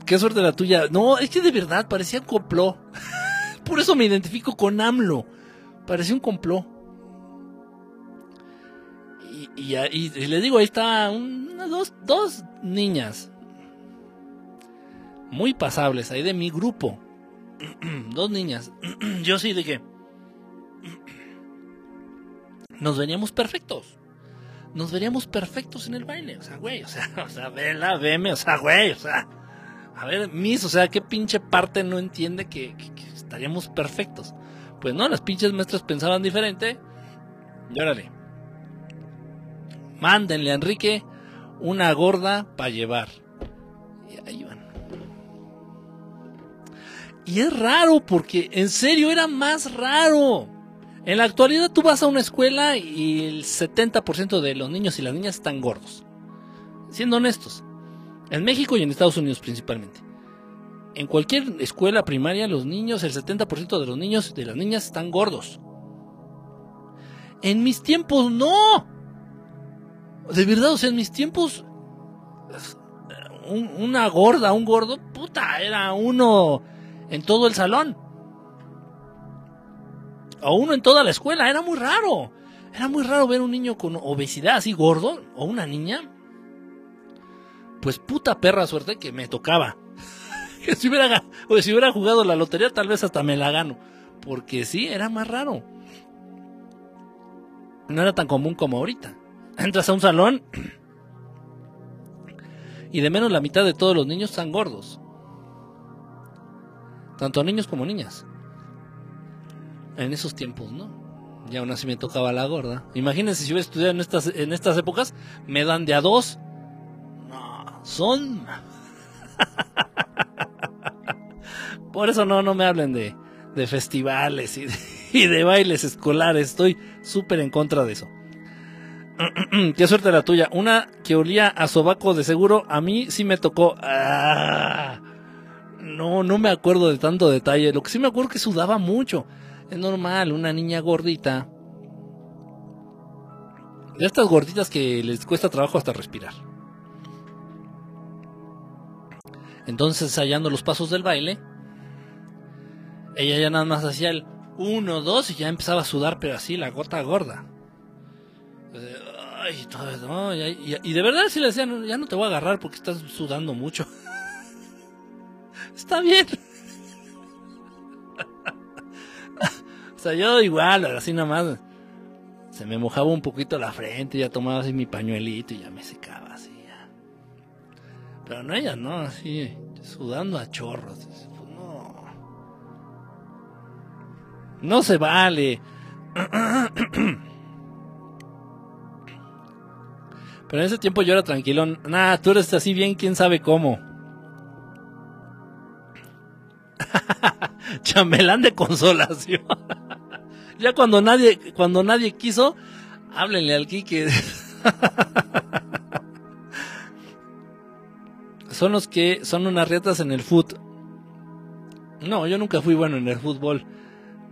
Qué suerte la tuya. No, es que de verdad parecía un complot. (laughs) Por eso me identifico con AMLO. Parecía un complot. Y, y, le digo, ahí está dos, dos niñas. Muy pasables, ahí de mi grupo. (clears throat) dos niñas. (clears throat) Yo sí que... (clears throat) Nos veríamos perfectos. Nos veríamos perfectos en el baile. O sea, güey, (laughs) o sea, vela, veme, o sea, güey, o sea a ver, Miss, o sea, ¿qué pinche parte no entiende que, estaríamos perfectos? Pues no, las pinches maestras pensaban diferente. Y órale. Mándenle a Enrique una gorda para llevar. Y ahí van. Y es raro porque en serio era más raro. En la actualidad tú vas a una escuela y el 70% de los niños y las niñas están gordos. Siendo honestos. En México y en Estados Unidos principalmente. En cualquier escuela primaria, los niños, el 70% de los niños y de las niñas están gordos. En mis tiempos no. De verdad, o sea, en mis tiempos, una gorda, un gordo, puta, era uno en todo el salón. O uno en toda la escuela, era muy raro. Era muy raro ver un niño con obesidad así gordo, o una niña pues puta perra suerte que me tocaba. (laughs) que si hubiera, o si hubiera jugado la lotería, tal vez hasta me la gano. Porque sí, era más raro. No era tan común como ahorita. Entras a un salón y de menos la mitad de todos los niños están gordos. Tanto niños como niñas. En esos tiempos, ¿no? Y aún así me tocaba la gorda. Imagínense si hubiera estudiado en estas, en estas épocas, me dan de a dos son. (laughs) Por eso no, no me hablen de, de festivales y de, (laughs) y de, bailes escolares. Estoy súper en contra de eso. (clears throat) Qué suerte la tuya. Una que olía a sobaco de seguro. A mí sí me tocó. Ah, no, no me acuerdo de tanto detalle. Lo que sí me acuerdo es que sudaba mucho. Es normal, una niña gordita. De estas gorditas que les cuesta trabajo hasta respirar. Entonces, ensayando los pasos del baile, ella ya nada más hacía el 1, 2 y ya empezaba a sudar, pero así, la gota gorda. Y, de verdad si le decían, ya no te voy a agarrar porque estás sudando mucho. (laughs) Está bien. (laughs) o sea, yo igual, así nada más. Se me mojaba un poquito la frente, ya tomaba así mi pañuelito y ya me secaba. Pero no ella, no, así, sudando a chorros. Pues no. No se vale. (clears throat) Pero en ese tiempo yo era tranquilón. Nah, tú eres así bien, quién sabe cómo. (laughs) Chambelán de consolación. (laughs) ya cuando nadie, cuando nadie quiso, háblenle al Kike. (laughs) son los que son unas retas en el foot. No, yo nunca fui bueno en el fútbol.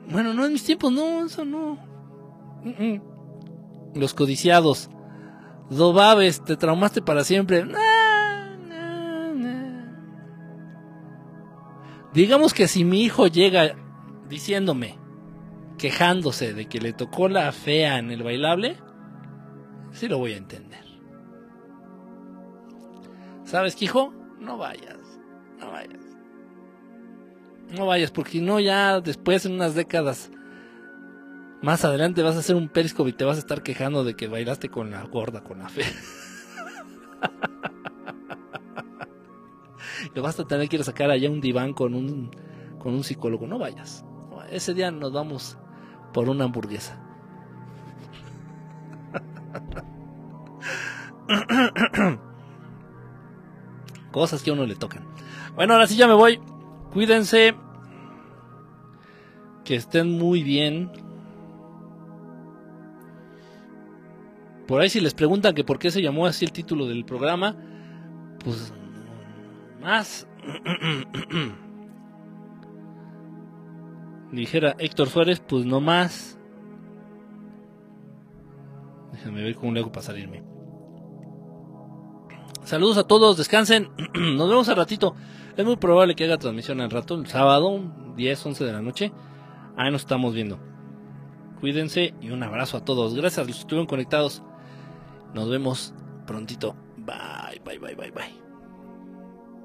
Bueno, no en mis tiempos, no, eso no. Los codiciados. Dobabes, te traumaste para siempre. Digamos que si mi hijo llega diciéndome, quejándose de que le tocó la fea en el bailable, sí lo voy a entender. ¿Sabes qué, hijo? No vayas, no vayas. No vayas, porque no ya después en unas décadas más adelante vas a hacer un periscope y te vas a estar quejando de que bailaste con la gorda, con la fe. (laughs) le vas a tener que ir a sacar allá un diván con un, con un psicólogo. No vayas. Ese día nos vamos por una hamburguesa. (coughs) Cosas que a uno le tocan. Bueno, ahora sí ya me voy. Cuídense. Que estén muy bien. Por ahí si les preguntan que por qué se llamó así el título del programa, pues más. (clears throat) Dijera Héctor Suárez, pues no más. Déjame ver cómo le hago para salirme. Saludos a todos, descansen. (clears throat) Nos vemos al ratito. Es muy probable que haga transmisión al rato, el sábado, 10, 11 de la noche. Ahí nos estamos viendo. Cuídense y un abrazo a todos. Gracias los que estuvieron conectados. Nos vemos prontito. Bye, bye, bye, bye, bye.